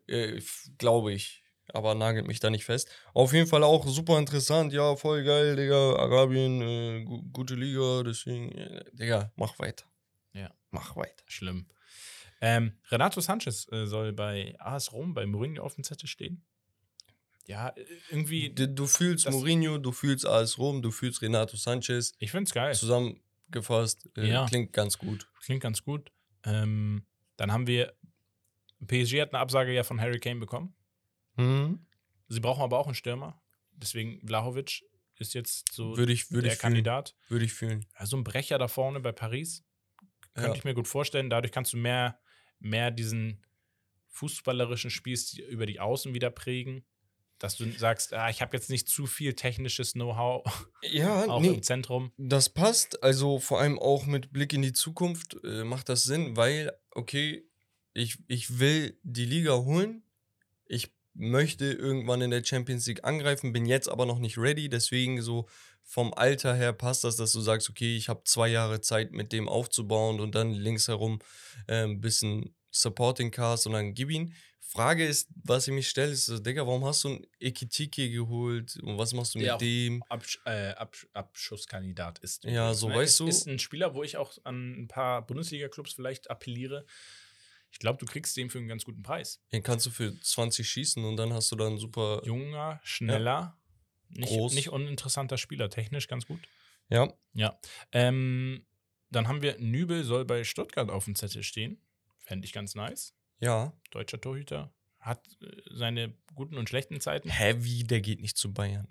Äh, f- glaube ich. Aber nagelt mich da nicht fest. Auf jeden Fall auch super interessant. Ja, voll geil, Digga. Arabien, äh, gu gute Liga. Deswegen, äh, Digga, mach weiter. Ja. Mach weiter. Schlimm. Ähm, Renato Sanchez äh, soll bei AS Rom, bei Mourinho auf dem Zettel stehen. ja, irgendwie, Du, du fühlst Mourinho, du fühlst AS Rom, du fühlst Renato Sanchez. ich finde es geil. Zusammengefasst, äh, Ja. klingt ganz gut. Klingt ganz gut. Ähm, dann haben wir, PSG hat eine Absage ja von Harry Kane bekommen. Mhm. Sie brauchen aber auch einen Stürmer. Deswegen Vlahovic ist jetzt so Würde ich, würde der ich fühlen. Kandidat. Würde ich fühlen. Also ein Brecher da vorne bei Paris. Könnte Ja. ich mir gut vorstellen. Dadurch kannst du mehr, mehr diesen fußballerischen Spielstil über die Außen wieder prägen. Dass du sagst, ah, ich habe jetzt nicht zu viel technisches Know-how Ja, auch nee, im Zentrum. das passt. Also vor allem auch mit Blick in die Zukunft äh, macht das Sinn, weil, okay, ich, ich will die Liga holen. Ich möchte irgendwann in der Champions League angreifen, bin jetzt aber noch nicht ready. Deswegen so vom Alter her passt das, dass du sagst, okay, ich habe zwei Jahre Zeit mit dem aufzubauen und dann links herum äh, ein bisschen Supporting Cast und dann gib ihn. Frage ist, was ich mich stelle, ist, Digga, warum hast du einen Ekitike geholt und was machst du mit Ja, dem? Absch äh, Absch Abschusskandidat ist. Ja, so ne? weißt du- Ist ein Spieler, wo ich auch an ein paar Bundesliga-Clubs vielleicht appelliere. Ich glaube, du kriegst den für einen ganz guten Preis. Den kannst du für 20 schießen und dann hast du dann super. Junger, schneller, nicht, Groß. nicht uninteressanter Spieler, technisch ganz gut. Ja, Ja. Ähm, dann haben wir Nübel soll bei Stuttgart auf dem Zettel stehen. Fände ich ganz nice. ja. Deutscher Torhüter. Hat äh, seine guten und schlechten Zeiten. Hä, wie? Der geht nicht zu Bayern.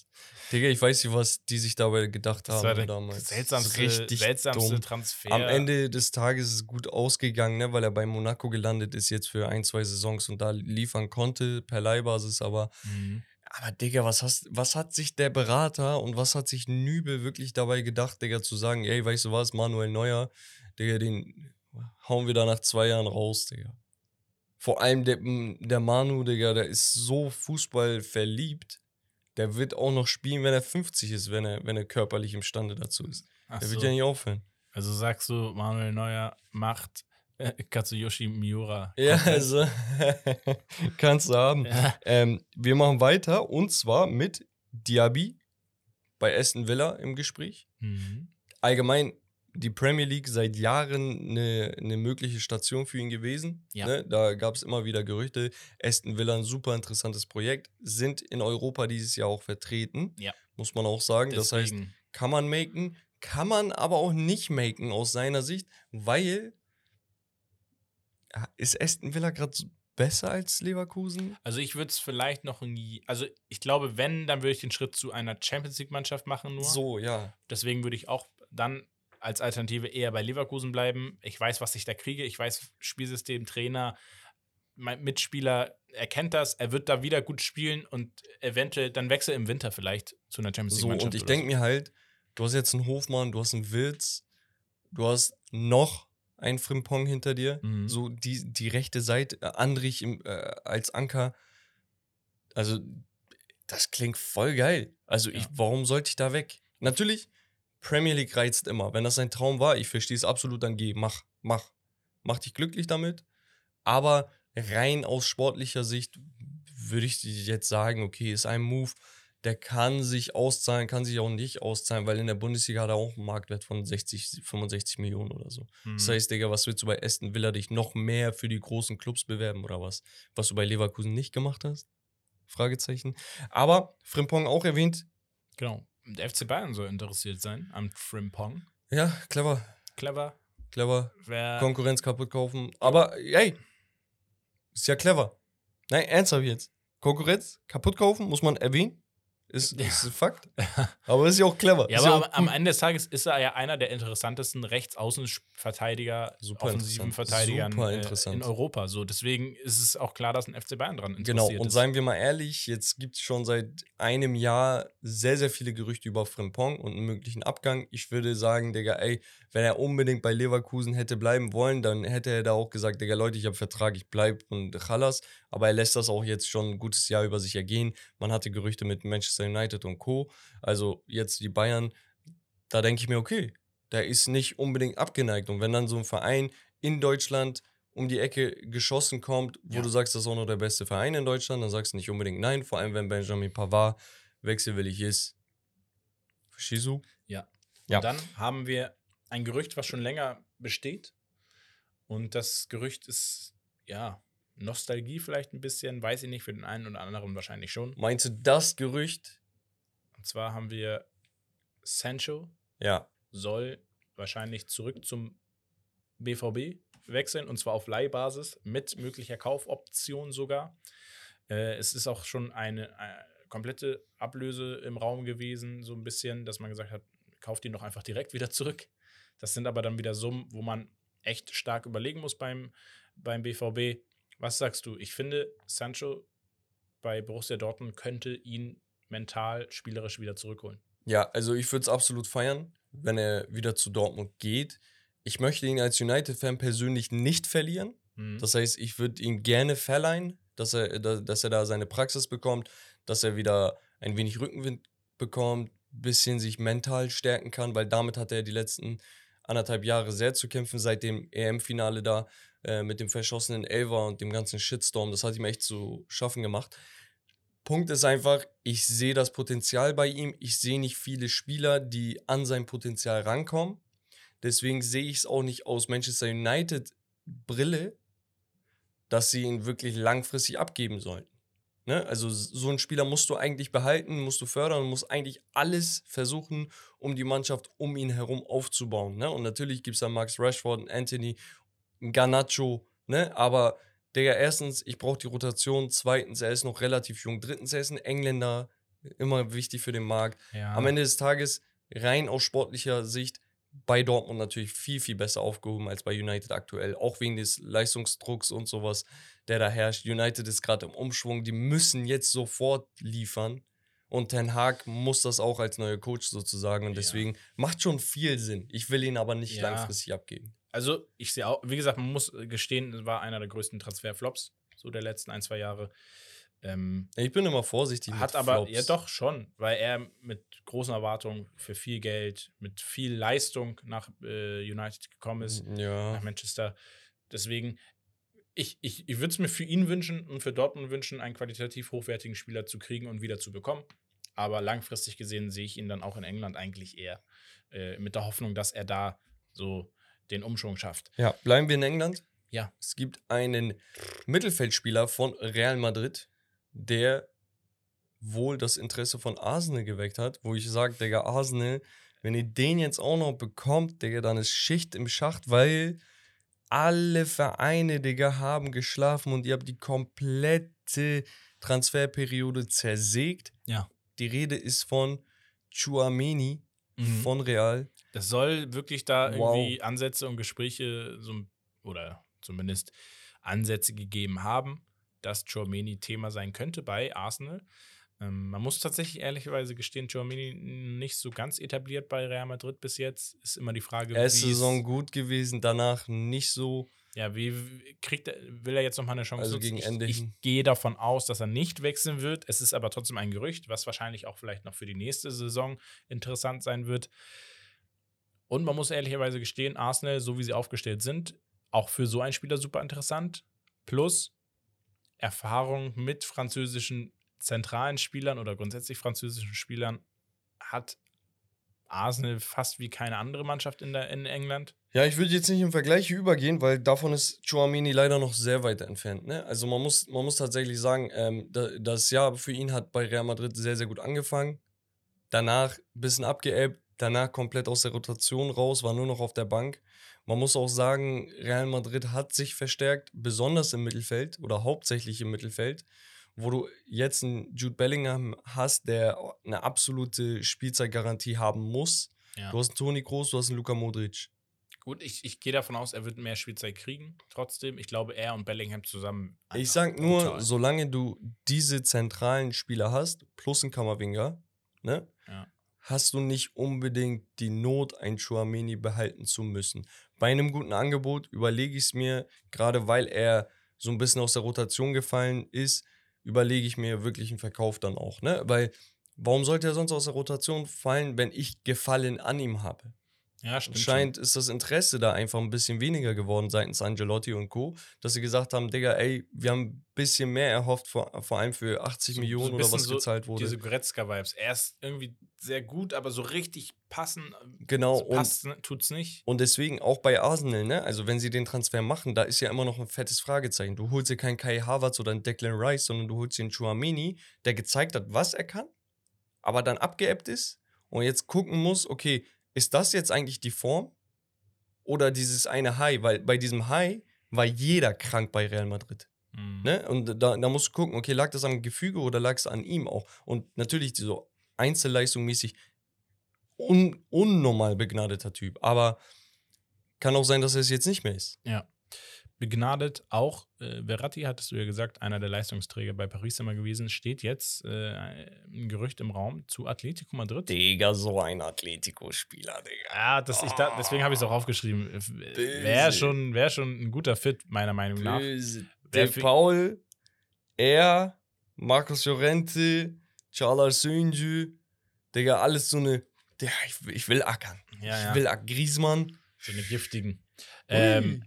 Digga, ich weiß nicht, was die sich dabei gedacht Das haben war der damals. Seltsamste, richtig seltsamste dumm. Transfer. Am Ende des Tages ist es gut ausgegangen, ne, weil er bei Monaco gelandet ist jetzt für ein, zwei Saisons und da liefern konnte per Leihbasis, aber Mhm. aber Digga, was hast was hat sich der Berater und was hat sich Nübel wirklich dabei gedacht, Digga, zu sagen, ey, weißt du was, Manuel Neuer, Digga, den hauen wir da nach zwei Jahren raus, Digga. Vor allem der, der Manu, Digga, der ist so Fußball verliebt. Der wird auch noch spielen, wenn er 50 ist, wenn er, wenn er körperlich imstande dazu ist. Ach Der so. wird ja nicht aufhören. Also sagst du, Manuel Neuer macht äh, Katsuyoshi Miura. Ja, also kannst du haben. Ja. Ähm, wir machen weiter und zwar mit Diaby bei Aston Villa im Gespräch. Mhm. Allgemein die Premier League seit Jahren eine, eine mögliche Station für ihn gewesen. Ja. Ne? Da gab es immer wieder Gerüchte. Aston Villa ein super interessantes Projekt, sind in Europa dieses Jahr auch vertreten. Ja. Muss man auch sagen. Das heißt, Deswegen. kann man maken, kann man aber auch nicht maken aus seiner Sicht, weil ist Aston Villa gerade besser als Leverkusen? Also ich würde es vielleicht noch ein, also ich glaube, wenn, dann würde ich den Schritt zu einer Champions League Mannschaft machen nur. So, ja. Deswegen würde ich auch dann als Alternative eher bei Leverkusen bleiben. Ich weiß, was ich da kriege. Ich weiß, Spielsystem, Trainer, mein Mitspieler erkennt das. Er wird da wieder gut spielen und eventuell dann wechsel im Winter vielleicht zu einer Champions League So, und ich denke mir halt, du hast jetzt einen Hofmann, du hast einen Wilz, du hast noch einen Frimpong hinter dir. Mhm. So die, die rechte Seite, äh, Andrich im, äh, als Anker. Also, das klingt voll geil. Also, ich, Ja. warum sollte ich da weg? Natürlich, Premier League reizt immer. Wenn das dein Traum war, ich verstehe es absolut, dann geh, mach, mach. Mach dich glücklich damit. Aber rein aus sportlicher Sicht würde ich jetzt sagen, okay, ist ein Move, der kann sich auszahlen, kann sich auch nicht auszahlen, weil in der Bundesliga hat er auch einen Marktwert von 60, 65 Millionen oder so. Mhm. Das heißt, Digga, was willst du bei Aston Villa dich noch mehr für die großen Clubs bewerben oder was? Was du bei Leverkusen nicht gemacht hast? Fragezeichen. Aber Frimpong auch erwähnt. Genau. Der FC Bayern soll interessiert sein am Frimpong. Ja, clever, Clever. clever. Wer Konkurrenz kaputt kaufen. Aber, ey, ist ja clever. Nein, ernsthaft jetzt. Konkurrenz kaputt kaufen, muss man erwähnen. Ist, Ja. ist ein Fakt. Aber ist ja auch clever. Ja, ist aber auch am, am. Ende des Tages ist er ja einer der interessantesten Rechtsaußenverteidiger, Super offensiven. Verteidigern äh, in Europa. So, deswegen ist es auch klar, dass ein FC Bayern dran interessiert Genau, und ist. seien wir mal ehrlich, jetzt gibt es schon seit einem Jahr sehr, sehr viele Gerüchte über Frimpong und einen möglichen Abgang. Ich würde sagen, Digga, ey, wenn er unbedingt bei Leverkusen hätte bleiben wollen, dann hätte er da auch gesagt, Digga, Leute, ich habe Vertrag, ich bleib und Chalas. Aber er lässt das auch jetzt schon ein gutes Jahr über sich ergehen. Man hatte Gerüchte mit Manchester United und Co. Also jetzt die Bayern, da denke ich mir, okay, der ist nicht unbedingt abgeneigt. Und wenn dann so ein Verein in Deutschland um die Ecke geschossen kommt, wo Ja. du sagst, das ist auch noch der beste Verein in Deutschland, dann sagst du nicht unbedingt nein, vor allem wenn Benjamin Pavard wechselwillig ist. Verstehst du? Ja. Ja. Und dann haben wir ein Gerücht, was schon länger besteht. Und das Gerücht ist, ja, Nostalgie vielleicht ein bisschen, weiß ich nicht, für den einen oder anderen wahrscheinlich schon. Meinst du das Gerücht? Und zwar haben wir Sancho Ja. soll wahrscheinlich zurück zum BVB wechseln und zwar auf Leihbasis mit möglicher Kaufoption sogar. Äh, es ist auch schon eine, äh, komplette Ablöse im Raum gewesen, so ein bisschen, dass man gesagt hat, kauft ihn doch einfach direkt wieder zurück. Das sind aber dann wieder Summen, wo man echt stark überlegen muss beim, beim BVB. Was sagst du? Ich finde, Sancho bei Borussia Dortmund könnte ihn mental, spielerisch wieder zurückholen. Ja, also ich würde es absolut feiern, wenn er wieder zu Dortmund geht. Ich möchte ihn als United-Fan persönlich nicht verlieren. Mhm. Das heißt, ich würde ihn gerne verleihen, dass er, da- dass er da seine Praxis bekommt, dass er wieder ein wenig Rückenwind bekommt, bisschen sich mental stärken kann, weil damit hat er die letzten anderthalb Jahre sehr zu kämpfen, seit dem EM-Finale da äh, mit dem verschossenen Elver und dem ganzen Shitstorm. Das hat ihm echt zu schaffen gemacht. Punkt ist einfach, ich sehe das Potenzial bei ihm. Ich sehe nicht viele Spieler, die an sein Potenzial rankommen. Deswegen sehe ich es auch nicht aus Manchester United Brille, dass sie ihn wirklich langfristig abgeben sollten. Ne? Also so einen Spieler musst du eigentlich behalten, musst du fördern, musst eigentlich alles versuchen, um die Mannschaft um ihn herum aufzubauen. Ne? Und natürlich gibt es da Max Rashford, einen Anthony, Garnacho, ne? aber Digga, erstens, ich brauche die Rotation. Zweitens, er ist noch relativ jung. Drittens, er ist ein Engländer. Immer wichtig für den Markt. Ja. Am Ende des Tages, rein aus sportlicher Sicht, bei Dortmund natürlich viel, viel besser aufgehoben als bei United aktuell. Auch wegen des Leistungsdrucks und sowas, der da herrscht. United ist gerade im Umschwung. Die müssen jetzt sofort liefern. Und Ten Hag muss das auch als neuer Coach sozusagen. Und Ja. deswegen macht schon viel Sinn. Ich will ihn aber nicht Ja. langfristig abgeben. Also, ich sehe auch, wie gesagt, man muss gestehen, es war einer der größten Transferflops, so der letzten ein, zwei Jahre. Ähm, Ich bin immer vorsichtig. hat aber, Flops. ja doch, schon, weil er mit großen Erwartungen für viel Geld, mit viel Leistung nach äh, United gekommen ist, Ja. nach Manchester. Deswegen, ich, ich, ich würde es mir für ihn wünschen und für Dortmund wünschen, einen qualitativ hochwertigen Spieler zu kriegen und wieder zu bekommen. Aber langfristig gesehen sehe ich ihn dann auch in England eigentlich eher äh, mit der Hoffnung, dass er da so den Umschwung schafft. Ja, bleiben wir in England. Ja. Es gibt einen Mittelfeldspieler von Real Madrid, der wohl das Interesse von Arsenal geweckt hat, wo ich sage, Digga, Arsenal, wenn ihr den jetzt auch noch bekommt, Digga, dann ist Schicht im Schacht, weil alle Vereine, Digga, haben geschlafen und ihr habt die komplette Transferperiode zersägt. Ja. Die Rede ist von Chuameni Mhm. von Real. Das soll wirklich da Wow. irgendwie Ansätze und Gespräche so, oder zumindest Ansätze gegeben haben, dass Chouameni Thema sein könnte bei Arsenal. Ähm, man muss tatsächlich ehrlicherweise gestehen, Chouameni nicht so ganz etabliert bei Real Madrid bis jetzt. Ist immer die Frage, Erste wie es- Saison gut gewesen, danach nicht so. Ja, wie kriegt er, will er jetzt nochmal eine Chance Also gegen ich, Ende ich hin. gehe davon aus, dass er nicht wechseln wird. Es ist aber trotzdem ein Gerücht, was wahrscheinlich auch vielleicht noch für die nächste Saison interessant sein wird. Und man muss ehrlicherweise gestehen, Arsenal, so wie sie aufgestellt sind, auch für so einen Spieler super interessant. Plus Erfahrung mit französischen zentralen Spielern oder grundsätzlich französischen Spielern hat Arsenal fast wie keine andere Mannschaft in, der, in England. Ja, ich würde jetzt nicht im Vergleich übergehen, weil davon ist Chouameni leider noch sehr weit entfernt. Ne? Also man muss, man muss tatsächlich sagen, ähm, da, das Jahr für ihn hat bei Real Madrid sehr, sehr gut angefangen. Danach ein bisschen abgeebbt, danach komplett aus der Rotation raus, war nur noch auf der Bank. Man muss auch sagen, Real Madrid hat sich verstärkt, besonders im Mittelfeld oder hauptsächlich im Mittelfeld, wo du jetzt einen Jude Bellingham hast, der eine absolute Spielzeitgarantie haben muss. Ja. Du hast einen Toni Kroos, du hast einen Luka Modric. Gut, ich, ich gehe davon aus, er wird mehr Spielzeit kriegen. Trotzdem, ich glaube, er und Bellingham zusammen. Ich sag nur, brutal. solange du diese zentralen Spieler hast, plus ein Kammerwinger, ne, Ja. hast du nicht unbedingt die Not, ein Chouameni behalten zu müssen. Bei einem guten Angebot überlege ich es mir, gerade weil er so ein bisschen aus der Rotation gefallen ist, überlege ich mir wirklich einen Verkauf dann auch, ne? Weil warum sollte er sonst aus der Rotation fallen, wenn ich Gefallen an ihm habe? Ja, stimmt. Anscheinend ist das Interesse da einfach ein bisschen weniger geworden seitens Angelotti und Co., dass sie gesagt haben, Digga, ey, wir haben ein bisschen mehr erhofft, vor, vor allem für 80 So- Millionen so oder was so gezahlt wurde. Diese Goretzka-Vibes. Er ist irgendwie sehr gut, aber so richtig passen genau, so und, passt, ne, tut's nicht. und deswegen auch bei Arsenal, ne? Also wenn sie den Transfer machen, da ist ja immer noch ein fettes Fragezeichen. Du holst dir keinen Kai Havertz oder einen Declan Rice, sondern du holst dir einen Chouameni, der gezeigt hat, was er kann, aber dann abgeebbt ist und jetzt gucken muss, okay, ist das jetzt eigentlich die Form oder dieses eine High? Weil bei diesem High war jeder krank bei Real Madrid. Mhm. Ne? Und da, da musst du gucken, okay, lag das am Gefüge oder lag es an ihm auch? Und natürlich so Einzelleistung mäßig un, unnormal begnadeter Typ. Aber kann auch sein, dass er es jetzt nicht mehr ist. Ja. Begnadet auch, äh, Verratti, hattest du ja gesagt, einer der Leistungsträger bei Paris immer gewesen, steht jetzt äh, ein Gerücht im Raum zu Atletico Madrid. Digga, so ein Atletico-Spieler, Digga. Ja, das, ich da, deswegen habe ich es auch aufgeschrieben. Wäre schon, wär schon ein guter Fit, meiner Meinung nach. Böse. Der Paul, er, Marcos Llorente, Charles Sönjü, Digga, alles so eine. Digga, ich, will- ich will ackern. Ja, ich ja. will ackern. Griezmann. So eine giftigen. Ähm,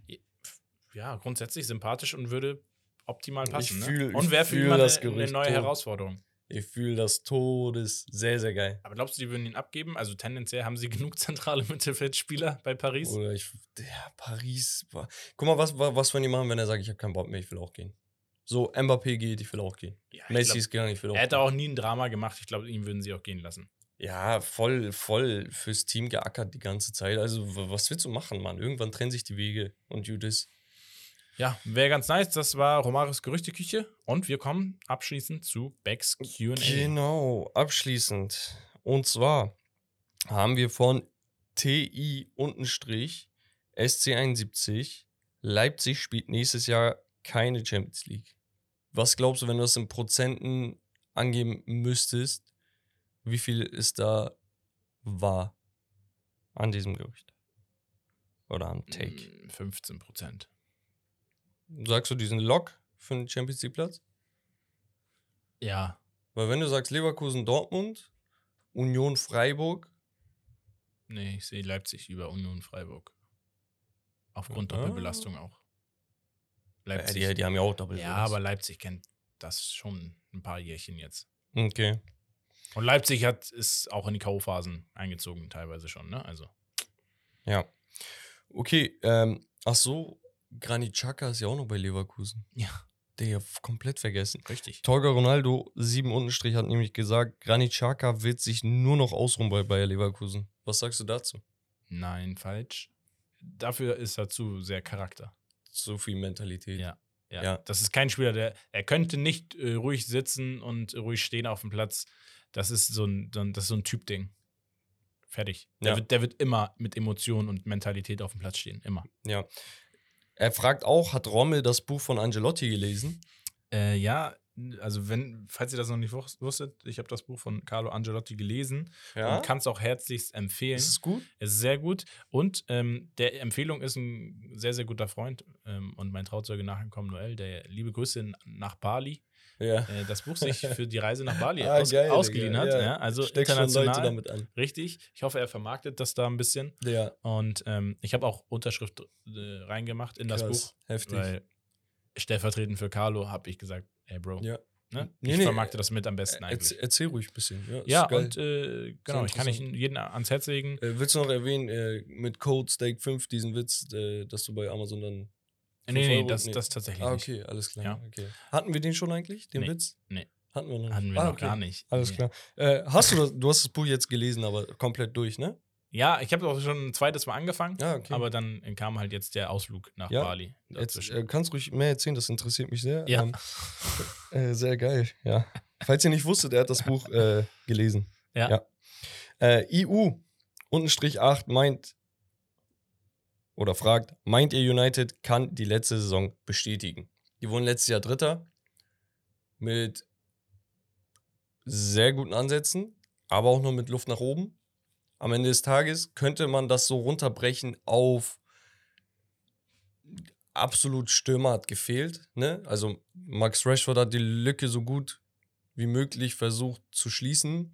ja, grundsätzlich sympathisch und würde optimal passen. Ich ne? fühl- und ich wäre für ihn eine, eine neue tot. Herausforderung. Ich fühle das Todes. Sehr, sehr geil. Aber glaubst du, die würden ihn abgeben? Also tendenziell haben sie genug zentrale Mittelfeldspieler bei Paris? Oder ich. Ja, Paris. war- Guck mal, was, wa- was wollen die machen, wenn er sagt, ich habe keinen Bock mehr, ich will auch gehen. So, Mbappé geht, ich will auch gehen. Ja, ich Messi glaub, ist gegangen, ich will auch er hätte gehen. auch nie ein Drama gemacht. Ich glaube, ihn würden sie auch gehen lassen. Ja, voll, voll fürs Team geackert die ganze Zeit. Also, was willst du machen, Mann? Irgendwann trennen sich die Wege und Judas. Ja, wäre ganz nice. Das war Romarios Gerüchteküche. Und wir kommen abschließend zu Becks QA. Genau, abschließend. Und zwar haben wir von TI-SC71 Leipzig spielt nächstes Jahr keine Champions League. Was glaubst du, wenn du das in Prozenten angeben müsstest, wie viel ist da wahr an diesem Gerücht? Oder am Take? Mm, 15 Prozent. Sagst du diesen Lock für den Champions League Platz? Ja. Weil wenn du sagst Leverkusen, Dortmund, Union, Freiburg, Nee, ich sehe Leipzig über Union Freiburg. Aufgrund Ah. Doppelbelastung auch. Leipzig. die, die haben ja auch Doppel. ja, aber Leipzig kennt das schon ein paar Jährchen jetzt. Okay. Und Leipzig hat ist auch in die K.O.-Phasen eingezogen, teilweise schon, ne? Also. Ja. Okay, ähm, ach so, Granit Xhaka ist ja auch noch bei Leverkusen. Ja. Der ja komplett vergessen. Richtig. Torger Ronaldo, 7 Untenstrich, hat nämlich gesagt, Granit Xhaka wird sich nur noch ausruhen bei Bayer Leverkusen. Was sagst du dazu? Nein, falsch. Dafür ist er zu sehr Charakter. So viel Mentalität. Ja. Ja. Ja. Das ist kein Spieler, der. Er könnte nicht äh, ruhig sitzen und ruhig stehen auf dem Platz. Das ist so ein, so ein, das ist so ein Typ-Ding. Fertig. Der, Ja. wird, der wird immer mit Emotionen und Mentalität auf dem Platz stehen. Immer. ja. Er fragt auch, hat Rommel das Buch von Angelotti gelesen? Äh, ja, also wenn, falls ihr das noch nicht wus- wusstet, ich habe das Buch von Carlo Angelotti gelesen und kann es auch herzlichst empfehlen. Ist es gut? Es ist sehr gut. Und ähm, der Empfehlung ist ein sehr, sehr guter Freund ähm, und mein Trauzeuge nachgekommen, Noel, der liebe Grüße nach Bali, Ja. äh, das Buch sich für die Reise nach Bali Ah, aus, geil, ausgeliehen Digga, hat. ja. Also schon international. Damit an. Richtig. Ich hoffe, er vermarktet das da ein bisschen. Ja. Und ähm, ich habe auch Unterschrift äh, reingemacht in das Krass. Buch, Heftig. weil stellvertretend für Carlo habe ich gesagt, ey Bro, ja. ne? Nee, ich nee, vermarkte das mit am besten Erzähl, eigentlich. erzähl ruhig ein bisschen. Ja, Ja, geil. und äh, genau, ich kann ich interessant. jeden ans Herz legen. Äh, willst du noch erwähnen, äh, mit Code Steak 5 diesen Witz, äh, dass du bei Amazon dann. Nee, nee, Euro- das, nee. das tatsächlich Ah, nicht. okay, alles klar. Ja. Okay. Hatten wir den schon eigentlich, den Nee, Witz? nee. Hatten wir noch nicht. Hatten wir ah, noch okay. gar nicht. Alles Nee. klar. Äh, hast du das, du hast das Buch jetzt gelesen, aber komplett durch, ne? Ja, ich habe auch schon ein zweites Mal angefangen, Ja, okay. aber dann kam halt jetzt der Ausflug nach Ja, Bali Jetzt äh, kannst ruhig mehr erzählen, das interessiert mich sehr. Ja. Ähm, äh, sehr geil, ja. Falls ihr nicht wusstet, er hat das Buch äh, gelesen. Ja. Äh, IU, Untenstrich 8, meint oder fragt, meint ihr United kann die letzte Saison bestätigen? Die wurden letztes Jahr Dritter mit sehr guten Ansätzen, aber auch nur mit Luft nach oben. Am Ende des Tages könnte man das so runterbrechen auf absolut Stürmer hat gefehlt. Ne? Also Max Rashford hat die Lücke so gut wie möglich versucht zu schließen.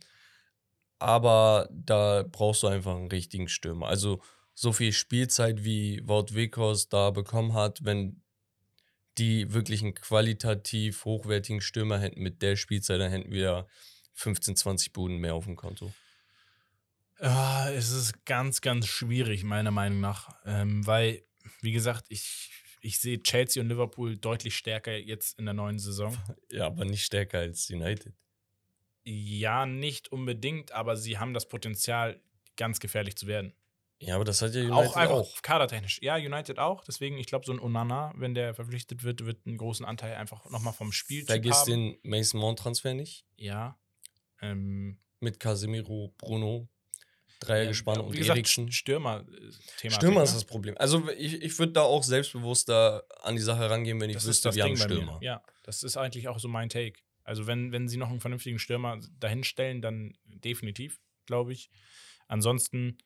aber da brauchst du einfach einen richtigen Stürmer. Also so viel Spielzeit wie Wout Wekos da bekommen hat, wenn die wirklich einen qualitativ hochwertigen Stürmer hätten mit der Spielzeit, dann hätten wir 15, 20 Buden mehr auf dem Konto. Ja, es ist ganz, ganz schwierig, meiner Meinung nach. Ähm, weil, wie gesagt, ich, ich sehe Chelsea und Liverpool deutlich stärker jetzt in der neuen Saison. Ja, aber nicht stärker als United. Ja, nicht unbedingt, aber sie haben das Potenzial, ganz gefährlich zu werden. Ja, aber das hat ja United auch einfach auch. kadertechnisch. Ja, United auch. Deswegen, ich glaube, so ein Onana, wenn der verpflichtet wird, wird einen großen Anteil einfach nochmal vom Spiel Vergiss haben. den Mason Mount Transfer nicht. Ja. Ähm, Mit Casemiro, Bruno, Dreiergespann ja, und gesagt, Eriksen. Stürmer-Thema. Stürmer ist das Problem. Also ich, ich würde da auch selbstbewusster an die Sache rangehen, wenn ich Das wüsste, wir haben Ding einen bei Stürmer. Ja, das ist eigentlich auch so mein Take. Also wenn, wenn sie noch einen vernünftigen Stürmer dahinstellen, dann definitiv, glaube ich. Ansonsten,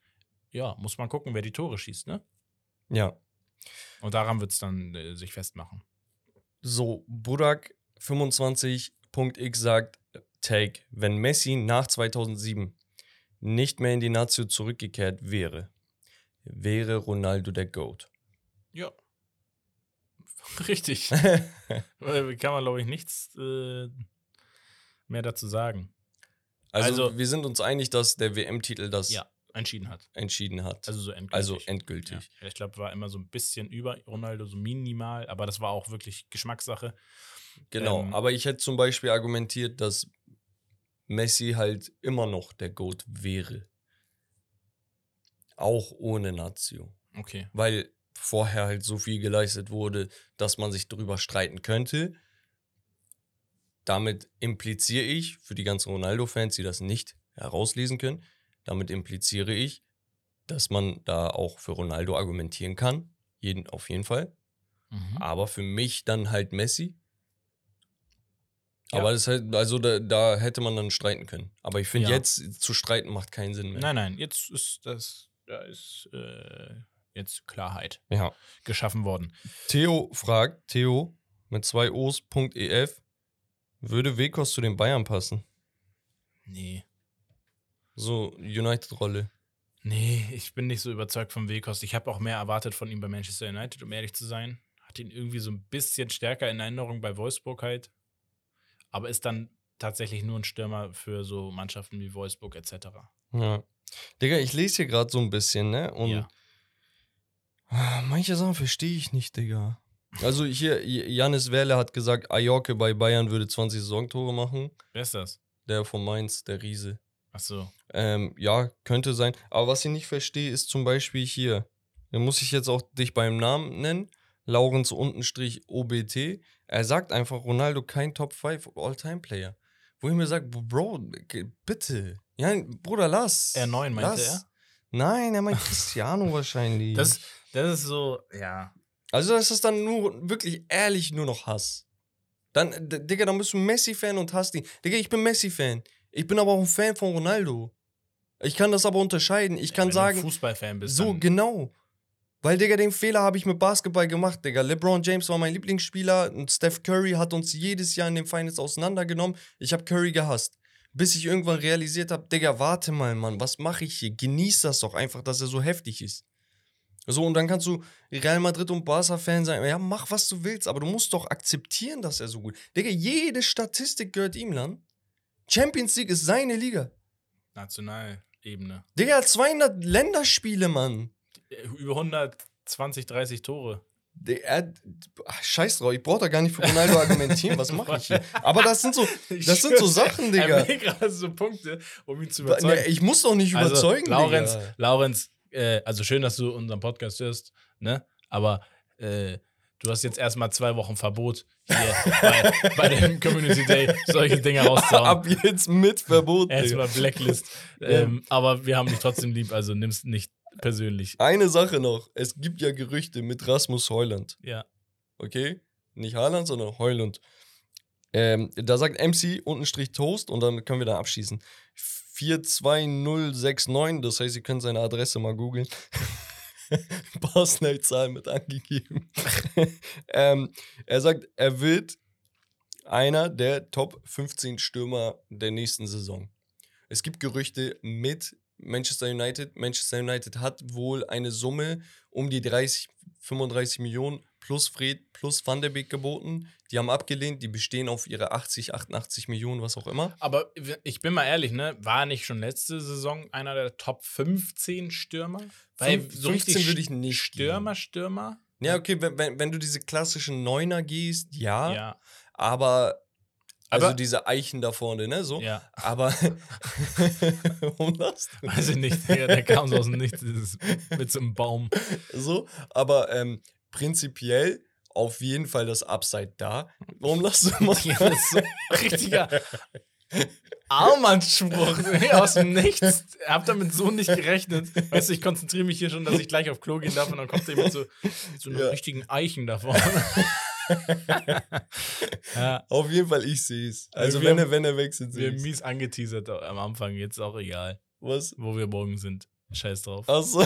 ja, muss man gucken, wer die Tore schießt, ne? Ja. Und daran wird es dann äh, sich festmachen. So, Budak 25.x sagt, Take, wenn Messi nach 2007 nicht mehr in die Nazio zurückgekehrt wäre, wäre Ronaldo der GOAT. Ja. Richtig. Weil Kann man, glaube ich, nichts äh, mehr dazu sagen. Also, Also- wir sind uns einig, dass der WM-Titel das Ja, entschieden hat. entschieden hat. Also so endgültig. Also endgültig. Ja, ich glaube, war immer so ein bisschen über Ronaldo, so minimal, aber das war auch wirklich Geschmackssache. Genau, Ähm, aber ich hätte zum Beispiel argumentiert, dass Messi halt immer noch der GOAT wäre. Auch ohne Nazio. Okay. Weil vorher halt so viel geleistet wurde, dass man sich darüber streiten könnte. Damit impliziere ich, für die ganzen Ronaldo-Fans, die das nicht herauslesen können, damit impliziere ich, dass man da auch für Ronaldo argumentieren kann. Jeden, auf jeden Fall. Mhm. Aber für mich dann halt Messi. Ja. Aber das halt, also da, da hätte man dann streiten können. Aber ich finde, Ja. jetzt zu streiten macht keinen Sinn mehr. Nein, nein, jetzt ist das, da ist äh, jetzt Klarheit Ja. geschaffen worden. Theo fragt, Theo mit zwei O's.ef, würde Wekos zu den Bayern passen? Nee. So United-Rolle. Nee, ich bin nicht so überzeugt vom Wekos. Ich habe auch mehr erwartet von ihm bei Manchester United, um ehrlich zu sein. Hat ihn irgendwie so ein bisschen stärker in Erinnerung bei Wolfsburg halt. Aber ist dann tatsächlich nur ein Stürmer für so Mannschaften wie Wolfsburg etc. Ja. Digga, ich lese hier gerade so ein bisschen, ne? Und ja. ah, manche Sachen verstehe ich nicht, Digga. Also hier, Janis Werle hat gesagt, Ajorke bei Bayern würde 20 Saisontore machen. Wer ist das? Der von Mainz, der Riese. Ach so. Ähm, ja, könnte sein. Aber was ich nicht verstehe, ist zum Beispiel hier. Da muss ich jetzt auch dich beim Namen nennen. Laurens untenstrich OBT. Er sagt einfach, Ronaldo kein Top 5 All-Time-Player. Wo ich mir sage, Bro, bitte. Ja, Bruder, lass. R9 meinte lass. er? Nein, er meint Cristiano wahrscheinlich. Das, das ist so, ja. also, das ist dann nur wirklich ehrlich nur noch Hass. Dann, Digga, dann bist du Messi-Fan und hasst ihn. Digga, ich bin Messi-Fan. Ich bin aber auch ein Fan von Ronaldo. Ich kann das aber unterscheiden. Ich kann Wenn sagen, du Fußballfan bist. so, dann- genau. Weil, Digga, den Fehler habe ich mit Basketball gemacht, Digga. LeBron James war mein Lieblingsspieler und Steph Curry hat uns jedes Jahr in den Finals auseinandergenommen. Ich habe Curry gehasst. Bis ich irgendwann realisiert habe, Digga, warte mal, Mann, was mache ich hier? Genieß das doch einfach, dass er so heftig ist. So, und dann kannst du Real Madrid und Barca-Fan sein. Ja, mach, was du willst, aber du musst doch akzeptieren, dass er so gut Digga, jede Statistik gehört ihm, Land. Champions League ist seine Liga. Nationalebene. Digga, er hat 200 Länderspiele, Mann. Äh, Über 120, 30 Tore. Der, er, ach, scheiß drauf, ich brauch da gar nicht für Ronaldo argumentieren, was mache ich hier? Aber das sind so, das sind so Sachen, Digga. Er gerade so Punkte, um ihn zu Ne, überzeugen. ich muss doch nicht Also, überzeugen, Laurenz, Digga. Laurenz, äh, also schön, dass du unseren Podcast hörst, ne? Aber äh, du hast jetzt erstmal zwei Wochen Verbot hier bei, bei dem Community Day solche Dinge rauszuhauen. Ab jetzt mit Verbot. Erstmal Blacklist. ähm, aber wir haben dich trotzdem lieb, also nimm's nicht persönlich. Eine Sache noch, es gibt ja Gerüchte mit Rasmus Heuland, Ja. okay? Nicht Haaland, sondern Heuland. Ähm, da sagt MC untenstrich Toast und dann können wir da abschießen. 42069, das heißt, ihr könnt seine Adresse mal googeln. Barsnell-Zahl mit angegeben. ähm, er sagt, er wird einer der Top 15 Stürmer der nächsten Saison. Es gibt Gerüchte mit Manchester United. Manchester United hat wohl eine Summe um die 30, 35 Millionen plus Fred plus Van der Beek geboten. Die haben abgelehnt, die bestehen auf ihre 80, 88 Millionen, was auch immer. Aber ich bin mal ehrlich, ne? War nicht schon letzte Saison einer der Top 15 Stürmer? Fünf- 15 würde ich nicht Stürmer, Stürmer? Ja, okay, wenn, wenn, du diese klassischen Neuner gehst, ja, Ja. aber also Aber- diese Eichen da vorne, ne, so. Ja. Aber warum das? Weiß ich nicht, Digga, der kam so aus dem Nichts mit so einem Baum. So, aber ähm, prinzipiell auf jeden Fall das Upside da. Warum lachst du immer? Ja, das ist so richtiger Armandspruch aus dem Nichts. Hab damit so nicht gerechnet. Weißt du, ich konzentriere mich hier schon, dass ich gleich auf Klo gehen darf und dann kommt er mit so, so einem Ja. richtigen Eichen da vorne. ja, Auf jeden Fall, ich sehe es. Also Wir wenn haben- er, wenn er wechselt, wir sehe ich's. mies angeteasert am Anfang, jetzt auch egal, Was? wo wir morgen sind. Scheiß drauf. Achso.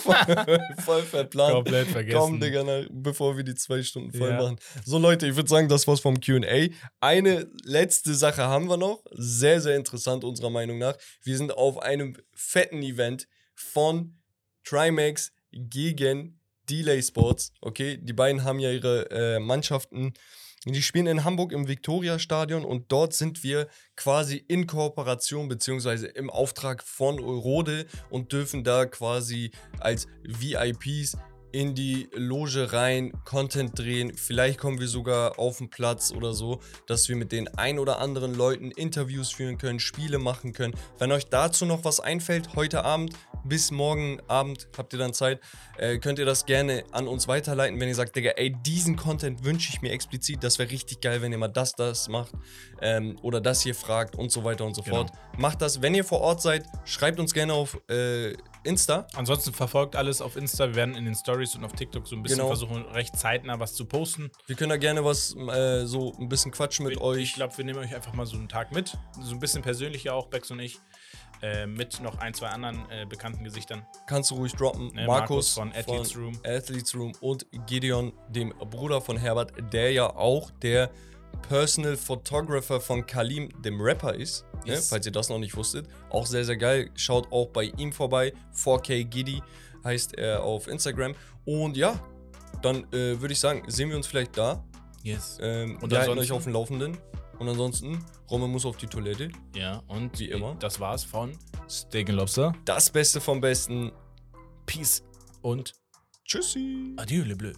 Voll, voll verplant. Komplett vergessen. Komm, Digga, nach, bevor wir die zwei Stunden voll Ja. machen. So, Leute, ich würde sagen, das war's vom QA. Eine letzte Sache haben wir noch. Sehr, sehr interessant, unserer Meinung nach. Wir sind auf einem fetten Event von Trimax gegen Delay Sports. Okay, die beiden haben ja ihre äh, Mannschaften. Die spielen in Hamburg im Viktoria-Stadion und dort sind wir quasi in Kooperation beziehungsweise im Auftrag von Eurode und dürfen da quasi als VIPs in die Loge rein, Content drehen. Vielleicht kommen wir sogar auf den Platz oder so, dass wir mit den ein oder anderen Leuten Interviews führen können, Spiele machen können. Wenn euch dazu noch was einfällt, heute Abend bis morgen Abend habt ihr dann Zeit, äh, könnt ihr das gerne an uns weiterleiten, wenn ihr sagt, Digga, ey, diesen Content wünsche ich mir explizit. Das wäre richtig geil, wenn ihr mal das, das macht ähm, oder das hier fragt und so weiter und so Genau. fort. Macht das, wenn ihr vor Ort seid, schreibt uns gerne auf äh, Insta. Ansonsten verfolgt alles auf Insta. Wir werden in den Stories und auf TikTok so ein bisschen Genau. versuchen, recht zeitnah was zu posten. Wir können da gerne was, äh, so ein bisschen quatschen mit Ich euch. glaube, wir nehmen euch einfach mal so einen Tag mit. So ein bisschen persönlicher auch, Bex und ich. Äh, mit noch ein, zwei anderen äh, bekannten Gesichtern. Kannst du ruhig droppen. Ne, Markus, Markus von Athletes Room. Athletes Room und Gideon, dem Bruder von Herbert, der ja auch der Personal Photographer von Kalim, dem Rapper ist. Ne? Falls ihr das noch nicht wusstet. Auch sehr, sehr geil. Schaut auch bei ihm vorbei. 4K Giddy heißt er auf Instagram. Und ja, dann äh, würde ich sagen, sehen wir uns vielleicht da. Yes. Ähm, Und wir halten euch auf dem Laufenden. Und ansonsten, Roman muss auf die Toilette. Ja, und Wie immer. Das war's von Steak Lobster. Das Beste vom Besten. Peace und Tschüssi. Adieu, le bleu.